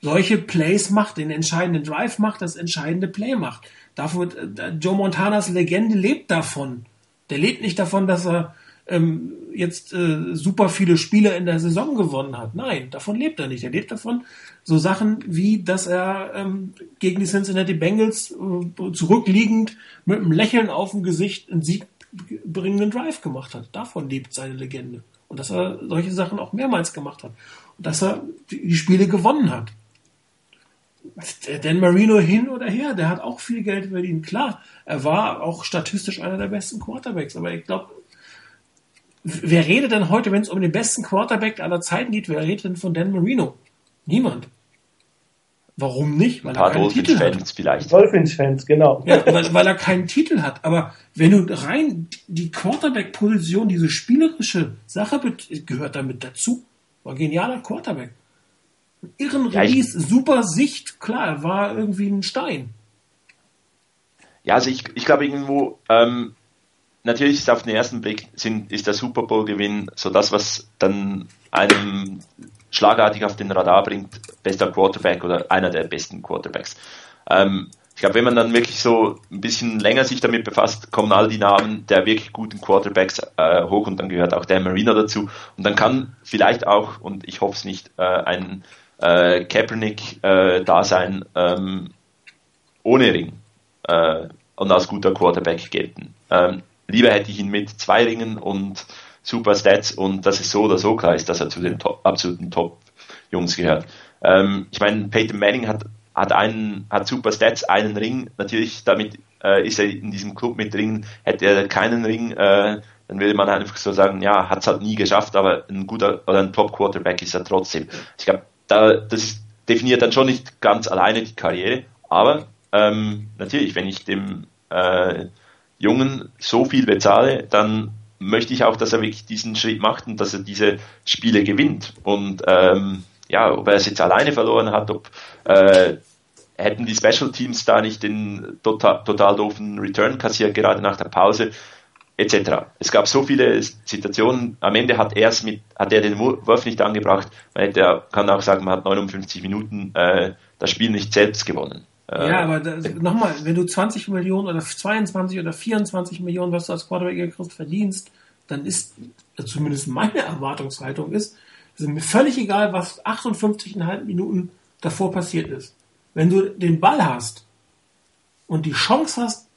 solche Plays macht, den entscheidenden Drive macht, das entscheidende Play macht. Davon, äh, Joe Montanas Legende lebt davon. Der lebt nicht davon, dass er ähm, jetzt äh, super viele Spiele in der Saison gewonnen hat. Nein, davon lebt er nicht. Er lebt davon so Sachen wie, dass er ähm, gegen die Cincinnati Bengals äh, zurückliegend mit einem Lächeln auf dem Gesicht einen siegbringenden Drive gemacht hat. Davon lebt seine Legende. Und dass er solche Sachen auch mehrmals gemacht hat. Und dass er die Spiele gewonnen hat. Der Dan Marino hin oder her, der hat auch viel Geld verdient. Klar, er war auch statistisch einer der besten Quarterbacks, aber ich glaube, wer redet denn heute, wenn es um den besten Quarterback aller Zeiten geht, wer redet denn von Dan Marino? Niemand. Warum nicht? Ein Weil paar er keinen Titel hat. Dolphins-Fans vielleicht. Dolphins-Fans, genau. Ja, weil, weil er keinen Titel hat. Aber wenn du rein die Quarterback-Position, diese spielerische Sache gehört damit dazu. War ein genialer Quarterback. Irren Ja, Release, super Sicht, klar, er war irgendwie ein Stein. Ja, also ich, ich glaube irgendwo, ähm, natürlich ist auf den ersten Blick sind, ist der Super Bowl Gewinn so das, was dann einem schlagartig auf den Radar bringt, bester Quarterback oder einer der besten Quarterbacks. Ähm, ich glaube, wenn man dann wirklich so ein bisschen länger sich damit befasst, kommen all die Namen der wirklich guten Quarterbacks äh, hoch und dann gehört auch der Marino dazu. Und dann kann vielleicht auch, und ich hoffe es nicht, äh, ein äh, Kaepernick äh, da sein, ähm, ohne Ring äh, und als guter Quarterback gelten. Ähm, lieber hätte ich ihn mit zwei Ringen und super Stats und dass es so oder so klar ist, dass er zu den Top, absoluten Top-Jungs gehört. Ähm, ich meine, Peyton Manning hat, hat einen, hat super Stats, einen Ring. Natürlich, damit äh, ist er in diesem Club mit Ringen. Hätte er keinen Ring, äh, dann würde man einfach so sagen, ja, hat es halt nie geschafft, aber ein guter oder ein Top-Quarterback ist er trotzdem. Ich glaube, da, das definiert dann schon nicht ganz alleine die Karriere, aber ähm, natürlich, wenn ich dem äh, Jungen so viel bezahle, dann möchte ich auch, dass er wirklich diesen Schritt macht und dass er diese Spiele gewinnt. Und ähm, ja, ob er es jetzt alleine verloren hat, ob äh, hätten die Special Teams da nicht den total, total doofen Return kassiert, gerade nach der Pause, etc. Es gab so viele Situationen, am Ende hat er es mit, hat er den Wurf nicht angebracht, man hätte, kann auch sagen, man hat 59 Minuten äh, das Spiel nicht selbst gewonnen. Äh, Ja, aber das- nochmal, wenn du 20 Millionen oder 22 oder 24 Millionen, was du als Quarterback kriegst, verdienst, dann ist, zumindest meine Erwartungshaltung ist, es ist mir völlig egal, was 58,5 Minuten davor passiert ist. Wenn du den Ball hast und die Chance hast,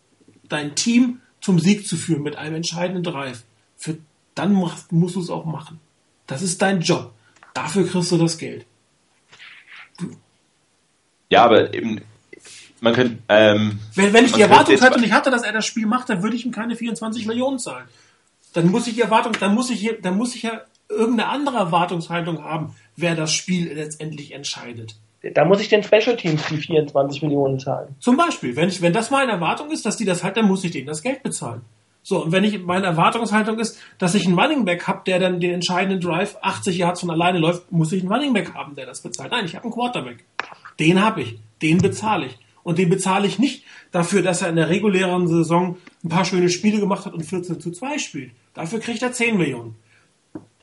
dein Team zum Sieg zu führen mit einem entscheidenden Drive, für, dann musst, musst du es auch machen. Das ist dein Job. Dafür kriegst du das Geld. Ja, aber eben, man könnte. Ähm, wenn, wenn ich die Erwartungshaltung nicht hatte, dass er das Spiel macht, dann würde ich ihm keine 24 Millionen zahlen. Dann muss ich die Erwartung, dann muss ich hier, dann muss ich ja irgendeine andere Erwartungshaltung haben, wer das Spiel letztendlich entscheidet. Da muss ich den Special Teams die 24 Millionen zahlen. Zum Beispiel, wenn ich, wenn das meine Erwartung ist, dass die das halt, dann muss ich denen das Geld bezahlen. So, und wenn ich, meine Erwartungshaltung ist, dass ich einen Running Back habe, der dann den entscheidenden Drive 80 Yards von alleine läuft, muss ich einen Running Back haben, der das bezahlt. Nein, ich habe einen Quarterback. Den habe ich. Den bezahle ich. Und den bezahle ich nicht dafür, dass er in der regulären Saison ein paar schöne Spiele gemacht hat und 14 zu 2 spielt. Dafür kriegt er 10 Millionen.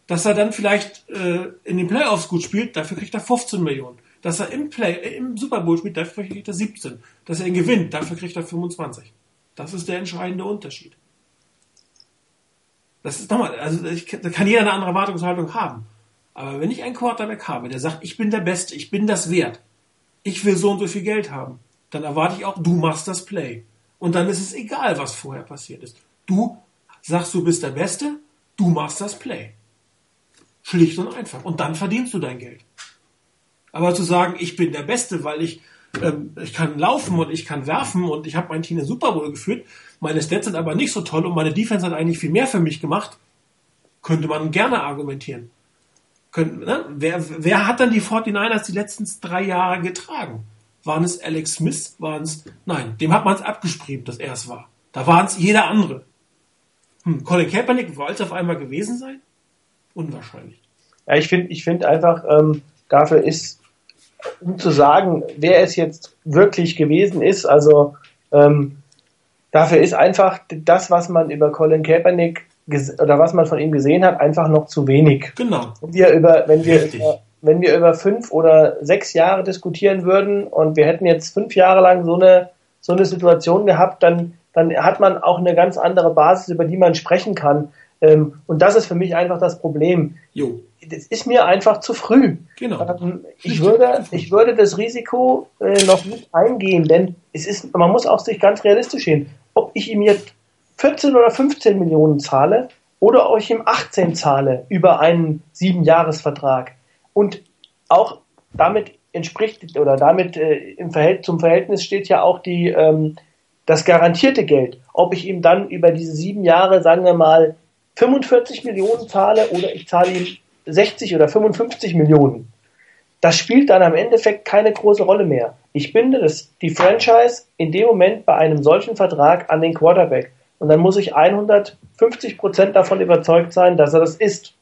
Dass er dann vielleicht äh, in den Playoffs gut spielt, dafür kriegt er 15 Millionen. Dass er im, Play, äh, im Super Bowl spielt, dafür kriegt er 17. Dass er ihn gewinnt, dafür kriegt er 25. Das ist der entscheidende Unterschied. Das ist nochmal, also ich, da kann jeder eine andere Erwartungshaltung haben. Aber wenn ich einen Quarterback habe, der sagt, ich bin der Beste, ich bin das wert, ich will so und so viel Geld haben, dann erwarte ich auch, du machst das Play. Und dann ist es egal, was vorher passiert ist. Du sagst, du bist der Beste, du machst das Play. Schlicht und einfach. Und dann verdienst du dein Geld. Aber zu sagen, ich bin der Beste, weil ich, ähm, ich kann laufen und ich kann werfen und ich habe mein Team in Super Bowl geführt, meine Stats sind aber nicht so toll und meine Defense hat eigentlich viel mehr für mich gemacht, könnte man gerne argumentieren. Können, ne? wer, wer hat dann die 49ers die letzten drei Jahre getragen? Waren es Alex Smith? Waren es. Nein, dem hat man es abgesprochen, dass er es war. Da waren es jeder andere. Hm, Colin Kaepernick wollte es auf einmal gewesen sein? Unwahrscheinlich. Ja, ich finde ich find einfach, ähm, dafür ist, um zu sagen, wer es jetzt wirklich gewesen ist, also ähm, dafür ist einfach das, was man über Colin Kaepernick oder was man von ihm gesehen hat, einfach noch zu wenig. Genau. Wenn wir über, wenn wir über, wenn wir über fünf oder sechs Jahre diskutieren würden und wir hätten jetzt fünf Jahre lang so eine so eine Situation gehabt, dann dann hat man auch eine ganz andere Basis, über die man sprechen kann. Ähm, und das ist für mich einfach das Problem. Jo. Das ist mir einfach zu früh. Genau. Ähm, ich würde, ich würde das Risiko äh, noch nicht eingehen, denn es ist, man muss auch sich ganz realistisch sehen ob ich ihm jetzt 14 oder 15 Millionen zahle oder ob ich ihm 18 zahle über einen Siebenjahresvertrag. Und auch damit entspricht oder damit äh, im Verhält zum Verhältnis steht ja auch die, ähm, das garantierte Geld. Ob ich ihm dann über diese sieben Jahre, sagen wir mal, 45 Millionen zahle oder ich zahle ihm 60 oder 55 Millionen das spielt dann am Endeffekt keine große Rolle mehr. Ich binde das, die Franchise in dem Moment bei einem solchen Vertrag an den Quarterback. Und dann muss ich 150 Prozent davon überzeugt sein, dass er das ist.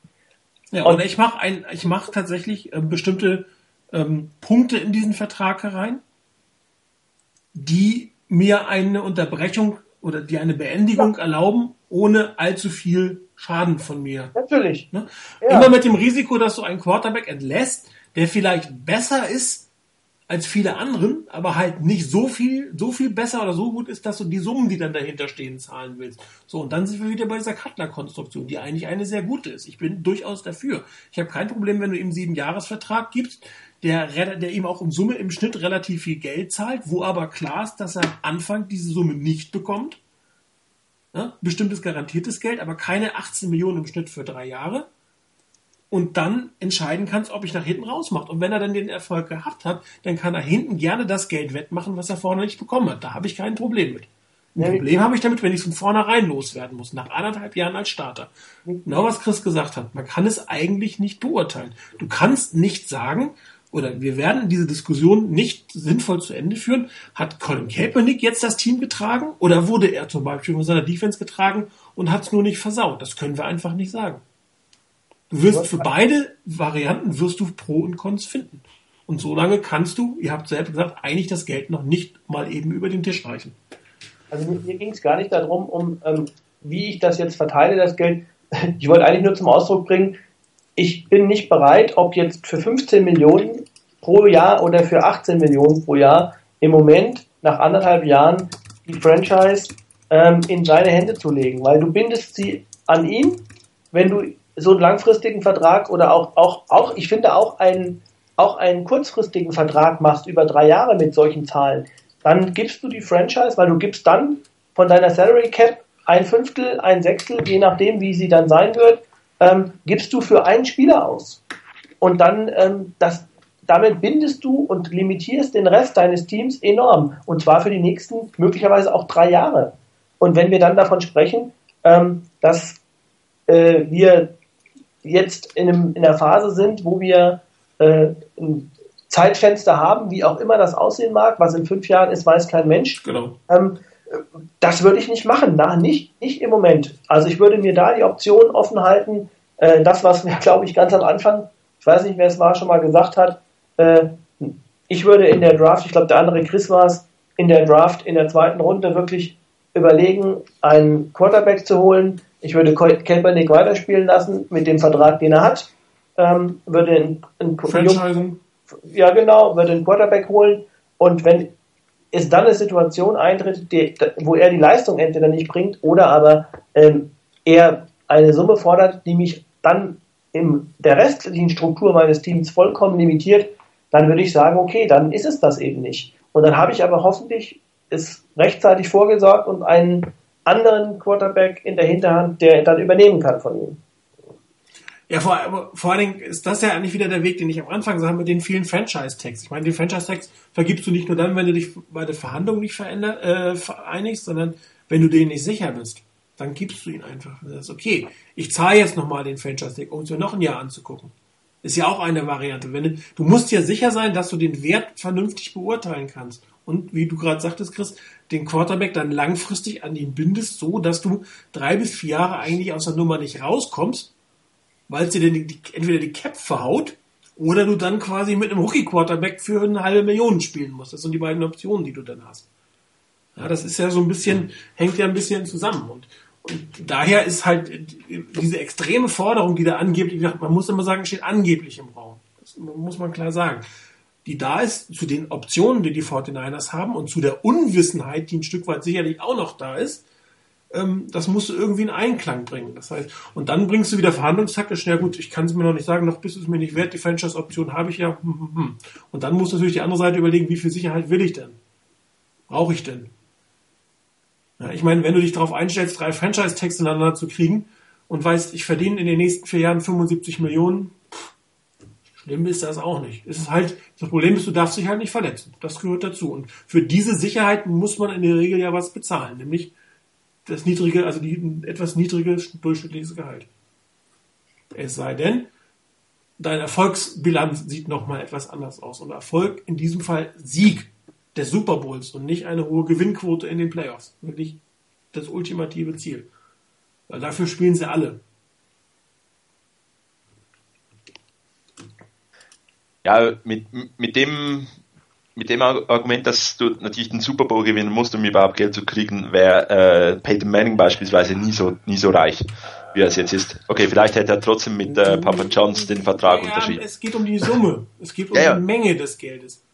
Ja, und, und ich mache ein, ich mache tatsächlich äh, bestimmte ähm, Punkte in diesen Vertrag herein, die mir eine Unterbrechung oder die eine Beendigung ja. erlauben, ohne allzu viel Schaden von mir. Natürlich. Ne? Ja. Immer mit dem Risiko, dass du einen Quarterback entlässt, der vielleicht besser ist als viele anderen, aber halt nicht so viel, so viel besser oder so gut ist, dass du die Summen, die dann dahinter stehen, zahlen willst. So, und dann sind wir wieder bei dieser Cutler-Konstruktion, die eigentlich eine sehr gute ist. Ich bin durchaus dafür. Ich habe kein Problem, wenn du ihm sieben Jahresvertrag gibst, der, der ihm auch in Summe im Schnitt relativ viel Geld zahlt, wo aber klar ist, dass er am Anfang diese Summe nicht bekommt. Ja, bestimmtes garantiertes Geld, aber keine 18 Millionen im Schnitt für drei Jahre und dann entscheiden kannst, ob ich nach hinten rausmacht. Und wenn er dann den Erfolg gehabt hat, dann kann er hinten gerne das Geld wettmachen, was er vorne nicht bekommen hat. Da habe ich kein Problem mit. Ein nee. Problem habe ich damit, wenn ich von vornherein loswerden muss, nach anderthalb Jahren als Starter. Genau was Chris gesagt hat. Man kann es eigentlich nicht beurteilen. Du kannst nicht sagen, oder wir werden diese Diskussion nicht sinnvoll zu Ende führen. Hat Colin Kaepernick jetzt das Team getragen oder wurde er zum Beispiel von seiner Defense getragen und hat es nur nicht versaut? Das können wir einfach nicht sagen. Du wirst für beide Varianten wirst du Pro und Cons finden. Und so lange kannst du, ihr habt selbst gesagt, eigentlich das Geld noch nicht mal eben über den Tisch reichen. Also mir ging es gar nicht darum, um ähm, wie ich das jetzt verteile, das Geld. *laughs* Ich wollte eigentlich nur zum Ausdruck bringen, ich bin nicht bereit, ob jetzt für 15 Millionen pro Jahr oder für 18 Millionen pro Jahr im Moment nach anderthalb Jahren die Franchise ähm, in seine Hände zu legen, weil du bindest sie an ihn wenn du so einen langfristigen Vertrag oder auch, auch, auch ich finde auch einen, auch einen kurzfristigen Vertrag machst über drei Jahre mit solchen Zahlen, dann gibst du die Franchise, weil du gibst dann von deiner Salary Cap ein Fünftel, ein Sechstel, je nachdem, wie sie dann sein wird, ähm, gibst du für einen Spieler aus. Und dann, ähm, das, damit bindest du und limitierst den Rest deines Teams enorm. Und zwar für die nächsten möglicherweise auch drei Jahre. Und wenn wir dann davon sprechen, ähm, dass äh, wir jetzt in, einem, in einer Phase sind, wo wir äh, ein Zeitfenster haben, wie auch immer das aussehen mag, was in fünf Jahren ist, weiß kein Mensch. Genau. Ähm, das würde ich nicht machen, na, nicht, nicht im Moment. Also ich würde mir da die Option offen halten, äh, das, was mir, *laughs* glaube ich, ganz am Anfang, ich weiß nicht, wer es war, schon mal gesagt hat, äh, ich würde in der Draft, ich glaube, der andere Chris war es, in der Draft in der zweiten Runde wirklich überlegen, einen Quarterback zu holen. Ich würde Kaepernick weiterspielen lassen mit dem Vertrag, den er hat. Ähm, würde einen, einen ja genau, würde einen Quarterback holen und wenn es dann eine Situation eintritt, die, wo er die Leistung entweder nicht bringt oder aber ähm, er eine Summe fordert, die mich dann in der restlichen Struktur meines Teams vollkommen limitiert, dann würde ich sagen, okay, dann ist es das eben nicht. Und dann habe ich aber hoffentlich es rechtzeitig vorgesorgt und einen anderen Quarterback in der Hinterhand, der dann übernehmen kann von ihm. Ja, vor, vor allen Dingen ist das ja eigentlich wieder der Weg, den ich am Anfang sage mit den vielen Franchise-Tags. Ich meine, den Franchise-Tags vergibst du nicht nur dann, wenn du dich bei der Verhandlung nicht veränder, äh, vereinigst, sondern wenn du denen nicht sicher bist. Dann gibst du ihn einfach. Das ist okay. Ich zahle jetzt nochmal den Franchise-Tag, um es mir noch ein Jahr anzugucken. Ist ja auch eine Variante. Wenn du, du musst ja sicher sein, dass du den Wert vernünftig beurteilen kannst. Und wie du gerade sagtest, Chris, den Quarterback dann langfristig an ihn bindest, so dass du drei bis vier Jahre eigentlich aus der Nummer nicht rauskommst weil es dir die, die, entweder die Cap verhaut oder du dann quasi mit einem Rookie-Quarterback für eine halbe Million spielen musst. Das sind die beiden Optionen, die du dann hast. Ja, das ist ja so ein bisschen, hängt ja ein bisschen zusammen. Und, und daher ist halt diese extreme Forderung, die da angeblich, man muss immer sagen, steht angeblich im Raum. Das muss man klar sagen. Die da ist, zu den Optionen, die die 49ers haben und zu der Unwissenheit, die ein Stück weit sicherlich auch noch da ist, ähm, das musst du irgendwie in Einklang bringen. Das heißt, und dann bringst du wieder verhandlungstaktisch, ja gut, ich kann es mir noch nicht sagen, noch bist du es mir nicht wert, die Franchise-Option habe ich ja. Hm, hm, hm. Und dann musst du natürlich die andere Seite überlegen, wie viel Sicherheit will ich denn? Brauche ich denn? Ja, ich meine, wenn du dich darauf einstellst, drei Franchise-Tags ineinander zu kriegen und weißt, ich verdiene in den nächsten vier Jahren 75 Millionen, schlimm ist das auch nicht. Es ist halt, das Problem ist, du darfst dich halt nicht verletzen. Das gehört dazu. Und für diese Sicherheit muss man in der Regel ja was bezahlen, nämlich das niedrige, also die etwas niedrige durchschnittliches Gehalt. Es sei denn, deine Erfolgsbilanz sieht nochmal etwas anders aus. Und Erfolg in diesem Fall Sieg des Super Bowls und nicht eine hohe Gewinnquote in den Playoffs. Wirklich das ultimative Ziel. Weil dafür spielen sie alle. Ja, mit, mit dem mit dem Argument, dass du natürlich den Super Bowl gewinnen musst, um überhaupt Geld zu kriegen, wäre äh, Peyton Manning beispielsweise nie so, nie so reich, wie er es jetzt ist. Okay, vielleicht hätte er trotzdem mit äh, Papa Johns den Vertrag ja, unterschrieben. Es geht um die Summe, es geht um ja, die Menge des Geldes.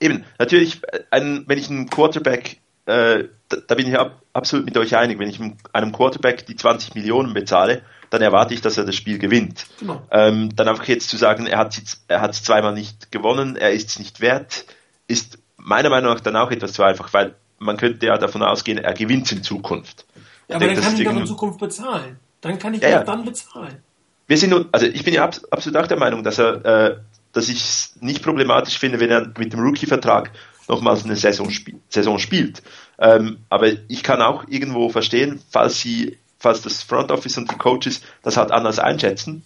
Eben, natürlich, ein, wenn ich einen Quarterback, äh, da, da, bin ich ab, absolut mit euch einig, wenn ich einem Quarterback die 20 Millionen bezahle, dann erwarte ich, dass er das Spiel gewinnt. Genau. Ähm, dann einfach jetzt zu sagen, er hat es er zweimal nicht gewonnen, er ist es nicht wert, ist meiner Meinung nach dann auch etwas zu einfach, weil man könnte ja davon ausgehen, er gewinnt in Zukunft. Ja, aber denke, dann kann ich doch in Zukunft bezahlen. Dann kann ich ja, ja. dann bezahlen. Wir sind nur, also ich bin ja absolut auch der Meinung, dass er, äh, dass ich es nicht problematisch finde, wenn er mit dem Rookie-Vertrag nochmals eine Saison, spiel, Saison spielt. Ähm, aber ich kann auch irgendwo verstehen, falls sie, falls das Front Office und die Coaches das halt anders einschätzen,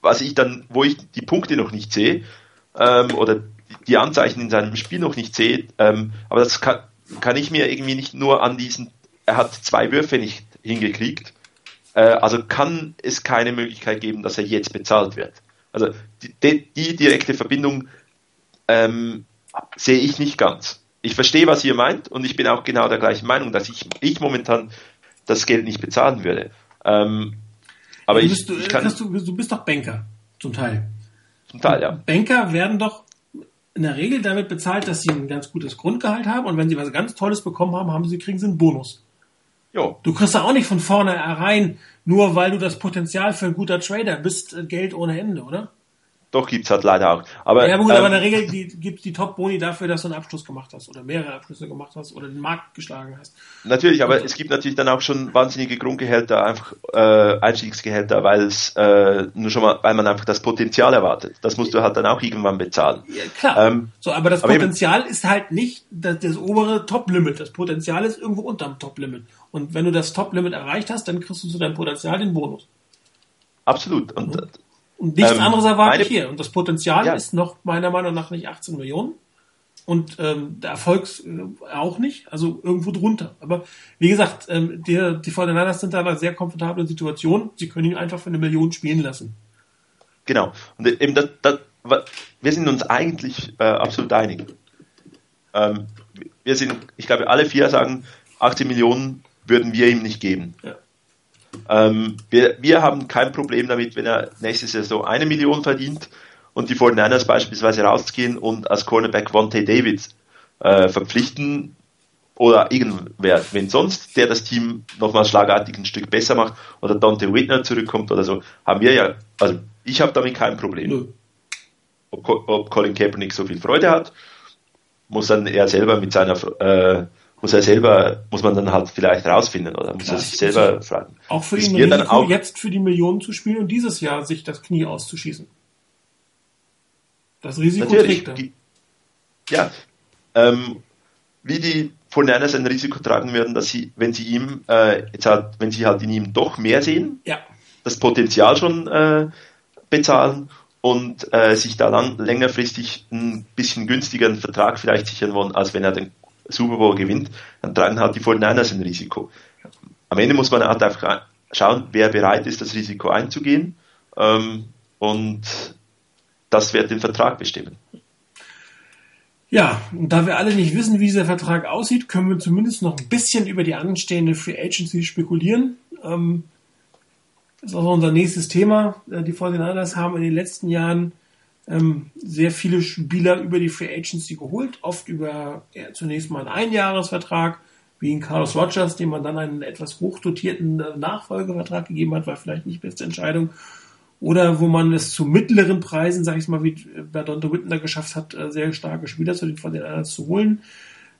was ich dann, wo ich die Punkte noch nicht sehe, ähm, oder die Anzeichen in seinem Spiel noch nicht sehe. Ähm, aber das kann, kann ich mir irgendwie nicht nur an diesen, er hat zwei Würfe nicht hingekriegt. Äh, also kann es keine Möglichkeit geben, dass er jetzt bezahlt wird. Also die, die direkte Verbindung ähm, sehe ich nicht ganz. Ich verstehe, was ihr meint und ich bin auch genau der gleichen Meinung, dass ich, ich momentan das Geld nicht bezahlen würde. Ähm, aber du bist, ich, ich kann, du, du bist doch Banker, zum Teil. Zum Teil, ja. Banker werden doch in der Regel damit bezahlt, dass sie ein ganz gutes Grundgehalt haben und wenn sie was ganz Tolles bekommen haben, haben sie, kriegen sie einen Bonus. Jo. Du kriegst da auch nicht von vorne rein, nur weil du das Potenzial für ein guter Trader bist, äh, Geld ohne Ende, oder? Doch, gibt's halt leider auch. Aber, ja gut, ähm, aber in der Regel die, gibt's die Top-Boni dafür, dass du einen Abschluss gemacht hast oder mehrere Abschlüsse gemacht hast oder den Markt geschlagen hast. Natürlich, aber Und, es gibt natürlich dann auch schon wahnsinnige Grundgehälter, einfach äh, Einstiegsgehälter, weil es äh, nur schon mal, weil man einfach das Potenzial erwartet. Das musst du halt dann auch irgendwann bezahlen. Ja, klar. Ähm, so, aber das aber Potenzial eben, ist halt nicht das, das obere Top-Limit. Das Potenzial ist irgendwo unterm Top-Limit. Und wenn du das Top-Limit erreicht hast, dann kriegst du zu deinem Potenzial den Bonus. Absolut. Und mhm. Und nichts ähm, anderes erwarte ich hier. Und das Potenzial ja. ist noch meiner Meinung nach nicht 18 Millionen. Und ähm, der Erfolg äh, auch nicht, also irgendwo drunter. Aber wie gesagt, ähm, die, die 49ers sind da in einer sehr komfortablen Situation. Sie können ihn einfach für eine Million spielen lassen. Genau. Und eben das, das wir sind uns eigentlich äh, absolut einig. Ähm, wir sind, ich glaube, alle vier sagen, 18 Millionen würden wir ihm nicht geben. Ja. Ähm, wir, wir haben kein Problem damit, wenn er nächste Saison eine Million verdient und die 49ers beispielsweise rausgehen und als Cornerback Vontae David äh, verpflichten oder irgendwer, wenn sonst, der das Team nochmal schlagartig ein Stück besser macht oder Dante Whitner zurückkommt oder so, haben wir ja, also ich habe damit kein Problem. Ob, ob Colin Kaepernick so viel Freude hat, muss dann er selber mit seiner äh, muss er selber, muss man dann halt vielleicht rausfinden oder muss Klar, er sich selber fragen. Auch für ihn Risiko, auch jetzt für die Millionen zu spielen und dieses Jahr sich das Knie auszuschießen. Das Risiko Natürlich, trägt er. Ja, ähm, wie die von Niners ein Risiko tragen würden, dass sie, wenn sie ihm, äh, jetzt halt, wenn sie halt in ihm doch mehr sehen, ja. das Potenzial schon äh, bezahlen und äh, sich da lang, längerfristig ein bisschen günstigeren Vertrag vielleicht sichern wollen, als wenn er den Super Bowl gewinnt, dann tragen halt die 49ers ein Risiko. Am Ende muss man halt einfach schauen, wer bereit ist, das Risiko einzugehen. Ähm, und das wird den Vertrag bestimmen. Ja, und da wir alle nicht wissen, wie dieser Vertrag aussieht, können wir zumindest noch ein bisschen über die anstehende Free Agency spekulieren. Ähm, das ist auch unser nächstes Thema. Äh, die 49ers haben in den letzten Jahren ähm, sehr viele Spieler über die Free Agency geholt, oft über ja, zunächst mal einen Einjahresvertrag, wie in Carlos Rogers, dem man dann einen etwas hochdotierten äh, Nachfolgevertrag gegeben hat, war vielleicht nicht die beste Entscheidung. Oder wo man es zu mittleren Preisen, sag ich mal, wie Berdonte Whitner geschafft hat, äh, sehr starke Spieler zu den von zu holen.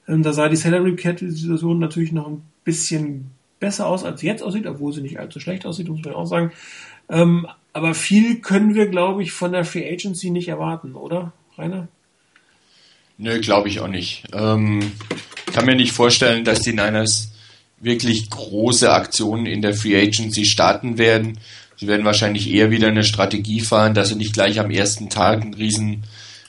Ähm, da sah die Salary Cap Situation natürlich noch ein bisschen besser aus, als sie jetzt aussieht, obwohl sie nicht allzu schlecht aussieht, muss man auch sagen. Ähm, aber viel können wir, glaube ich, von der Free Agency nicht erwarten, oder, Rainer? Nö, glaube ich auch nicht. Ähm, kann mir nicht vorstellen, dass die Niners wirklich große Aktionen in der Free Agency starten werden. Sie werden wahrscheinlich eher wieder eine Strategie fahren, dass sie nicht gleich am ersten Tag einen riesen,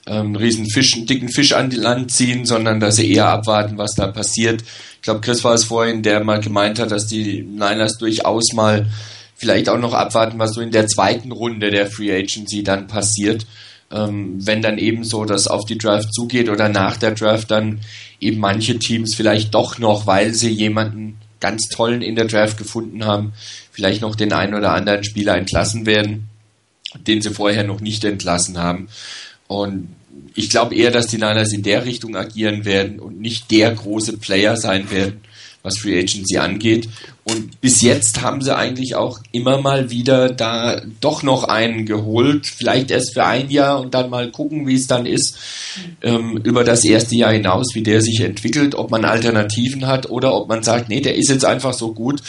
ähm, riesen Fisch, einen dicken Fisch an die Land ziehen, sondern dass sie eher abwarten, was da passiert. Ich glaube, Chris war es vorhin, der mal gemeint hat, dass die Niners durchaus mal vielleicht auch noch abwarten, was so in der zweiten Runde der Free Agency dann passiert. Ähm, wenn dann eben so das auf die Draft zugeht oder nach der Draft dann eben manche Teams vielleicht doch noch, weil sie jemanden ganz tollen in der Draft gefunden haben, vielleicht noch den einen oder anderen Spieler entlassen werden, den sie vorher noch nicht entlassen haben. Und ich glaube eher, dass die Niners in der Richtung agieren werden und nicht der große Player sein werden, was Free Agency angeht. Und bis jetzt haben sie eigentlich auch immer mal wieder da doch noch einen geholt, vielleicht erst für ein Jahr und dann mal gucken, wie es dann ist, ähm, über das erste Jahr hinaus, wie der sich entwickelt, ob man Alternativen hat oder ob man sagt, nee, der ist jetzt einfach so gut,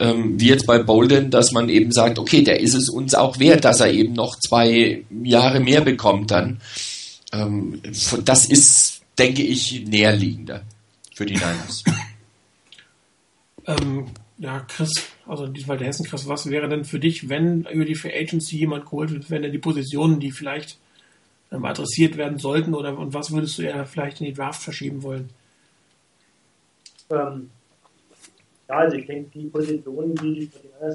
ähm, wie jetzt bei Bolden, dass man eben sagt, okay, der ist es uns auch wert, dass er eben noch zwei Jahre mehr bekommt dann. Ähm, das ist, denke ich, näherliegender für die Niners. *laughs* Ähm, ja, Chris, also in diesem Fall der Hessen, Chris, was wäre denn für dich, wenn über die Free Agency jemand geholt wird, wenn er die Positionen, die vielleicht ähm, adressiert werden sollten, oder und was würdest du eher vielleicht in die Draft verschieben wollen? Ähm, ja, also ich denke, die Positionen, die die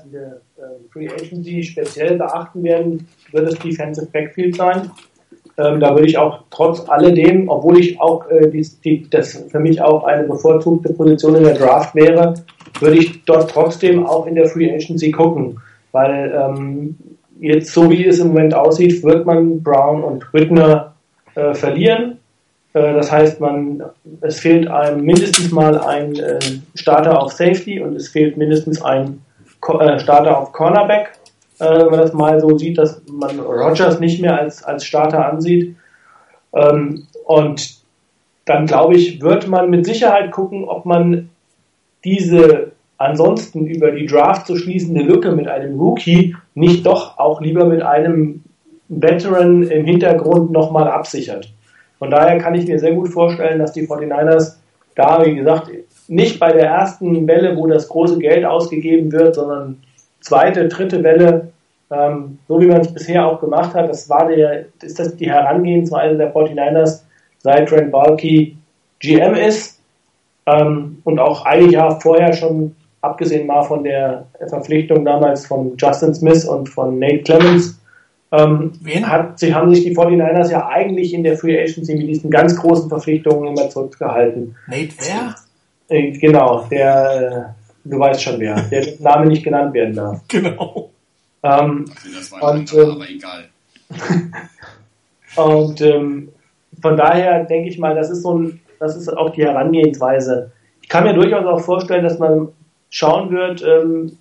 in der äh, Free Agency speziell beachten werden, wird das Defensive Backfield sein. Ähm, da würde ich auch trotz alledem, obwohl ich auch äh, die, die, das für mich auch eine bevorzugte Position in der Draft wäre, würde ich dort trotzdem auch in der Free Agency gucken, weil ähm, jetzt so wie es im Moment aussieht, wird man Brown und Whitner äh, verlieren Äh, das heißt, man, es fehlt einem mindestens mal ein äh, Starter auf Safety und es fehlt mindestens ein äh, Starter auf Cornerback. Wenn man das mal so sieht, dass man Rogers nicht mehr als, als Starter ansieht. Ähm, und dann glaube ich, wird man mit Sicherheit gucken, ob man diese ansonsten über die Draft zu schließende Lücke mit einem Rookie nicht doch auch lieber mit einem Veteran im Hintergrund nochmal absichert. Von daher kann ich mir sehr gut vorstellen, dass die 49ers da, wie gesagt, nicht bei der ersten Welle, wo das große Geld ausgegeben wird, sondern zweite, dritte Welle, ähm, so wie man es bisher auch gemacht hat, das war der, ist das die Herangehensweise der 49ers, seit Trent Balky GM ist ähm, und auch ein Jahr vorher schon, abgesehen mal von der Verpflichtung damals von Justin Smith und von Nate Clemens, ähm, hat, sie haben sich die 49ers ja eigentlich in der Free Agency mit diesen ganz großen Verpflichtungen immer zurückgehalten. Nate wer? Äh, genau, der, äh, du weißt schon wer, der Name nicht genannt werden darf. *laughs* Genau. Ähm, das war und, äh, aber egal. *laughs* und ähm, von daher denke ich mal, das ist so ein, das ist auch die Herangehensweise. Ich kann mir durchaus auch vorstellen, dass man schauen wird, ähm,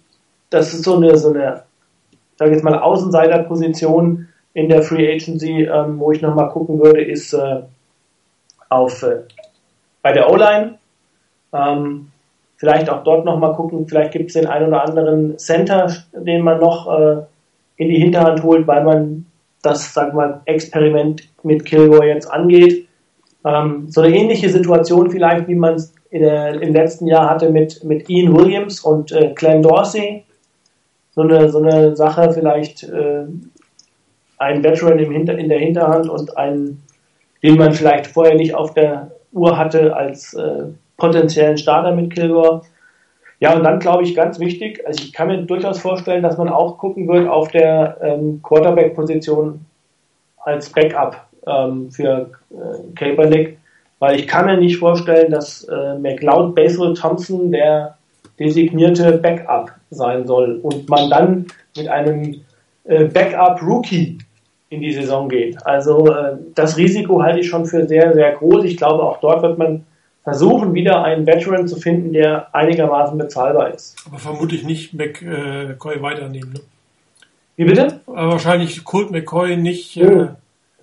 das ist so eine, so eine sage jetzt mal, Außenseiterposition in der Free Agency, ähm, wo ich nochmal gucken würde, ist äh, auf äh, bei der O-Line. Ähm, vielleicht auch dort nochmal gucken, vielleicht gibt es den einen oder anderen Center, den man noch äh, in die Hinterhand holt, weil man das, sag mal, Experiment mit Kilgore jetzt angeht. Ähm, so eine ähnliche Situation vielleicht, wie man es im letzten Jahr hatte mit, mit Ian Williams und äh, Clem Dorsey so eine, so eine Sache, vielleicht äh, ein Veteran im Hinter, in der Hinterhand und einen, den man vielleicht vorher nicht auf der Uhr hatte als äh, potenziellen Starter mit Kilgore. Ja, und dann glaube ich ganz wichtig, also ich kann mir durchaus vorstellen, dass man auch gucken wird auf der ähm, Quarterback-Position als Backup ähm, für äh, Kaepernick, weil ich kann mir nicht vorstellen, dass äh, McLeod Basil Thompson der designierte Backup sein soll und man dann mit einem äh, Backup-Rookie in die Saison geht. Also äh, das Risiko halte ich schon für sehr, sehr groß. Ich glaube, auch dort wird man versuchen, wieder einen Veteran zu finden, der einigermaßen bezahlbar ist. Aber vermutlich nicht McCoy weiternehmen. Ne? Wie bitte? Aber wahrscheinlich Colt McCoy nicht. Äh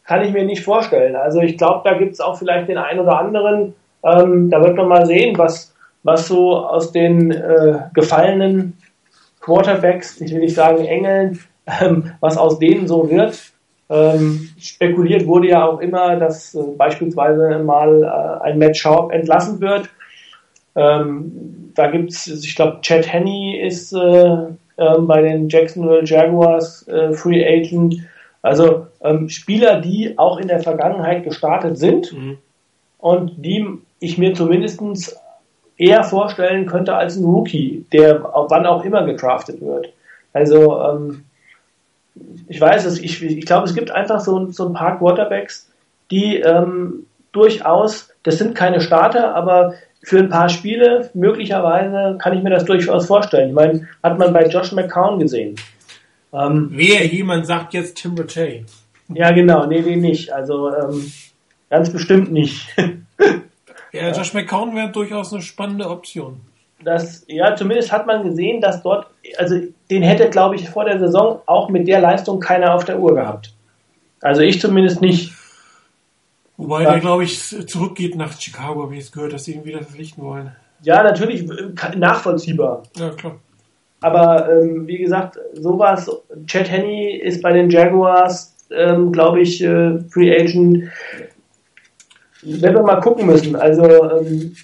Kann ich mir nicht vorstellen. Also ich glaube, da gibt es auch vielleicht den einen oder anderen. Ähm, da wird man mal sehen, was was so aus den äh, gefallenen Quarterbacks, ich will nicht sagen Engeln, *laughs* ähm, was aus denen so wird. Ähm, spekuliert wurde ja auch immer, dass äh, beispielsweise mal äh, ein Matt Schaub entlassen wird. Ähm, da gibt's, ich glaube, Chad Henney ist äh, ähm, bei den Jacksonville Jaguars äh, Free Agent. Also ähm, Spieler, die auch in der Vergangenheit gestartet sind mhm. und die ich mir zumindestens eher vorstellen könnte als ein Rookie, der wann auch immer gedraftet wird. Also ähm, ich weiß es, ich, ich glaube, es gibt einfach so, so ein paar Quarterbacks, die ähm, durchaus, das sind keine Starter, aber für ein paar Spiele möglicherweise kann ich mir das durchaus vorstellen. Ich meine, hat man bei Josh McCown gesehen. Ähm, Wer jemand sagt jetzt Tim Rattay. Ja, genau, nee, nee, nicht. Also ähm, ganz bestimmt nicht. *laughs* Ja, Josh McCown wäre durchaus eine spannende Option. Das, ja, zumindest hat man gesehen, dass dort, also den hätte, glaube ich, vor der Saison auch mit der Leistung keiner auf der Uhr gehabt. Also ich zumindest nicht. Wobei ja. der, glaube ich, zurückgeht nach Chicago, wie ich es gehört, dass sie ihn wieder verpflichten wollen. Ja, natürlich, nachvollziehbar. Ja, klar. Aber ähm, wie gesagt, sowas, Chad Henney ist bei den Jaguars, ähm, glaube ich, äh, Free Agent werden wir mal gucken müssen. Also ähm,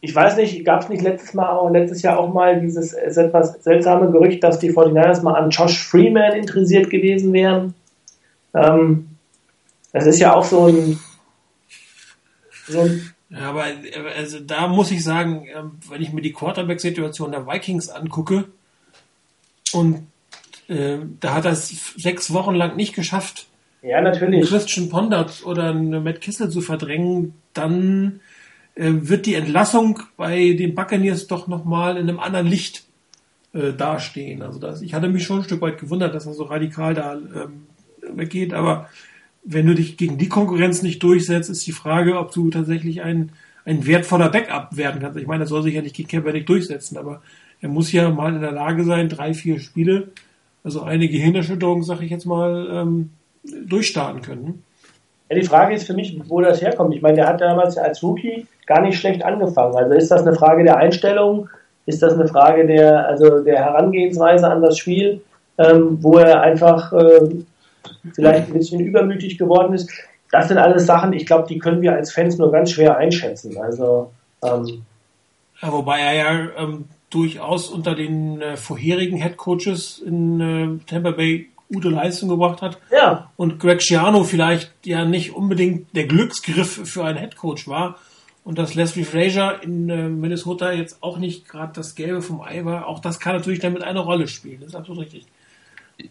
ich weiß nicht, gab es nicht letztes Mal auch, letztes Jahr auch mal dieses etwas seltsame Gerücht, dass die 49ers mal an Josh Freeman interessiert gewesen wären? Ähm, das ist ja auch so ein, so ein ja, aber also da muss ich sagen, ähm, wenn ich mir die Quarterback-Situation der Vikings angucke und äh, da hat er es sechs Wochen lang nicht geschafft, ja, natürlich. Christian Pondert oder Matt Kissel zu verdrängen, dann äh, wird die Entlassung bei den Buccaneers doch nochmal in einem anderen Licht äh, dastehen. Also das, ich hatte mich schon ein Stück weit gewundert, dass er so radikal da ähm, weggeht, aber wenn du dich gegen die Konkurrenz nicht durchsetzt, ist die Frage, ob du tatsächlich ein, ein wertvoller Backup werden kannst. Ich meine, er soll sich ja nicht gegen Kaepernick durchsetzen, aber er muss ja mal in der Lage sein, drei, vier Spiele, also eine Gehirnerschütterung, sag ich jetzt mal, ähm, durchstarten können. Ja, die Frage ist für mich, wo das herkommt. Ich meine, der hat damals als Rookie gar nicht schlecht angefangen. Also ist das eine Frage der Einstellung? Ist das eine Frage der, also der Herangehensweise an das Spiel, ähm, wo er einfach äh, vielleicht ein bisschen übermütig geworden ist? Das sind alles Sachen, ich glaube, die können wir als Fans nur ganz schwer einschätzen. Also ähm, ja, wobei er ja ähm, durchaus unter den äh, vorherigen Head Coaches in äh, Tampa Bay gute Leistung gebracht hat. Ja. Und Greg Schiano vielleicht ja nicht unbedingt der Glücksgriff für einen Head Coach war. Und dass Leslie Frazier in äh, Minnesota jetzt auch nicht gerade das Gelbe vom Ei war, auch das kann natürlich damit eine Rolle spielen. Das ist absolut richtig.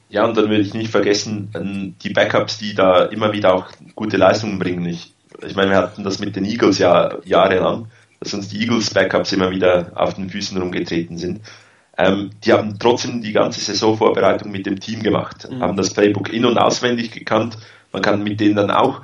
Ja, und dann will ich nicht vergessen, ähm, die Backups, die da immer wieder auch gute Leistungen bringen. Ich, ich meine, wir hatten das mit den Eagles ja jahrelang, dass uns die Eagles Backups immer wieder auf den Füßen rumgetreten sind. Ähm, die haben trotzdem die ganze Saisonvorbereitung mit dem Team gemacht, mhm. haben das Playbook in- und auswendig gekannt. Man kann mit denen dann auch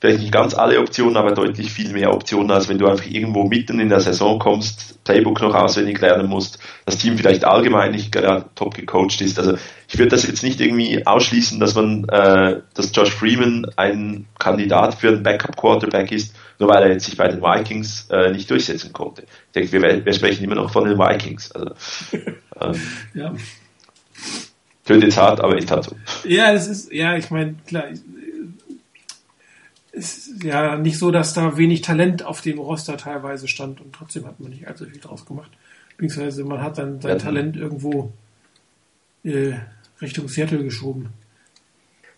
vielleicht nicht ganz alle Optionen, aber deutlich viel mehr Optionen, als wenn du einfach irgendwo mitten in der Saison kommst, Playbook noch auswendig lernen musst, das Team vielleicht allgemein nicht gerade top gecoacht ist. Also ich würde das jetzt nicht irgendwie ausschließen, dass man, äh, dass Josh Freeman ein Kandidat für einen Backup-Quarterback ist, nur weil er jetzt sich bei den Vikings äh, nicht durchsetzen konnte. Ich denke, wir, wir sprechen immer noch von den Vikings. Also, *laughs* ähm, ja. Tönt jetzt hart, aber ist halt so. Ja, das ist, ja, ich meine, klar, ist ja nicht so, dass da wenig Talent auf dem Roster teilweise stand und trotzdem hat man nicht allzu viel draus gemacht. Beziehungsweise man hat dann sein ja. Talent irgendwo äh, Richtung Seattle geschoben.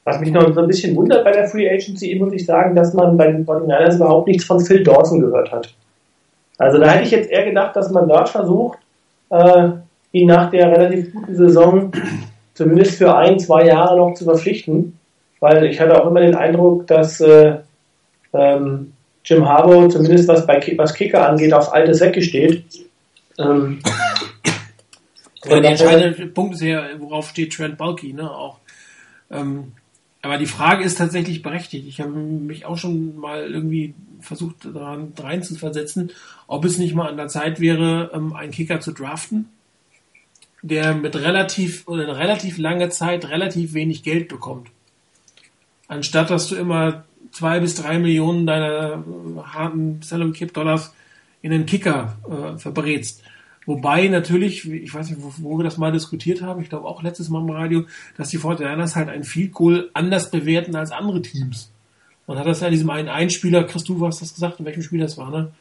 Was mich noch so ein bisschen wundert bei der Free Agency, muss ich sagen, dass man bei den 49ers überhaupt nichts von Phil Dawson gehört hat. Also da hätte ich jetzt eher gedacht, dass man dort versucht, äh, ihn nach der relativ guten Saison zumindest für ein, zwei Jahre noch zu verpflichten. Weil ich hatte auch immer den Eindruck, dass äh, ähm, Jim Harbour, zumindest was bei was Kicker angeht, auf alte Säcke steht. Ähm, ja, der entscheidende Punkt ist ja, worauf steht Trent Bulky, ne? Auch. Ähm, aber die Frage ist tatsächlich berechtigt. Ich habe mich auch schon mal irgendwie versucht, daran rein zu versetzen, ob es nicht mal an der Zeit wäre, ähm, einen Kicker zu draften, der mit relativ oder eine relativ lange Zeit relativ wenig Geld bekommt. Anstatt dass du immer zwei bis drei Millionen deiner äh, harten Salary Cap Dollars in den Kicker äh, verbrätst. Wobei natürlich, ich weiß nicht, wo, wo, wir das mal diskutiert haben, ich glaube auch letztes Mal im Radio, dass die Fortinanders halt ein Field Goal anders bewerten als andere Teams. Man hat das ja in diesem einen Einspieler, Chris, du hast das gesagt, in welchem Spiel das war, ne?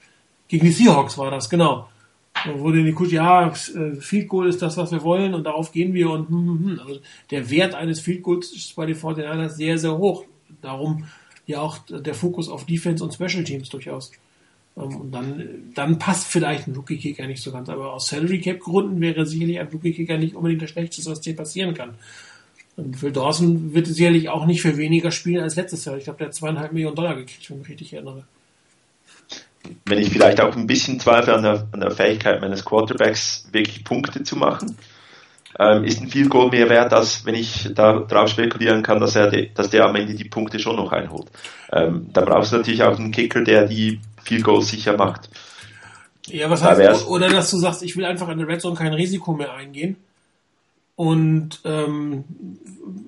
Gegen die Seahawks war das, genau. Da wurde in die Kutte, ja, äh, Field Goal ist das, was wir wollen und darauf gehen wir und hm, hm, hm. also der Wert eines Field Goals ist bei den Fortinanders sehr, sehr hoch. Darum ja auch der Fokus auf Defense und Special Teams durchaus. Ähm, und dann, dann passt vielleicht ein Rookie Kicker nicht so ganz, aber aus Salary Cap Gründen wäre sicherlich ein Rookie Kicker nicht unbedingt das Schlechteste, was dir passieren kann. Und Phil Dawson wird sicherlich auch nicht für weniger spielen als letztes Jahr. Ich glaube, der hat zweieinhalb Millionen Dollar gekriegt, wenn ich mich richtig erinnere. Wenn ich vielleicht auch ein bisschen zweifle an der, an der Fähigkeit meines Quarterbacks, wirklich Punkte zu machen, ähm, ist ein viel Goal mehr wert, als wenn ich darauf spekulieren kann, dass er, de, dass der am Ende die Punkte schon noch einholt. Ähm, da brauchst du natürlich auch einen Kicker, der die viel Goals sicher macht. Ja, was heißt, da oder dass du sagst, ich will einfach in der Red Zone kein Risiko mehr eingehen und ähm,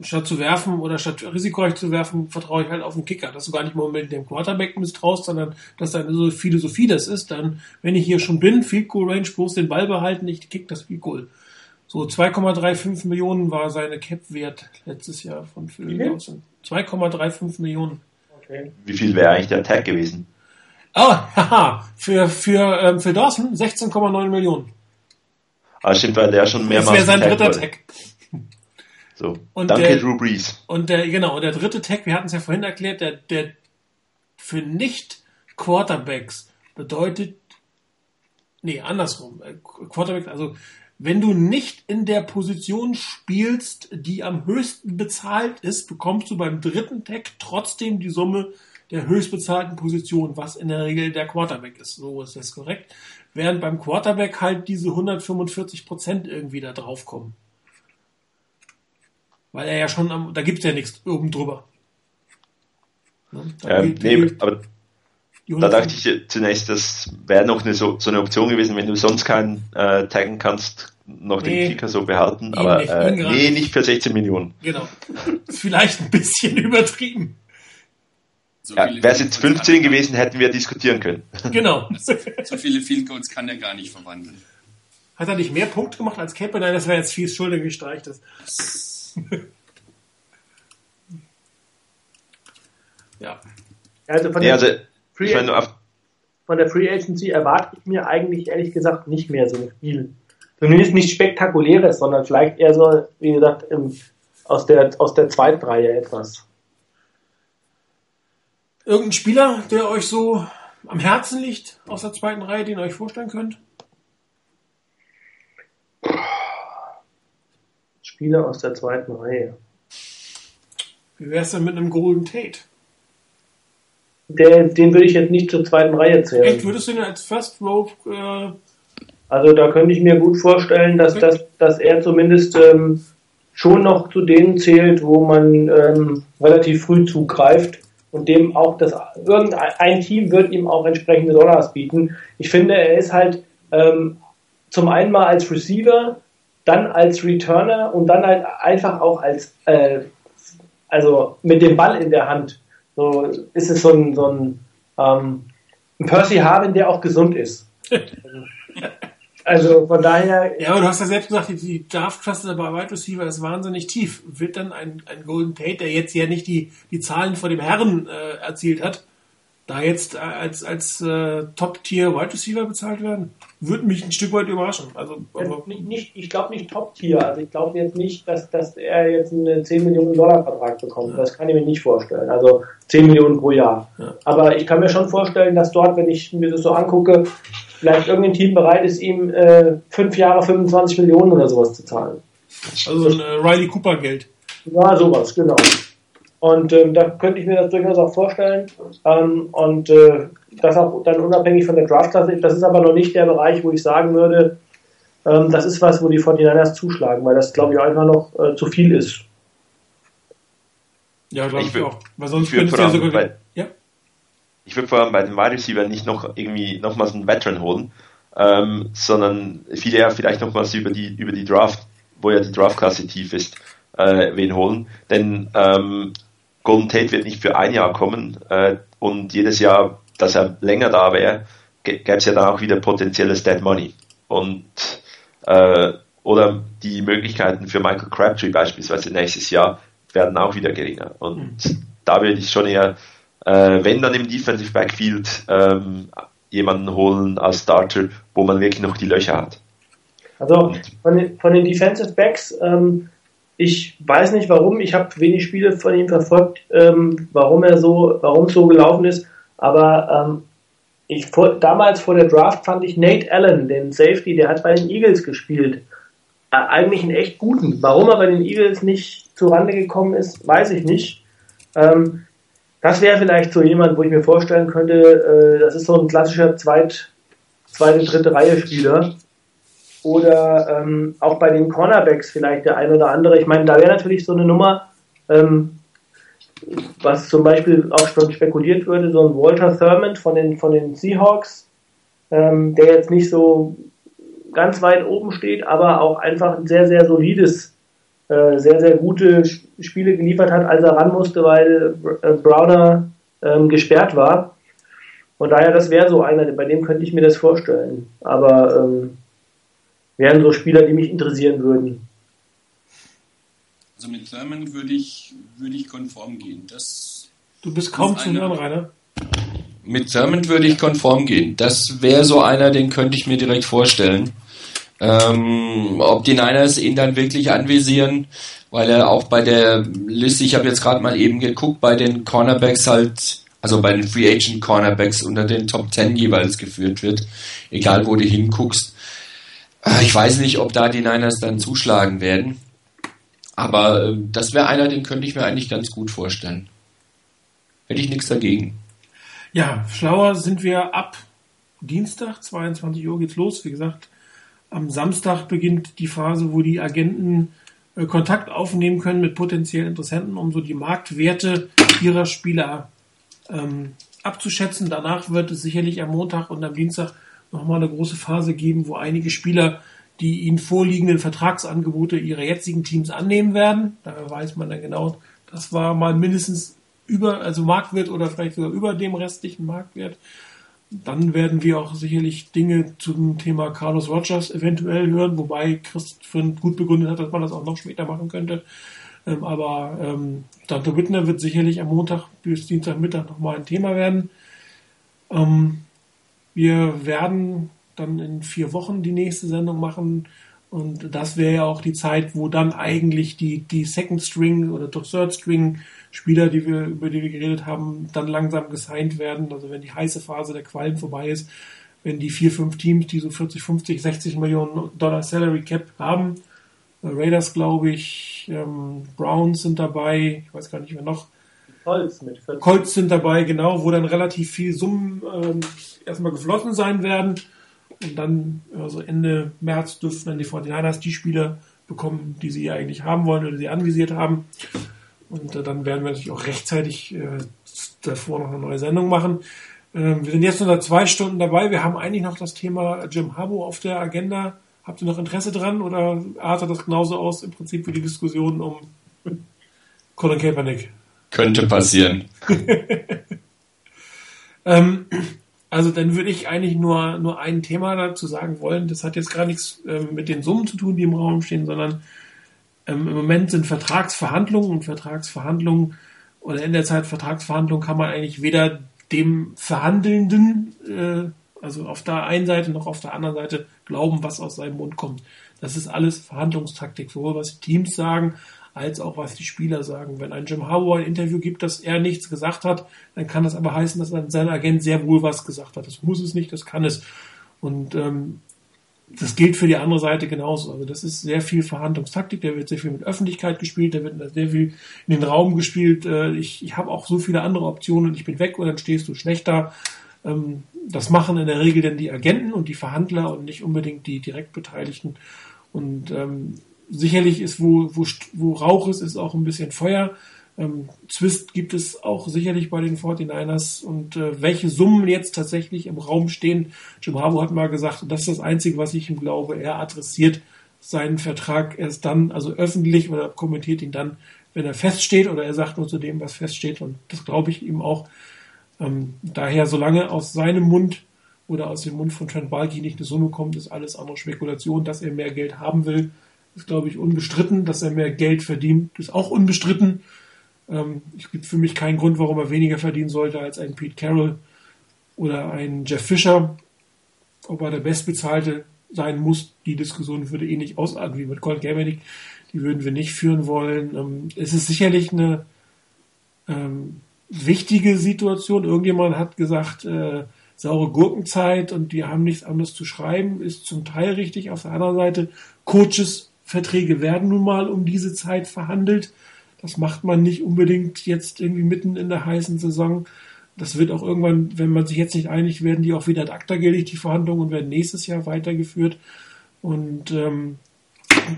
statt zu werfen oder statt risikoreich zu werfen, vertraue ich halt auf den Kicker, dass du gar nicht mal unbedingt dem Quarterback misstraust, sondern dass deine so Philosophie das ist, dann, wenn ich hier schon bin, Field Goal Range, bloß den Ball behalten, ich kick das Field Goal. So 2,35 Millionen war seine Cap-Wert letztes Jahr von Phil Dawson. 2,35 Millionen. Okay. Wie viel wäre eigentlich der Tag gewesen? Oh, *laughs* haha, für, für, ähm, für Dawson 16,9 Millionen. Ah, stimmt, weil der schon mehrmals. Das wäre sein dritter Tag. So, und danke der, Drew Brees. Und der, genau, der dritte Tag, wir hatten es ja vorhin erklärt, der, der für Nicht-Quarterbacks bedeutet, nee, andersrum, äh, Quarterback, also wenn du nicht in der Position spielst, die am höchsten bezahlt ist, bekommst du beim dritten Tag trotzdem die Summe der höchstbezahlten Position, was in der Regel der Quarterback ist. So ist das korrekt. Während beim Quarterback halt diese 145 Prozent irgendwie da drauf kommen. Weil er ja schon am, da gibt's ja nichts oben drüber. Ja, nee, aber da dachte ich zunächst, das wäre noch eine, so, so eine Option gewesen, wenn du sonst keinen äh, taggen kannst, noch nee, den Kicker so behalten. Aber nicht, äh, nee, nicht für 16 Millionen. Genau. Ist *laughs* vielleicht ein bisschen übertrieben. So ja, wäre es jetzt 15 gewesen, hätten wir diskutieren können. *laughs* Genau. so viele Field Goals kann er gar nicht verwandeln. Hat er nicht mehr Punkte gemacht als Kemper? Nein, das wäre jetzt fies Schulter gestreicht. *laughs* ja. Also von, ja, also, Free ich meine, von der Free Agency erwarte ich mir eigentlich ehrlich gesagt nicht mehr so viel. Zumindest nicht spektakuläres, sondern vielleicht eher so, wie gesagt, im, aus, der, aus der zweiten Reihe etwas. Irgendein Spieler, der euch so am Herzen liegt aus der zweiten Reihe, den ihr euch vorstellen könnt? Spieler aus der zweiten Reihe. Wie wäre es denn mit einem Golden Tate? Der, den würde ich jetzt nicht zur zweiten Reihe zählen. Echt, würdest du ihn als First Rope? Äh also da könnte ich mir gut vorstellen, dass, okay. dass, dass er zumindest ähm, schon noch zu denen zählt, wo man ähm, relativ früh zugreift und dem auch das irgendein Team wird ihm auch entsprechende Dollars bieten. Ich finde, er ist halt ähm, zum einen mal als Receiver, dann als Returner und dann halt einfach auch als äh, also mit dem Ball in der Hand. So ist es so ein, so ein, ähm, ein Percy Harvin, der auch gesund ist. *laughs* Also von daher. Ja, aber du hast ja selbst gesagt, die Draft-Klasse bei Wide Receiver ist wahnsinnig tief. Wird dann ein, ein Golden Tate, der jetzt ja nicht die, die Zahlen vor dem Herren äh, erzielt hat, da jetzt als, als äh, Top-Tier Wide Receiver bezahlt werden? Würde mich ein Stück weit überraschen. Also, also nicht, nicht, ich glaube nicht Top-Tier. Also ich glaube jetzt nicht, dass, dass er jetzt einen 10 Millionen Dollar Vertrag bekommt. Ja. Das kann ich mir nicht vorstellen. Also 10 Millionen pro Jahr. Ja. Aber ich kann mir schon vorstellen, dass dort, wenn ich mir das so angucke, vielleicht irgendein Team bereit ist, ihm äh, fünf Jahre 25 Millionen oder sowas zu zahlen. Also ein äh, Riley Cooper Geld. Ja, sowas, genau. Und ähm, da könnte ich mir das durchaus auch vorstellen. Ähm, und äh, das auch dann unabhängig von der Draftklasse. Das ist aber noch nicht der Bereich, wo ich sagen würde, ähm, das ist was, wo die 49ers zuschlagen, weil das, glaube ich, einfach noch äh, zu viel ist. Ja, glaube ich, ich auch. Weil sonst könnte es ja sogar... Bei, ja? Ich würde vor allem bei den Wide Receiver nicht noch irgendwie nochmals einen Veteran holen, ähm, sondern viel eher vielleicht nochmals über die, über die Draft, wo ja die Draftklasse tief ist, äh, wen holen. Denn ähm, Golden Tate wird nicht für ein Jahr kommen äh, und jedes Jahr, dass er länger da wäre, gäbe es ja dann auch wieder potenzielles Dead Money. Und äh, oder die Möglichkeiten für Michael Crabtree beispielsweise nächstes Jahr werden auch wieder geringer. Und mhm. da würde ich schon eher, äh, wenn dann im Defensive Backfield ähm, jemanden holen als Starter, wo man wirklich noch die Löcher hat. Also von den, von den Defensive Backs ähm, ich weiß nicht warum, ich habe wenig Spiele von ihm verfolgt, ähm, warum er so, warum so gelaufen ist, aber ähm, ich, vor, damals vor der Draft fand ich Nate Allen, den Safety, der hat bei den Eagles gespielt, äh, eigentlich einen echt guten. Warum er bei den Eagles nicht zu Rande gekommen ist, weiß ich nicht. Ähm, das wäre vielleicht so jemand, wo ich mir vorstellen könnte, äh, das ist so ein klassischer Zweit, zweite, dritte Reihe Spieler, oder ähm, auch bei den Cornerbacks vielleicht der ein oder andere. Ich meine, da wäre natürlich so eine Nummer, ähm, was zum Beispiel auch schon spekuliert würde, so ein Walter Thurman von den, von den Seahawks, ähm, der jetzt nicht so ganz weit oben steht, aber auch einfach ein sehr, sehr solides, äh, sehr, sehr gute Spiele geliefert hat, als er ran musste, weil äh, Browner ähm, gesperrt war. Von daher, das wäre so einer, bei dem könnte ich mir das vorstellen. Aber ähm, wären so Spieler, die mich interessieren würden. Also mit Thurman würde ich, würde ich konform gehen. Das du bist kaum zu hören, Rainer. Mit Thurman würde ich konform gehen. Das wäre so einer, den könnte ich mir direkt vorstellen. Ähm, ob die Niners ihn dann wirklich anvisieren, weil er auch bei der Liste, ich habe jetzt gerade mal eben geguckt, bei den Cornerbacks halt, also bei den Free Agent Cornerbacks unter den Top 10 jeweils geführt wird, egal wo du hinguckst. Äh, ich weiß nicht, ob da die Niners dann zuschlagen werden. Aber äh, das wäre einer, den könnte ich mir eigentlich ganz gut vorstellen. Hätte ich nichts dagegen. Ja, schlauer sind wir ab Dienstag, 22 Uhr geht's los. Wie gesagt, am Samstag beginnt die Phase, wo die Agenten äh, Kontakt aufnehmen können mit potenziellen Interessenten, um so die Marktwerte ihrer Spieler ähm, abzuschätzen. Danach wird es sicherlich am Montag und am Dienstag nochmal eine große Phase geben, wo einige Spieler die ihnen vorliegenden Vertragsangebote ihrer jetzigen Teams annehmen werden. Da weiß man dann genau, das war mal mindestens über, also Marktwert oder vielleicht sogar über dem restlichen Marktwert. Dann werden wir auch sicherlich Dinge zum Thema Carlos Rogers eventuell hören, wobei Christoph gut begründet hat, dass man das auch noch später machen könnte. Ähm, aber ähm, Dante Wittner wird sicherlich am Montag bis Dienstagmittag nochmal ein Thema werden. Ähm, wir werden dann in vier Wochen die nächste Sendung machen. Und das wäre ja auch die Zeit, wo dann eigentlich die, die Second String oder Third String Spieler, die wir, über die wir geredet haben, dann langsam gesigned werden. Also wenn die heiße Phase der Qualen vorbei ist, wenn die vier, fünf Teams, die so 40, 50, 60 Millionen Dollar Salary Cap haben, äh, Raiders glaube ich, ähm, Browns sind dabei, ich weiß gar nicht wer noch. Colts mit 40. Colts sind dabei, genau, wo dann relativ viel Summen ähm, erstmal geflossen sein werden und dann, also Ende März, dürften dann die 49ers die Spieler bekommen, die sie eigentlich haben wollen oder sie anvisiert haben. Und äh, dann werden wir natürlich auch rechtzeitig äh, davor noch eine neue Sendung machen. Ähm, wir sind jetzt nur zwei Stunden dabei. Wir haben eigentlich noch das Thema Jim Harbo auf der Agenda. Habt ihr noch Interesse dran oder artet das genauso aus im Prinzip wie die Diskussion um Colin Kaepernick? Könnte passieren. *laughs* ähm, also dann würde ich eigentlich nur, nur ein Thema dazu sagen wollen. Das hat jetzt gar nichts ähm, mit den Summen zu tun, die im Raum stehen, sondern ähm, im Moment sind Vertragsverhandlungen und Vertragsverhandlungen oder in der Zeit Vertragsverhandlungen kann man eigentlich weder dem Verhandelnden, äh, also auf der einen Seite noch auf der anderen Seite glauben, was aus seinem Mund kommt. Das ist alles Verhandlungstaktik, sowohl was Teams sagen, als auch was die Spieler sagen. Wenn ein Jim Harbaugh ein Interview gibt, dass er nichts gesagt hat, dann kann das aber heißen, dass sein Agent sehr wohl was gesagt hat. Das muss es nicht, das kann es. Und ähm, das gilt für die andere Seite genauso. Also das ist sehr viel Verhandlungstaktik, da wird sehr viel mit Öffentlichkeit gespielt, da wird sehr viel in den Raum gespielt. Äh, ich, ich habe auch so viele andere Optionen ich bin weg und dann stehst du schlechter. Ähm, das machen in der Regel dann die Agenten und die Verhandler und nicht unbedingt die Direktbeteiligten. Und ähm, sicherlich ist, wo, wo, wo Rauch ist, ist auch ein bisschen Feuer. Ähm, Zwist gibt es auch sicherlich bei den 49ers und äh, welche Summen jetzt tatsächlich im Raum stehen. Jim Harbour hat mal gesagt, das ist das Einzige, was ich ihm glaube. Er adressiert seinen Vertrag erst dann, also öffentlich oder kommentiert ihn dann, wenn er feststeht oder er sagt nur zu dem, was feststeht und das glaube ich ihm auch. Ähm, daher, solange aus seinem Mund oder aus dem Mund von Trent Balky nicht eine Summe kommt, ist alles andere Spekulation, dass er mehr Geld haben will ist, glaube ich, unbestritten. Dass er mehr Geld verdient, ist auch unbestritten. Ähm, es gibt für mich keinen Grund, warum er weniger verdienen sollte als ein Pete Carroll oder ein Jeff Fisher. Ob er der Bestbezahlte sein muss, die Diskussion würde eh nicht ausarten wie mit Colin Kaepernick. Die würden wir nicht führen wollen. Ähm, es ist sicherlich eine ähm, wichtige Situation. Irgendjemand hat gesagt, äh, saure Gurkenzeit und die haben nichts anderes zu schreiben, ist zum Teil richtig. Auf der anderen Seite, Coaches Verträge werden nun mal um diese Zeit verhandelt. Das macht man nicht unbedingt jetzt irgendwie mitten in der heißen Saison. Das wird auch irgendwann, wenn man sich jetzt nicht einig, werden die auch wieder ad acta gelegt, die Verhandlungen, und werden nächstes Jahr weitergeführt. Und ähm,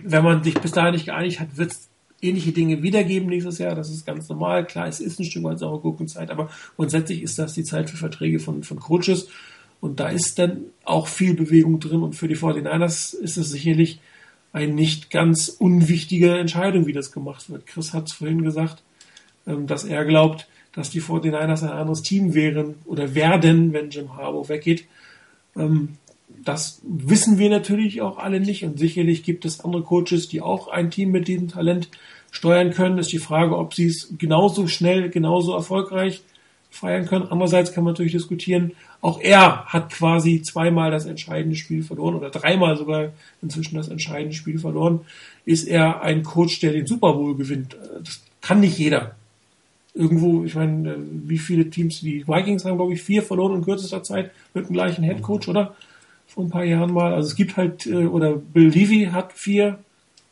wenn man sich bis dahin nicht geeinigt hat, wird es ähnliche Dinge wiedergeben nächstes Jahr. Das ist ganz normal. Klar, es ist ein Stück weit saure Gurkenzeit, aber grundsätzlich ist das die Zeit für Verträge von, von Coaches. Und da ist dann auch viel Bewegung drin. Und für die 49ers ist es sicherlich eine nicht ganz unwichtige Entscheidung, wie das gemacht wird. Chris hat es vorhin gesagt, ähm, dass er glaubt, dass die 49ers ein anderes Team wären oder werden, wenn Jim Harbaugh weggeht. Ähm, das wissen wir natürlich auch alle nicht und sicherlich gibt es andere Coaches, die auch ein Team mit diesem Talent steuern können. Ist die Frage, ob sie es genauso schnell, genauso erfolgreich feiern können. Andererseits kann man natürlich diskutieren, auch er hat quasi zweimal das entscheidende Spiel verloren oder dreimal sogar inzwischen das entscheidende Spiel verloren. Ist er ein Coach, der den Super Bowl gewinnt? Das kann nicht jeder. Irgendwo, ich meine, wie viele Teams, die Vikings haben, glaube ich, vier verloren in kürzester Zeit mit dem gleichen Head Coach, oder? Vor ein paar Jahren mal. Also es gibt halt, äh, oder Bill Levy hat vier,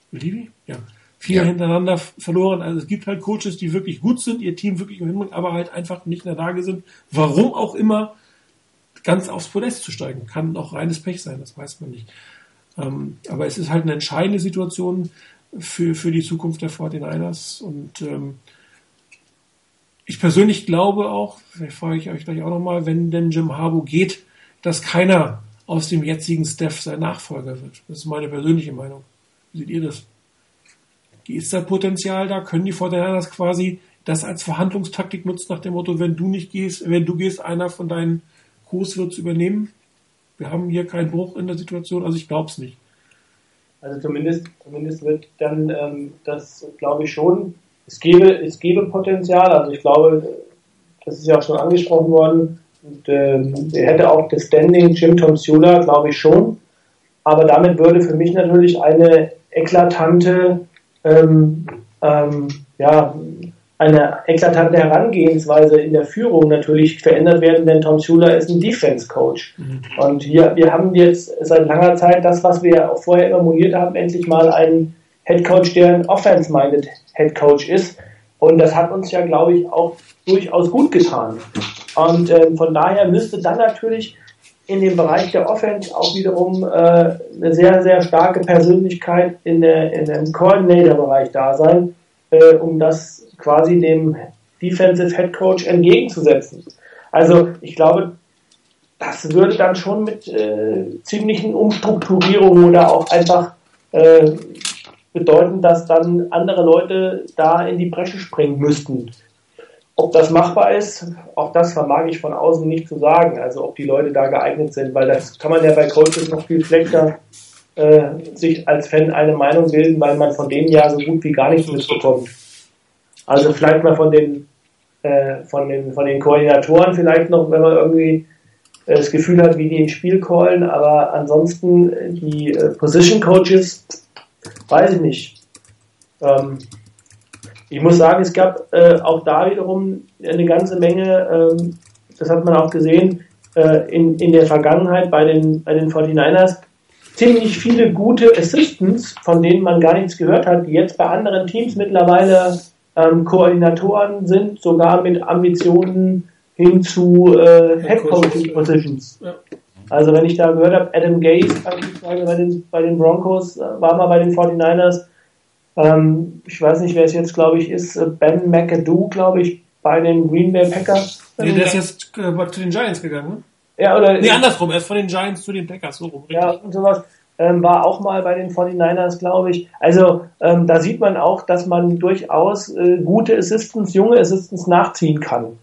Bill Levy? Ja vier ja. hintereinander verloren. Also es gibt halt Coaches, die wirklich gut sind, ihr Team wirklich im aber halt einfach nicht in der Lage sind, warum auch immer, ganz aufs Podest zu steigen. Kann auch reines Pech sein, das weiß man nicht. Ähm, aber es ist halt eine entscheidende Situation für, für die Zukunft der 49ers und ähm, ich persönlich glaube auch, vielleicht frage ich euch gleich auch nochmal, wenn denn Jim Harbaugh geht, dass keiner aus dem jetzigen Staff sein Nachfolger wird. Das ist meine persönliche Meinung. Wie seht ihr das? Ist da Potenzial da? Können die Fortinanders quasi das als Verhandlungstaktik nutzen nach dem Motto, wenn du nicht gehst, wenn du gehst, einer von deinen Kurs wird es übernehmen? Wir haben hier keinen Bruch in der Situation, also ich glaube es nicht. Also zumindest, zumindest wird dann ähm, das, glaube ich schon, es gäbe, es gäbe Potenzial, also ich glaube, das ist ja auch schon angesprochen worden, und, ähm, er hätte auch das Standing Jim Tom Sula, glaube ich schon, aber damit würde für mich natürlich eine eklatante ähm, ähm, ja, eine eklatante Herangehensweise in der Führung natürlich verändert werden, denn Tom Schuler ist ein Defense Coach. Mhm. Und hier, wir haben jetzt seit langer Zeit das, was wir auch vorher immer moniert haben, endlich mal einen Head Coach, der ein Offense-minded Head Coach ist. Und das hat uns ja, glaube ich, auch durchaus gut getan. Und äh, von daher müsste dann natürlich in dem Bereich der Offense auch wiederum äh, eine sehr, sehr starke Persönlichkeit in, der, in dem Coordinator-Bereich da sein, äh, um das quasi dem Defensive Head Coach entgegenzusetzen. Also ich glaube, das würde dann schon mit äh, ziemlichen Umstrukturierungen oder auch einfach äh, bedeuten, dass dann andere Leute da in die Bresche springen müssten. Ob das machbar ist, auch das vermag ich von außen nicht zu sagen. Also ob die Leute da geeignet sind, weil das kann man ja bei Coaches noch viel schlechter äh, sich als Fan eine Meinung bilden, weil man von denen ja so gut wie gar nichts mitbekommt. Also vielleicht mal von den, äh, von den, von den Koordinatoren vielleicht noch, wenn man irgendwie äh, das Gefühl hat, wie die ein Spiel callen, aber ansonsten äh, die äh, Position Coaches, weiß ich nicht. Ähm, ich muss sagen, es gab äh, auch da wiederum eine ganze Menge, ähm, das hat man auch gesehen, äh, in, in der Vergangenheit bei den, bei den 49ers, ziemlich viele gute Assistants, von denen man gar nichts gehört hat, die jetzt bei anderen Teams mittlerweile ähm, Koordinatoren sind, sogar mit Ambitionen hin zu äh, Head Coaching Positions. Ja. Also wenn ich da gehört habe, Adam Gaze beispielsweise bei den, bei den Broncos, äh, war mal bei den 49ers. Ähm, ich weiß nicht, wer es jetzt, glaube ich, ist. Äh, ben McAdoo, glaube ich, bei den Green Bay Packers. Nee, der ist jetzt äh, zu den Giants gegangen, ne? Ja, oder? Nee, andersrum, er ist von den Giants zu den Packers, so rum. Richtig. Ja, und sowas ähm, war auch mal bei den 49ers, glaube ich. Also ähm, da sieht man auch, dass man durchaus äh, gute Assistants, junge Assistants nachziehen kann.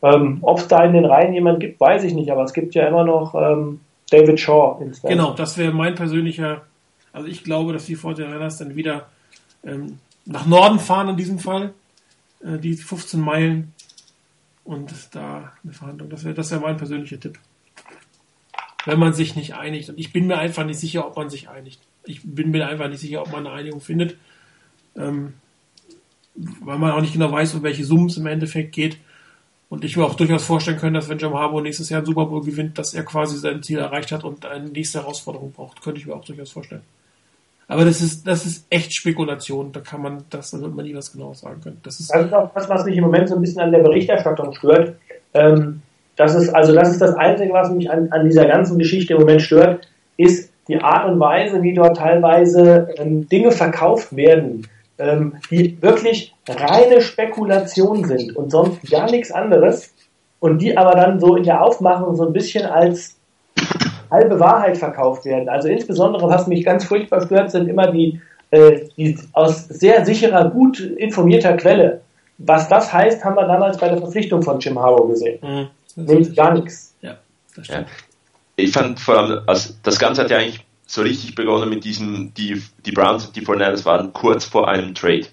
Ähm, Ob es da in den Reihen jemand gibt, weiß ich nicht, aber es gibt ja immer noch ähm, David Shaw. Genau, das wäre mein persönlicher, also ich glaube, dass die 49ers dann wieder ähm, nach Norden fahren in diesem Fall, äh, die 15 Meilen und da eine Verhandlung, das wäre das wär mein persönlicher Tipp wenn man sich nicht einigt. Und ich bin mir einfach nicht sicher, ob man sich einigt. Ich bin mir einfach nicht sicher, ob man eine Einigung findet, ähm, weil man auch nicht genau weiß, um welche Summen es im Endeffekt geht. Und ich mir auch durchaus vorstellen können, dass wenn Jim Harbour nächstes Jahr einen Super Bowl gewinnt, dass er quasi sein Ziel erreicht hat und eine nächste Herausforderung braucht. Könnte ich mir auch durchaus vorstellen. Aber das ist, das ist echt Spekulation. Da kann man, das, da wird man nie was genaues sagen können. Das ist, das ist auch das, was mich im Moment so ein bisschen an der Berichterstattung stört. Ähm, das ist, also das ist das Einzige, was mich an, an dieser ganzen Geschichte im Moment stört, ist die Art und Weise, wie dort teilweise ähm, Dinge verkauft werden, ähm, die wirklich reine Spekulation sind und sonst gar nichts anderes und die aber dann so in der Aufmachung so ein bisschen als halbe Wahrheit verkauft werden. Also insbesondere, was mich ganz furchtbar stört, sind immer die, äh, die aus sehr sicherer, gut informierter Quelle. Was das heißt, haben wir damals bei der Verpflichtung von Jim Harbour gesehen. Mhm. Nämlich gar nichts. Ja, das stimmt. Ja. Ich fand vor allem, also das Ganze hat ja eigentlich so richtig begonnen mit diesem, die, die Browns und die Fornells waren kurz vor einem Trade.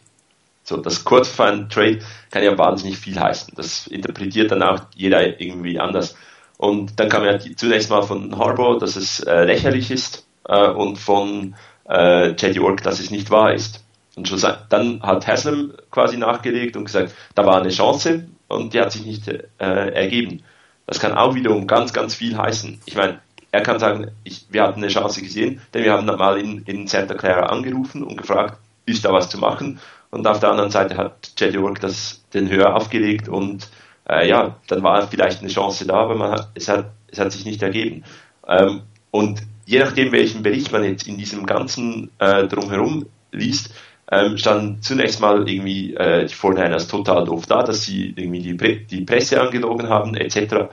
So, das kurz vor einem Trade kann ja wahnsinnig viel heißen. Das interpretiert dann auch jeder irgendwie anders. Und dann kam ja zunächst mal von Harbour, dass es äh, lächerlich ist, äh, und von äh, J.D. Ork, dass es nicht wahr ist. Und schon, dann hat Haslam quasi nachgelegt und gesagt, da war eine Chance und die hat sich nicht äh, ergeben. Das kann auch wiederum ganz, ganz viel heißen. Ich meine, er kann sagen, ich, wir hatten eine Chance gesehen, denn wir haben mal in, in Santa Clara angerufen und gefragt, ist da was zu machen? Und auf der anderen Seite hat Jelly Work das den Höher aufgelegt und äh, ja, dann war vielleicht eine Chance da, aber man hat, es, hat, es hat sich nicht ergeben. Ähm, und je nachdem, welchen Bericht man jetzt in diesem ganzen äh, drumherum liest, ähm, standen zunächst mal irgendwie äh, die Fortinanders total doof da, dass sie irgendwie die, Pre die Presse angelogen haben, etc.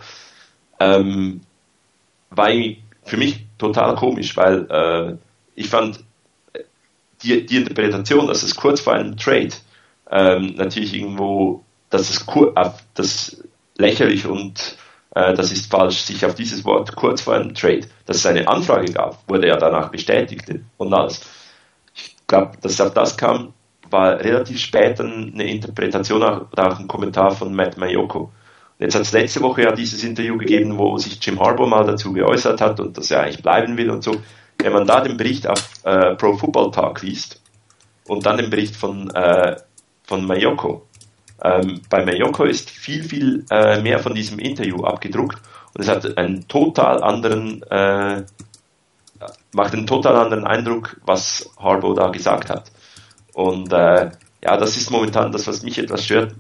Ähm, war für mich total komisch, weil äh, ich fand die, die Interpretation, dass es kurz vor einem Trade ähm, natürlich irgendwo, dass es äh, das lächerlich und äh, das ist falsch, sich auf dieses Wort kurz vor einem Trade, dass es eine Anfrage gab, wurde ja danach bestätigt und alles. Ich glaube, dass auf das kam, war relativ spät eine Interpretation oder auch ein Kommentar von Matt Mayoko. Jetzt hat es letzte Woche ja dieses Interview gegeben, wo sich Jim Harbour mal dazu geäußert hat und dass er eigentlich bleiben will und so. Wenn man da den Bericht auf äh, Pro Football Talk liest und dann den Bericht von, äh, von Mayoko, ähm, bei Mayoko ist viel, viel äh, mehr von diesem Interview abgedruckt und es hat einen total anderen, äh, macht einen total anderen Eindruck, was Harbo da gesagt hat. Und äh, ja, das ist momentan das, was mich etwas stört.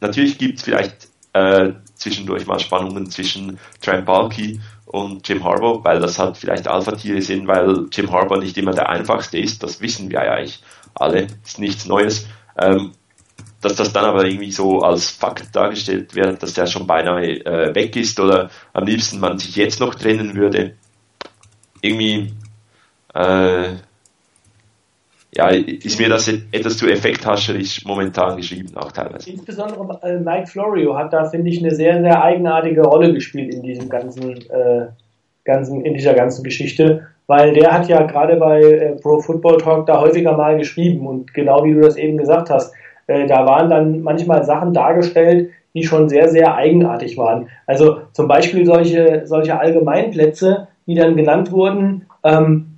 Natürlich gibt es vielleicht äh, zwischendurch mal Spannungen zwischen Trent Balky und Jim Harbour, weil das halt vielleicht Alpha-Tiere sind, weil Jim Harbour nicht immer der einfachste ist, das wissen wir ja eigentlich alle, ist nichts Neues. Ähm, dass das dann aber irgendwie so als Fakt dargestellt wird, dass der schon beinahe äh, weg ist oder am liebsten man sich jetzt noch trennen würde. Irgendwie äh, ja, ist mir das etwas zu effekthascherisch momentan geschrieben, auch teilweise. Insbesondere äh, Mike Florio hat da, finde ich, eine sehr, sehr eigenartige Rolle gespielt in diesem ganzen, äh, ganzen, in dieser ganzen Geschichte, weil der hat ja gerade bei äh, Pro Football Talk da häufiger mal geschrieben und genau wie du das eben gesagt hast, äh, da waren dann manchmal Sachen dargestellt, die schon sehr, sehr eigenartig waren. Also zum Beispiel solche, solche Allgemeinplätze, die dann genannt wurden, ähm,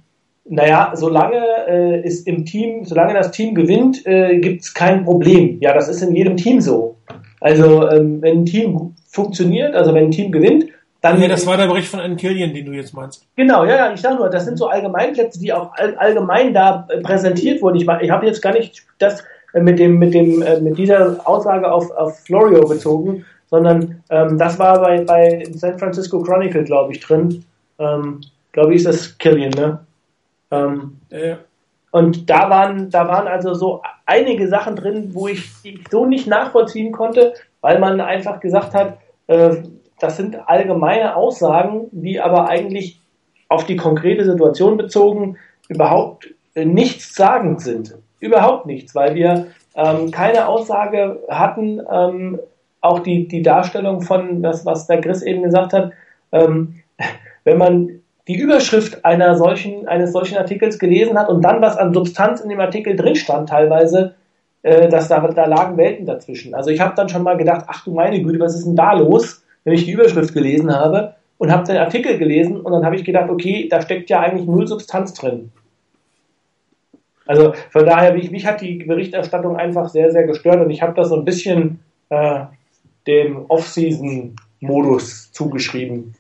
naja, solange äh, es im Team, solange das Team gewinnt, äh, gibt es kein Problem. Ja, das ist in jedem Team so. Also ähm, wenn ein Team funktioniert, also wenn ein Team gewinnt, dann. Nee, das war der Bericht von Ann Killian, den du jetzt meinst. Genau, ja, ja, ich sag nur, das sind so Allgemeinplätze, die auch all, allgemein da äh, präsentiert wurden. Ich, ich habe jetzt gar nicht das mit dem, mit dem, äh, mit dieser Aussage auf, auf Florio bezogen, sondern ähm, das war bei, bei San Francisco Chronicle, glaube ich, drin. Ähm, glaube ich, ist das Killian, ne? Ähm, ja. Und da waren, da waren also so einige Sachen drin, wo ich so nicht nachvollziehen konnte, weil man einfach gesagt hat, äh, das sind allgemeine Aussagen, die aber eigentlich auf die konkrete Situation bezogen überhaupt äh, nichts sagend sind. Überhaupt nichts, weil wir ähm, keine Aussage hatten, ähm, auch die, die Darstellung von das, was der Chris eben gesagt hat, ähm, *laughs* wenn man die Überschrift einer solchen, eines solchen Artikels gelesen hat und dann was an Substanz in dem Artikel drin stand, teilweise, äh, dass da, da lagen Welten dazwischen. Also ich habe dann schon mal gedacht, ach du meine Güte, was ist denn da los, wenn ich die Überschrift gelesen habe und habe den Artikel gelesen und dann habe ich gedacht, okay, da steckt ja eigentlich null Substanz drin. Also von daher, mich, mich hat die Berichterstattung einfach sehr, sehr gestört und ich habe das so ein bisschen äh, dem Off-Season-Modus zugeschrieben.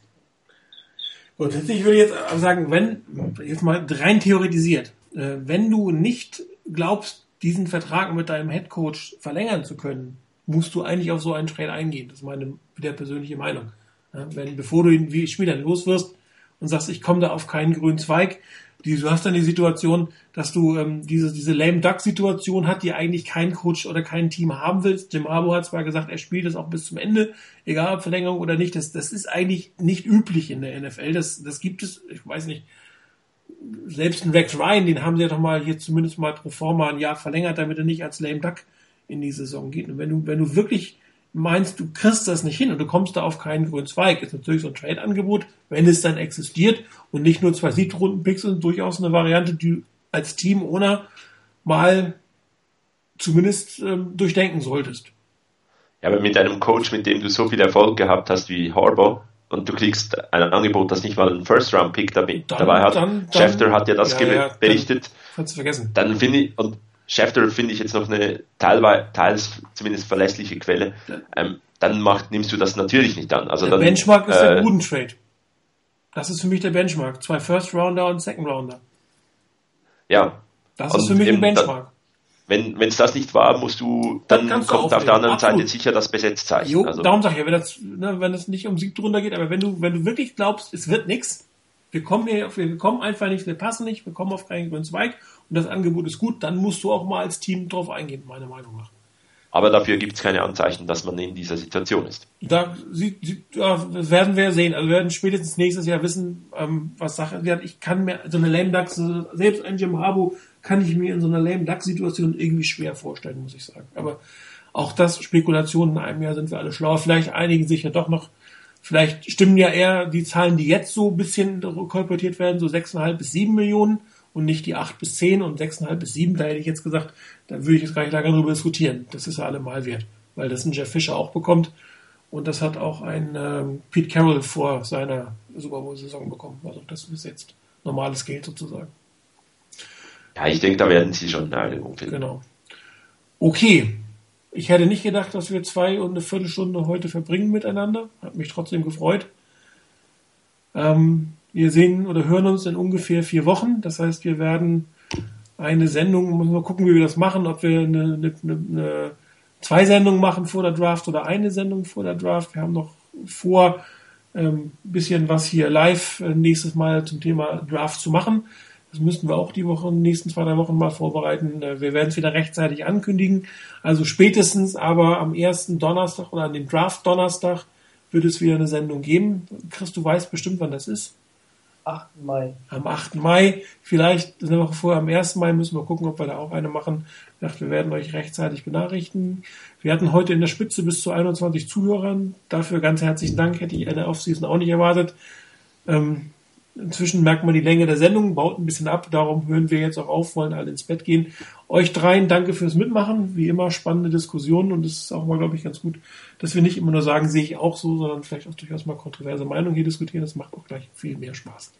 Würde ich jetzt sagen, wenn, jetzt mal rein theoretisiert, äh, wenn du nicht glaubst, diesen Vertrag mit deinem Headcoach verlängern zu können, musst du eigentlich auf so einen Trade eingehen. Das ist meine wieder persönliche Meinung. Ja, wenn, bevor du ihn wie Spieler loswirst und sagst, ich komme da auf keinen grünen Zweig, die, du hast dann die Situation, dass du ähm, diese, diese lame duck Situation hat, die eigentlich kein Coach oder kein Team haben willst. Jim Harbour hat zwar gesagt, er spielt es auch bis zum Ende, egal ob Verlängerung oder nicht. Das, das ist eigentlich nicht üblich in der NFL. Das, das gibt es, ich weiß nicht, selbst ein Rex Ryan, den haben sie ja doch mal hier zumindest mal pro forma ein Jahr verlängert, damit er nicht als lame duck in die Saison geht. Und wenn du, wenn du wirklich meinst, du kriegst das nicht hin und du kommst da auf keinen grünen Zweig, ist natürlich so ein Trade-Angebot, wenn es dann existiert und nicht nur zwei Siebtrunden-Picks sind durchaus eine Variante, die als Team ohne mal zumindest ähm, durchdenken solltest. Ja, aber mit einem Coach, mit dem du so viel Erfolg gehabt hast wie Harbour und du kriegst ein Angebot, das nicht mal einen First-Round-Pick dabei, hat, dann, Schefter hat ja das ja, ja, berichtet, dann, vergessen. dann finde ich, und Schefter finde ich jetzt noch eine teilweise, teils zumindest verlässliche Quelle, ähm, dann macht, nimmst du das natürlich nicht an. Also der dann, Benchmark ist äh, der guten Trade. Das ist für mich der Benchmark. Zwei First Rounder und Second Rounder. Ja. Das ist für mich ein Benchmark. Da, wenn es das nicht war, musst du, dann, dann kommt auf der anderen Absolut. Seite sicher das Besetzzeichen. Jo, also. darum sag ich ja, wenn das, ne, wenn es nicht um Sieg drunter geht, aber wenn du, wenn du wirklich glaubst, es wird nichts, wir kommen hier, wir kommen einfach nicht, wir passen nicht, wir kommen auf keinen grünen Zweig und das Angebot ist gut, dann musst du auch mal als Team drauf eingehen, meiner Meinung nach. Aber dafür gibt es keine Anzeichen, dass man in dieser Situation ist. Da das werden wir sehen. Also wir werden spätestens nächstes Jahr wissen, ähm, was Sache wird. Ich kann mir so eine Lame Duck, selbst ein Jim Harbo kann ich mir in so einer Lame Duck Situation irgendwie schwer vorstellen, muss ich sagen. Aber auch das Spekulationen in einem Jahr sind wir alle schlauer. Vielleicht einigen sich ja doch noch. Vielleicht stimmen ja eher die Zahlen, die jetzt so ein bisschen kolportiert werden, so 6,5 bis 7 Millionen und nicht die 8 bis 10 und 6,5 bis 7. Da hätte ich jetzt gesagt, da würde ich jetzt gar nicht lange darüber diskutieren. Das ist ja allemal wert, weil das ein Jeff Fischer auch bekommt. Und das hat auch ein ähm, Pete Carroll vor seiner Super Bowl-Saison bekommen. Also das ist jetzt normales Geld sozusagen. Ja, ich denke, da werden sie schon eine Einigung finden. Genau. Okay. Ich hätte nicht gedacht, dass wir zwei und eine Viertelstunde heute verbringen miteinander. Hat mich trotzdem gefreut. Ähm, wir sehen oder hören uns in ungefähr vier Wochen. Das heißt, wir werden eine Sendung, müssen wir gucken, wie wir das machen, ob wir eine, eine, eine, zwei Sendungen machen vor der Draft oder eine Sendung vor der Draft. Wir haben noch vor, ähm, bisschen was hier live äh, nächstes Mal zum Thema Draft zu machen. Das müssten wir auch die Woche, nächsten zwei, drei Wochen mal vorbereiten. Äh, wir werden es wieder rechtzeitig ankündigen. Also spätestens aber am ersten Donnerstag oder an dem Draft Donnerstag wird es wieder eine Sendung geben. Chris, du weißt bestimmt, wann das ist. 8. Mai. Am 8. Mai, vielleicht eine Woche vorher, am 1. Mai müssen wir gucken, ob wir da auch eine machen. Ich dachte, wir werden euch rechtzeitig benachrichtigen. Wir hatten heute in der Spitze bis zu 21 Zuhörern. Dafür ganz herzlichen Dank. Hätte ich eine Offseason auch nicht erwartet. Ähm, inzwischen merkt man die Länge der Sendung, baut ein bisschen ab. Darum hören wir jetzt auch auf, wollen alle ins Bett gehen. Euch dreien danke fürs Mitmachen. Wie immer spannende Diskussionen und es ist auch mal, glaube ich, ganz gut, dass wir nicht immer nur sagen, sehe ich auch so, sondern vielleicht auch durchaus mal kontroverse Meinungen hier diskutieren. Das macht auch gleich viel mehr Spaß.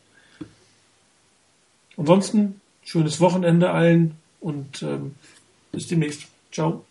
Ansonsten schönes Wochenende allen und ähm, bis demnächst. Ciao.